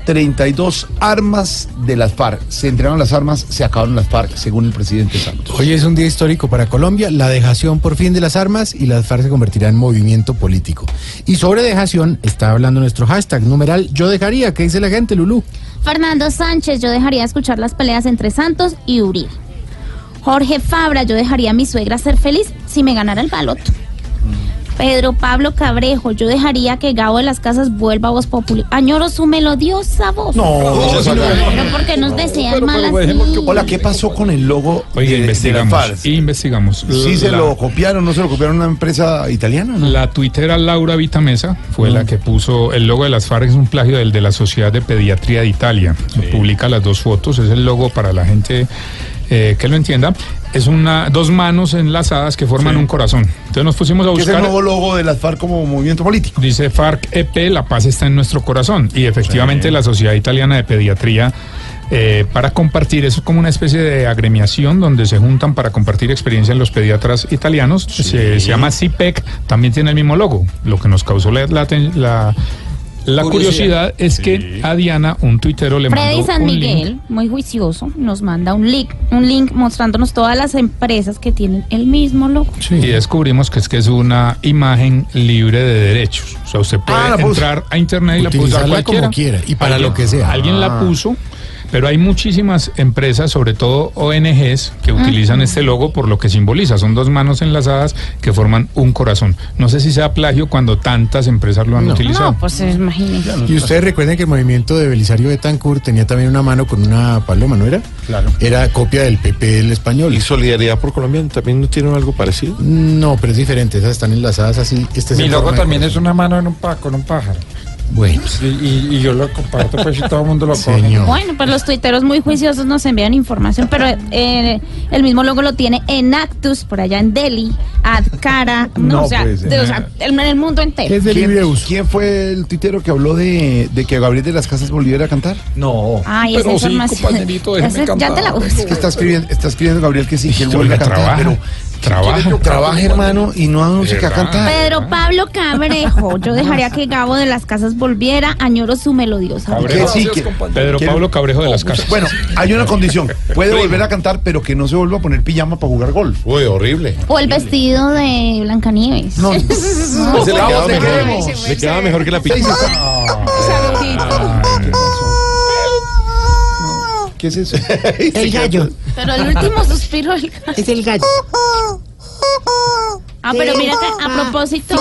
7.132 armas de las FARC. Se entregaron las armas, se acabaron las FARC, según el presidente Santos. Hoy es un día histórico para Colombia, la dejación por fin de las armas y las FARC se convertirá en movimiento político. Y sobre dejación está hablando nuestro hashtag numeral yo dejaría, ¿qué dice la gente, Lulú? Fernando Sánchez, yo dejaría escuchar las peleas entre Santos y Uribe. Jorge Fabra, yo dejaría a mi suegra ser feliz si me ganara el baloto. Pedro Pablo Cabrejo, yo dejaría que Gabo de las Casas vuelva a Voz Populi. Añoro su melodiosa voz. No, Pero porque nos desean mal así. Hola, ¿qué pasó con el logo Oiga, de, de la investigamos. FARC? Investigamos. ¿Sí se lo copiaron? ¿No se lo copiaron a una empresa italiana? no? La tuitera Laura Vitamesa fue la que puso el logo de las FARC, es un plagio del de la Sociedad de Pediatría de Italia. Publica las dos fotos, es el logo para la gente eh, que lo entienda. Es una dos manos enlazadas que forman Sí. un corazón. Entonces nos pusimos a ¿Qué es el buscar. nuevo logo de las FARC como movimiento político? Dice FARC EP, la paz está en nuestro corazón. Y efectivamente Sí. la Sociedad Italiana de Pediatría, eh, para compartir, eso es como una especie de agremiación donde se juntan para compartir experiencia en los pediatras italianos. Se, se llama CIPEC, también tiene el mismo logo. Lo que nos causó la, la, la- la curiosidad es que a Diana, un tuitero, le Freddy mandó San un link. Miguel, muy juicioso, nos manda un link, un link mostrándonos todas las empresas que tienen el mismo logo. Y descubrimos que es que es una imagen libre de derechos. O sea, usted puede Ah, puso. entrar a internet y la puede usar como quiera y para Alguien- lo que sea. Alguien la Ah. puso, pero hay muchísimas empresas, sobre todo ONGs, que utilizan este logo por lo que simboliza. Son dos manos enlazadas que forman un corazón. No sé si sea plagio cuando tantas empresas lo han No. utilizado. No, pues imagínense. Y ustedes recuerden que el movimiento de Belisario Betancourt tenía también una mano con una paloma, ¿no era? Claro. Era copia del PP del español. ¿Y Solidaridad por Colombia también no tiene algo parecido? No, pero es diferente, esas están enlazadas así. Este es Mi en logo también es una mano en un pa- con un pájaro. Bueno. Y, y- y yo lo comparto, pues, y todo el mundo lo coge. Bueno, pues los tuiteros muy juiciosos nos envían información, pero eh, el mismo logo lo tiene Enactus, por allá en Delhi, Adcara, no, No o sea, puede ser. de- o sea, el- en el mundo entero. ¿Quién, quién fue el tuitero que habló de, de que Gabriel de las Casas volviera a cantar? No. Ay, esa información. Ese- ya te la busco. Está escribiendo, está escribiendo Gabriel que sí, que él vuelve a cantar, trabaja, pero trabaja. trabaja, hermano, y no anuncia que va a cantar. Pedro Pablo Cabrejo, yo dejaría que Gabo de las Casas volviera, añoro su melodiosa. voz. Que sí, que- Pedro Pablo Cabrejo de las Casas. Bueno, hay una condición. Puede volver a cantar, pero que no se vuelva a poner pijama para jugar golf. Uy, horrible. O el vestido de Blancanieves. No. <laughs> Bravo, quedaba te mejor, queremos. le quedaba mejor que la pijama. ¿Qué es eso? <laughs> El gallo. Pero el último suspiro del gallo. Es el gallo. Ah, pero mira que a propósito.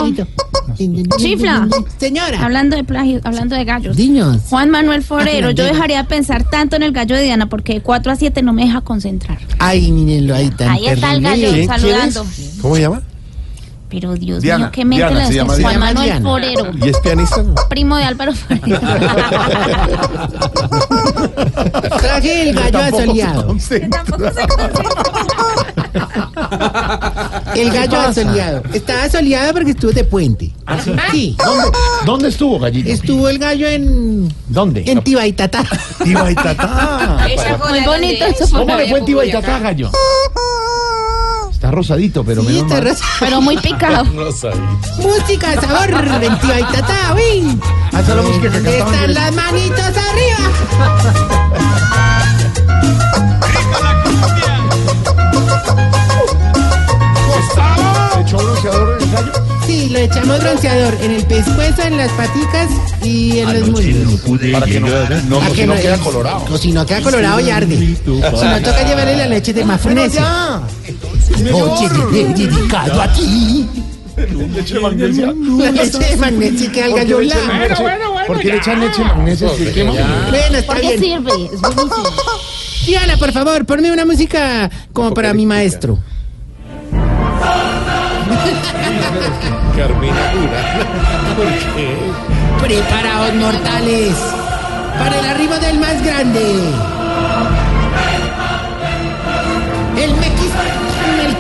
Chifla. Señora. Hablando de plagio, hablando de gallos. Diños. Juan Manuel Forero, Ah, yo dejaría pensar tanto en el gallo de Diana porque de 4 a 7 no me deja concentrar. Ay, mírenlo ahí tan Ahí está el gallo ¿Quién- saludando. ¿Cómo se llama? Pero Dios Diana, mío, qué mente Diana, la se de llama Juan Diana. Manuel Diana. Forero. ¿Y es pianista? no? Primo de Álvaro Forero. Traje el gallo asoleado. El gallo asoleado. Estaba asoleado porque estuvo de puente. ¿Ah, sí? Sí. ¿Dónde, ¿Dónde estuvo, gallito? Estuvo el gallo en. ¿Dónde? En Tibaitatá. Tibaitatá. Muy bonito eso. ¿Cómo le fue en Tibaitatá, gallo? Está rosadito, pero Sí, menos está mal. rosa- <laughs> Pero muy picado. <laughs> Música, sabor, en Tibaitatá, uy. Ah, esa es la música que ¿Dónde cantaban están las manitos arriba? ¿Se echó bronceador en el gallo? Sí, lo echamos bronceador en el pescuezo, en las paticas y en los muslos. Para que no, no, ¿A si que no no? queda colorado. O si no queda colorado y arde. Si no toca llevarle la leche de magnesio. Oye, de- dedicado a ti. Leche de magnesia. Leche de magnesio que al ¿Por qué gallo le echan blanco. leche- ¿Por qué le echan leche de magnesia? Bueno, está ¿Por qué bien. sirve? Es buenísimo. <laughs> Diana, por favor, ponme una música como para mi maestro. <laughs> Carmina Dura. ¿Por qué? Preparaos, mortales, para el arribo del más grande. El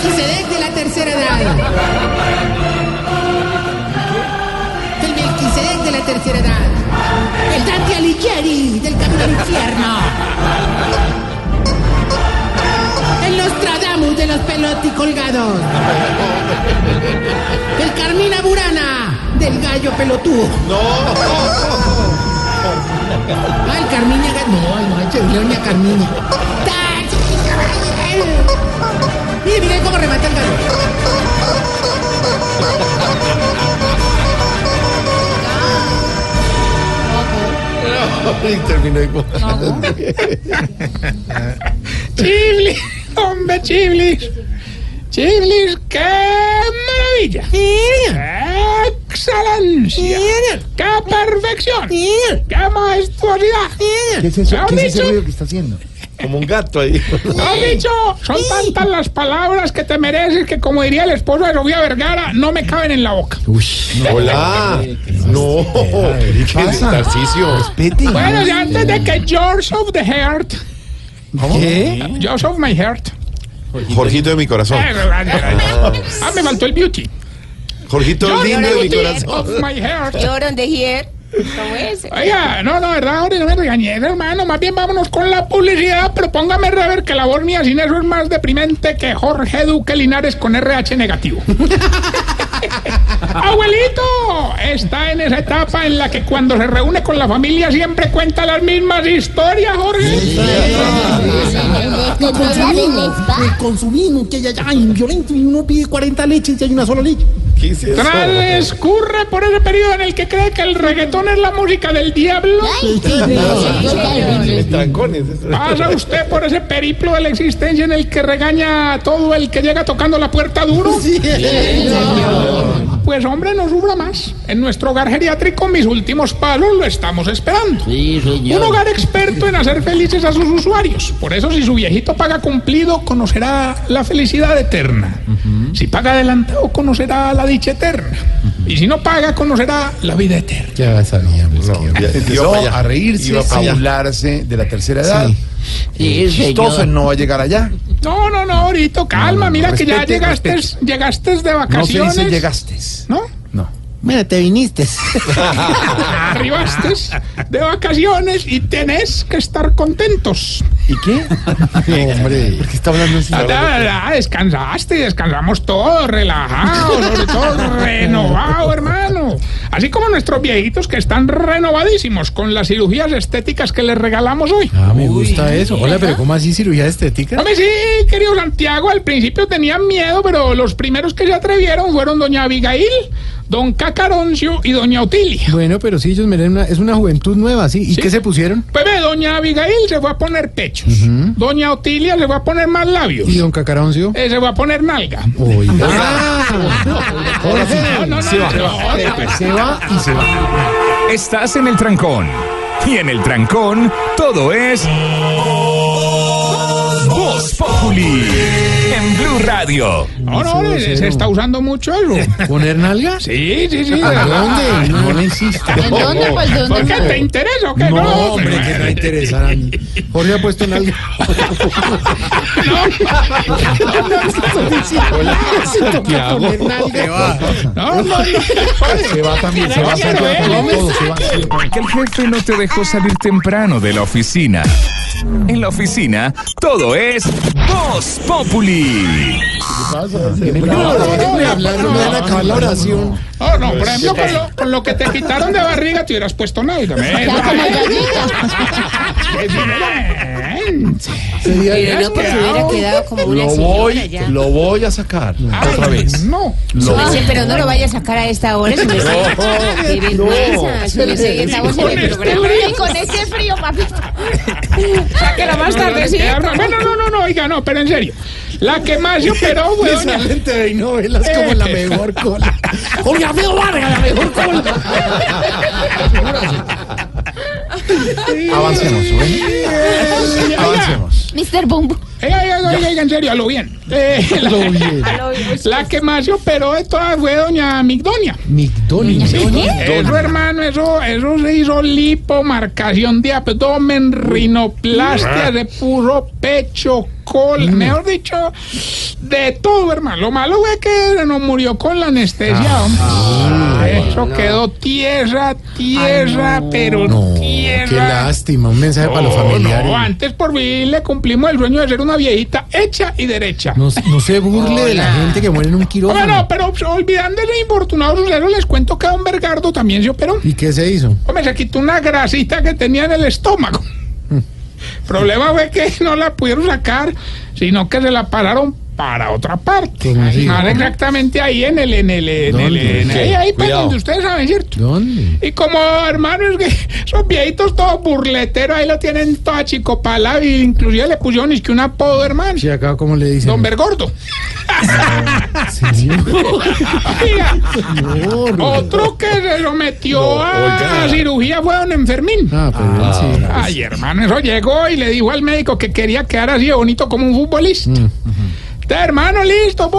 Melquisedec de la tercera edad. El Melquisedec de la tercera edad. El Dante Alighieri del camino al infierno. El Nostradamus de los pelotti colgados. El Carmina Burana del gallo pelotudo. No. Ah, Ay, Carmiña, no, no, Leonia Carmiña. Doña Carmiña. Mire, mire cómo remata el gallo. Y terminó igual. Chiblis, hombre, Chiblis. Chiblis, qué maravilla. ¡Qué excelencia! ¡Qué perfección! ¡Qué majestuosidad! ¿Qué es eso? ¿Lo ¿Qué es ese ruido que está haciendo? Como un gato ahí. ¿Lo has dicho? Son tantas las palabras que te mereces que, como diría el esposo de Sofía Vergara, no me caben en la boca. Hola. No. ¿Qué pasa? Bueno, antes de que George of the Heart. ¿Qué? George of my heart. Jorgito de mi corazón. Eh. Ah, me faltó el beauty. Jorgito George lindo de mi corazón. of my heart. You're on the here. ¿Cómo es? Oiga, no, no, verdad, ahora no me regañes, hermano. Más bien vámonos con la publicidad, pero póngame rever que la voz mía sin eso es más deprimente que Jorge Duque Linares con RH negativo. <laughs> Abuelito, está en esa etapa en la que cuando se reúne con la familia siempre cuenta las mismas historias, Jorge. El consumismo, que hay allá violento y uno pide 40 leches y hay una sola leche. ¿Qué es eso? Transcurre por ese periodo en el que cree que el reggaetón es la música del diablo. ¿Pasa usted por ese periplo de la existencia en el que regaña a todo el que llega tocando la puerta duro? Pues hombre, no sufra más. En nuestro hogar geriátrico, mis últimos palos lo estamos esperando. Un hogar experto en hacer felices a sus usuarios. Por eso, si su viejito paga cumplido, conocerá la felicidad eterna. Si paga adelantado, conocerá la dicha eterna. Y si no paga, conocerá la vida eterna. Ya sabíamos. que- Empezó para allá. a reírse, Iba a burlarse de la tercera edad. Sí, Eh, señor. no va a llegar allá. No, no, no, ahorita, calma, no, mira que ya llegaste, respete. llegaste de No se vacaciones. dice llegaste. ¿No? No. Bueno, te viniste. <laughs> Arribaste de vacaciones y tenés que estar contentos. ¿Y qué? No, hombre. <laughs> ¿Por qué está hablando así? Ah, descansaste, descansamos todos, relajados, sobre todo renovado, hermano. Así como nuestros viejitos que están renovadísimos con las cirugías estéticas que les regalamos hoy. Ah, me gusta eso. Hola, pero ¿cómo así cirugía estética? Hombre, sí, querido Santiago, al principio tenían miedo, pero los primeros que se atrevieron fueron doña Abigail, don Cacaroncio y doña Otilia. Bueno, pero sí, ellos miren, una, es una juventud nueva, ¿sí? ¿Y qué se pusieron? Pues ve, doña Abigail se fue a poner pechos. Doña Otilia se fue a poner más labios. ¿Y don Cacaroncio? Eh, se fue a poner nalga. Oiga. No, Se va. Se va y se va. Estás en el trancón. Y en el trancón, todo es. Voz Populi. Blue Radio. No, no, se, se está usando mucho eso. ¿Poner nalga? Sí, sí, sí. ¿A dónde? No le insista. ¿En dónde? Pues, ¿dónde? ¿Por qué te interesa o qué? No, No, hombre, que no interesará. Jorge ha puesto nalga. Santiago. No, no, no. Se va también, se va a hacer todo, se va a hacer. Que el jefe no te dejó salir temprano de la oficina. En la oficina, todo es Voz Populi. No, déjenme hablar, no la oración. No, no, por ejemplo, con lo, con lo que te quitaron de barriga te hubieras puesto nalga. Pero no, porque hubiera quedado como una Lo voy, ya. lo voy a sacar otra vez. No. Lo Oye, pero no lo vaya a sacar a esta hora. Si Qué estamos en el programa. Y con ese frío, papito. <laughs> Sáquela más tarde, sí. Bueno, no, no, no, oiga, no, pero en serio. La que más se operó fue Me doña... salen TV y novelas como la mejor <laughs> cola. Oye, Alfredo Vargas, la mejor cola. Avancemos, ¿eh? Avancemos. Mr. Boom. En serio, a lo <laughs> bien. Eh, la, Lo bien. la que más se operó de todas fue doña Migdonia. Migdonia. Sí, eso, hermano, eso, eso se hizo lipo, marcación de abdomen, rinoplastia, se puso pecho, cola, mejor dicho, de todo, hermano. Lo malo fue que nos murió con la anestesia, hombre. Eso quedó tierra, tierra, pero Qué tierra. lástima, un mensaje para los familiares. no, antes por fin le cumplimos el sueño de ser una viejita hecha y derecha. No, no se burle de la gente que muere en un quirófano. Bueno, pero olvidando ese infortunado suceso, les cuento que Don Bergardo también se operó. ¿Y qué se hizo? Hombre, se quitó una grasita que tenía en el estómago. Mm. problema fue que no la pudieron sacar, sino que se la pararon para otra parte. Exactamente ahí en el, en el, en el, en- ahí, ahí, pues, Cuidado. donde ustedes saben, ¿cierto? ¿Dónde? Y como hermanos que son viejitos todos burleteros, ahí lo tienen toda chicopala y inclusive le pusieron es que un apodo, hermano. Sí, acá, ¿cómo le dicen? Don Bergordo. Señor. <laughs> Oiga, otro que se sometió a cirugía fue don Enfermín. Ah, él sí. Ay, hermano, eso llegó y le dijo al médico que quería quedar así de bonito como un futbolista. Este hermano, listo,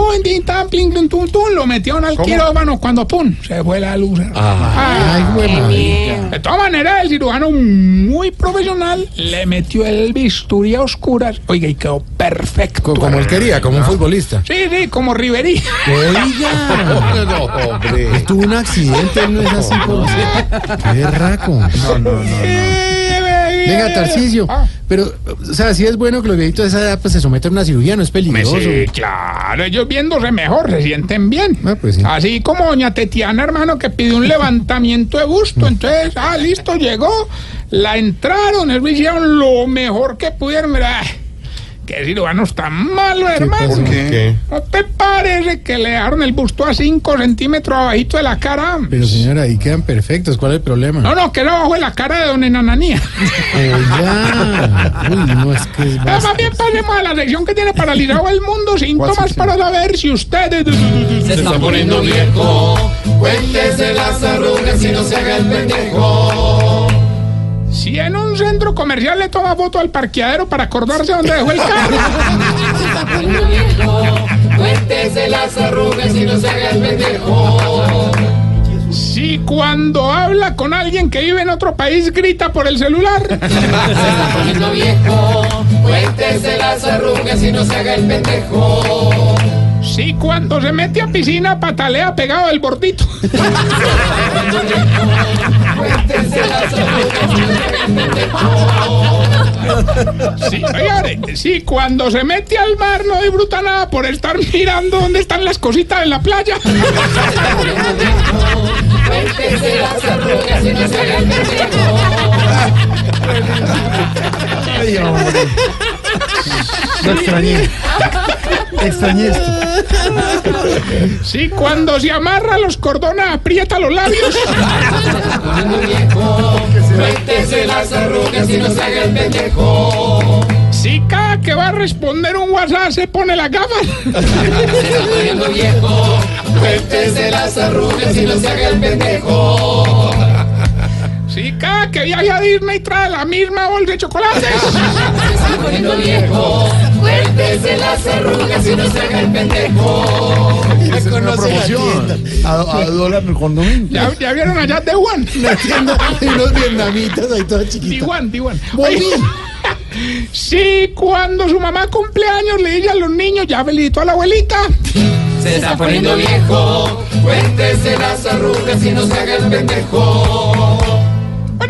tan, plin, tum, tum, tum, lo metieron al ¿Cómo? quirófano cuando, pum, se fue la luz. Ay, güey, marica. De todas maneras, el cirujano muy profesional le metió el bisturí a oscuras. Oiga, y quedó perfecto. Co- Como él quería, como un futbolista. Sí, sí, como Riverí. Oiga. <laughs> <laughs> No, hombre. Él tuvo un accidente, no es así como... Qué raco. No, no, no. Venga, Tarcisio. Pero, o sea, sí es bueno que los viejitos de esa edad pues, se sometan a una cirugía, no es peligroso. sí, claro, ellos viéndose mejor, se sienten bien. Ah, pues sí. Así como doña Tetiana, hermano, que pidió un levantamiento de busto. Entonces, ah, listo, llegó, la entraron, ellos hicieron lo mejor que pudieron. Mira, qué cirujano tan malo, hermano. pasó? ¿Qué? ¿No te parece que le dejaron el busto a 5 centímetros abajito de la cara? Pero señora, ahí quedan perfectos. ¿Cuál es el problema? No, no, que era abajo de la cara de don Enananía. Oiga. Uy, no, es que es. Más bien pasemos a la sección que tiene paralizado el mundo. Síntomas para saber si ustedes... Se está poniendo viejo. Cuéntese las arrugas y no se haga el pendejo. Si en un centro comercial le toma foto al parqueadero para acordarse dónde dejó el carro. Cuéntese las arrugas y no se haga el pendejo. Si cuando habla con alguien que vive en otro país grita por el celular. Cuéntese las arrugas y no se haga el pendejo. Si cuando se mete a piscina patalea pegado del bordito. Sí, oigan, si cuando se mete al mar no disfruta nada por estar mirando dónde están las cositas en la playa. Ay. Lo extrañé. Extrañé esto. Si cuando se amarra los cordones aprieta los labios. Cuéntese las arrugas y no se haga el pendejo. Si cada que va a responder un WhatsApp se pone la gafas. Se viejo. Cuéntese las arrugas y no se haga el pendejo. Si cada que viaja a Disney trae la misma bolsa de chocolates. Se está poniendo viejo. Cuéntese las arrugas y no se haga el pendejo. Es una promoción. A, a dólar con domingo. ¿Ya, ya vieron allá de Juan? De unos vietnamitas ahí todas chiquitas. Tijuan, Tijuan. Si cuando su mamá cumpleaños le dice a los niños, ya felicito a la abuelita. Se está poniendo viejo. Cuéntese las arrugas y no se haga el pendejo.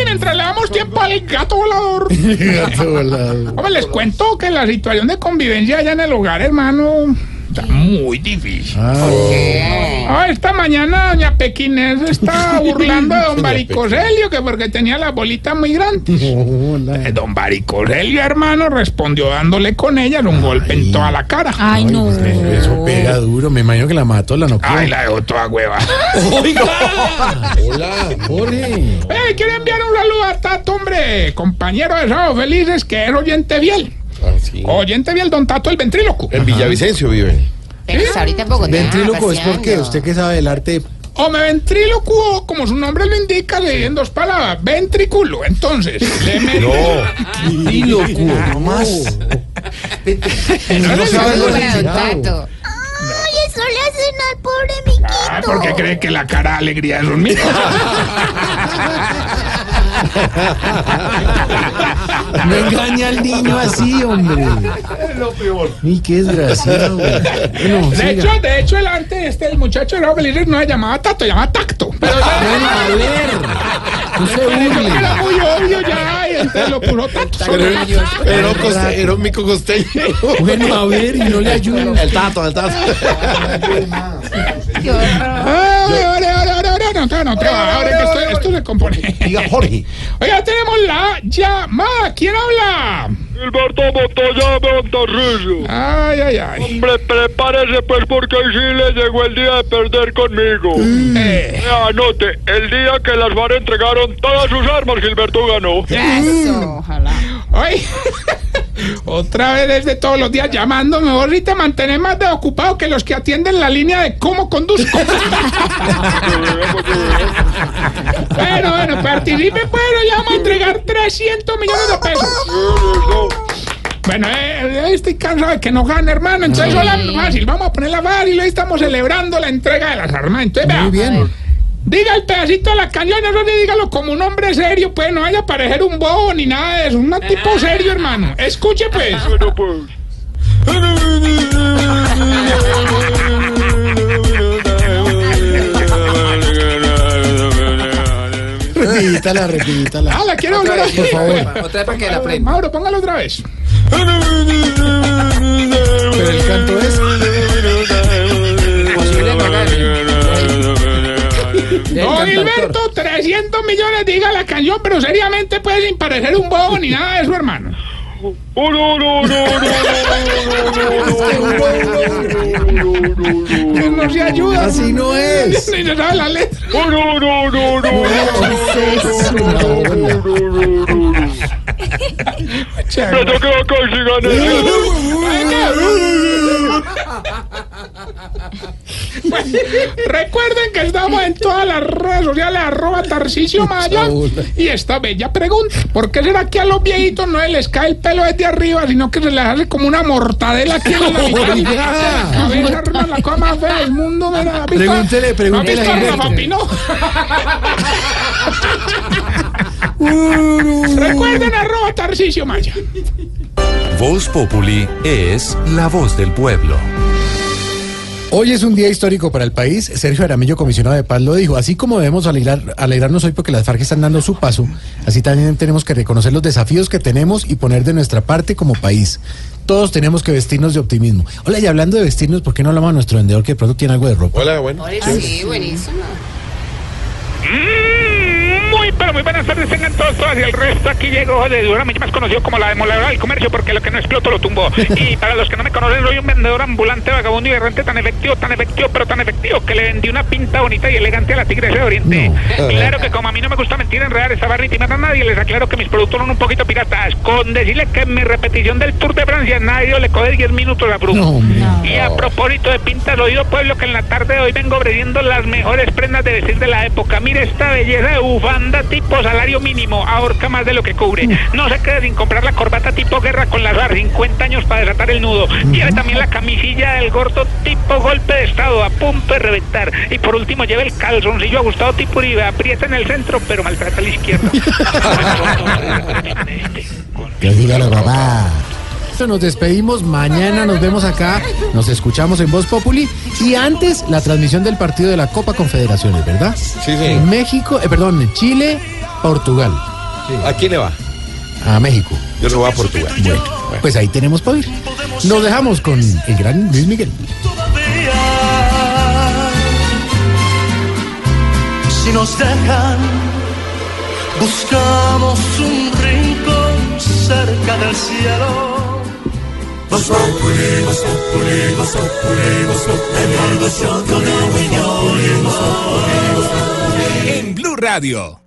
Mientras le damos tiempo al gato volador. <laughs> Gato volado. Hombre, les cuento que la situación de convivencia allá en el hogar, hermano, está muy difícil. Ah, esta mañana doña Pequinés está <laughs> burlando de don Baricoselio, que porque tenía la bolita muy grande. <laughs> Eh, Don Baricoselio, hermano, respondió dándole con ella un golpe en toda la cara. Ay, no. Eso pega duro. Me imagino que la mató, la noqueó. Ay, la dejó toda hueva. Hola, Jorge. Eh, quiero enviar un saludo a Tato, hombre, compañero de Sábado Felices, que es oyente fiel. Oyente fiel, don Tato el ventríloco. En Villavicencio viven. Pero está ahorita en Bogotá. Ventríloco es porque usted que sabe del arte. O me ventrílocuo, como su nombre lo indica, le en dos palabras, ventrículo. Entonces, le meto... No. Ventrílocuo, no más. No sabe lo. Tato. Ay, eso le hacen al pobre miquito. Ah, porque cree que la cara de alegría es un mío. <laughs> No engaña al niño así, hombre. Lo peor. Y qué desgraciado. güey. Bueno, De hecho, de hecho, el antes, este, el muchacho de felices no se llamaba Tato, se llamaba Tacto. Pero Bueno, a ver. No se burle. era muy obvio ya, y entonces lo puso Tato. Era, coste, era un mico costeño. Bueno, a ver, y no le ayuda. El tato, el tato. Ahora, ahora, no, no, no, no, ahora que esto, esto se compone. Diga, Jorge. <laughs> Oiga, tenemos la llamada. ¿Quién habla? Gilberto Montoya Montarrillo. Ay, ay, ay. Hombre, prepárese pues porque hoy sí le llegó el día de perder conmigo. Eh. Vea, Anote, el día que las FARC entregaron todas sus armas, Gilberto ganó. Eso, ojalá. Oye, <laughs> otra vez desde todos los días y te mantenés más de ocupado que los que atienden la línea de cómo conduzco. <laughs> bueno, bueno, participe, pero ya vamos a entregar 300 millones de pesos. Bueno, eh, estoy cansado de que no gane, hermano. Entonces, hola, fácil, vamos a poner la fácil. Hoy estamos celebrando la entrega de las armas. Entonces, vea, Muy bien. Diga el pedacito de la canción, no le dígalo como un hombre serio, pues no vaya a parecer un bobo ni nada de eso. Un tipo serio, hermano. Escuche, pues. <laughs> Bueno, pues. Repítala, repítala. Ah, la quiero volver a Por favor. Otra vez para que la aprenda. Mauro, póngalo otra vez. Pero el canto es. Don Gilberto, 300 millones, diga la canción, pero seriamente, pues, sin parecer un bobo ni nada de eso, hermano. No, no, no, Que no se ayuda. Así no es. Ni se sabe la letra. no, no, no, no, no, casi Recuerden que estamos en todas las redes sociales, arroba Tarcicio Maya. Y esta bella pregunta, ¿por qué será que a los viejitos no les cae el pelo desde arriba, sino que se les hace como una mortadela aquí en la mitad? La cosa más fea del mundo. mira, ¿has visto? Pregúntele, pregúntele ¿Has a visto a Rafa Gilberto. Pino? <laughs> Recuerden, arroba Tarcicio Maya. Voz Populi es la voz del pueblo. Hoy es un día histórico para el país. Sergio Aramillo, comisionado de paz, lo dijo. Así como debemos alegrar- alegrarnos hoy porque las FARC están dando su paso, así también tenemos que reconocer los desafíos que tenemos y poner de nuestra parte como país. Todos tenemos que vestirnos de optimismo. Hola, y hablando de vestirnos, ¿por qué no hablamos a nuestro vendedor que de pronto tiene algo de ropa? Hola, bueno. Sí, buenísimo. Mm, Muy, buenas tardes, tengan todos, todas y el resto. Aquí llegó de Durán, más conocido como la demoledora del comercio, porque lo que no explotó lo tumbó. <laughs> Y para los que no me conocen, soy un vendedor ambulante, vagabundo y errante tan efectivo, tan efectivo, pero tan efectivo, que le vendí una pinta bonita y elegante a la tigresa de Oriente. <laughs> Claro que como a mí no me gusta mentir, enredar esta barra y timar a nadie, les aclaro que mis productos son un poquito piratas. Con decirle que en mi repetición del Tour de Francia, nadie le coge 10 minutos a Bruno. Y a propósito de pintas, oído pueblo, que en la tarde de hoy vengo ofreciendo las mejores prendas de vestir de la época. Mire esta belleza de bufanda tipo salario mínimo, ahorca más de lo que cubre. No se quede sin comprar la corbata tipo guerra con las FARC, 50 años para desatar el nudo. Lleve también la camisilla del gordo tipo golpe de estado, a punto de reventar. Y por último lleve el calzoncillo ajustado tipo Uribe, aprieta en el centro, pero maltrata a la izquierda. <laughs> Que diga la papá. Nos despedimos, mañana nos vemos acá, nos escuchamos en Voz Populi y antes la transmisión del partido de la Copa Confederaciones, ¿verdad? Sí, sí. En México, eh, perdón, en Chile, Portugal. ¿A quién le va? A México. Yo no voy a Portugal. Bueno, pues ahí tenemos para ir. Nos dejamos con el gran Luis Miguel. Si nos dejan, buscamos un rincón cerca del cielo. Voz Populi, Voz Populi, Voz Populi, Voz Populi, Voz Populi. En Blue Radio.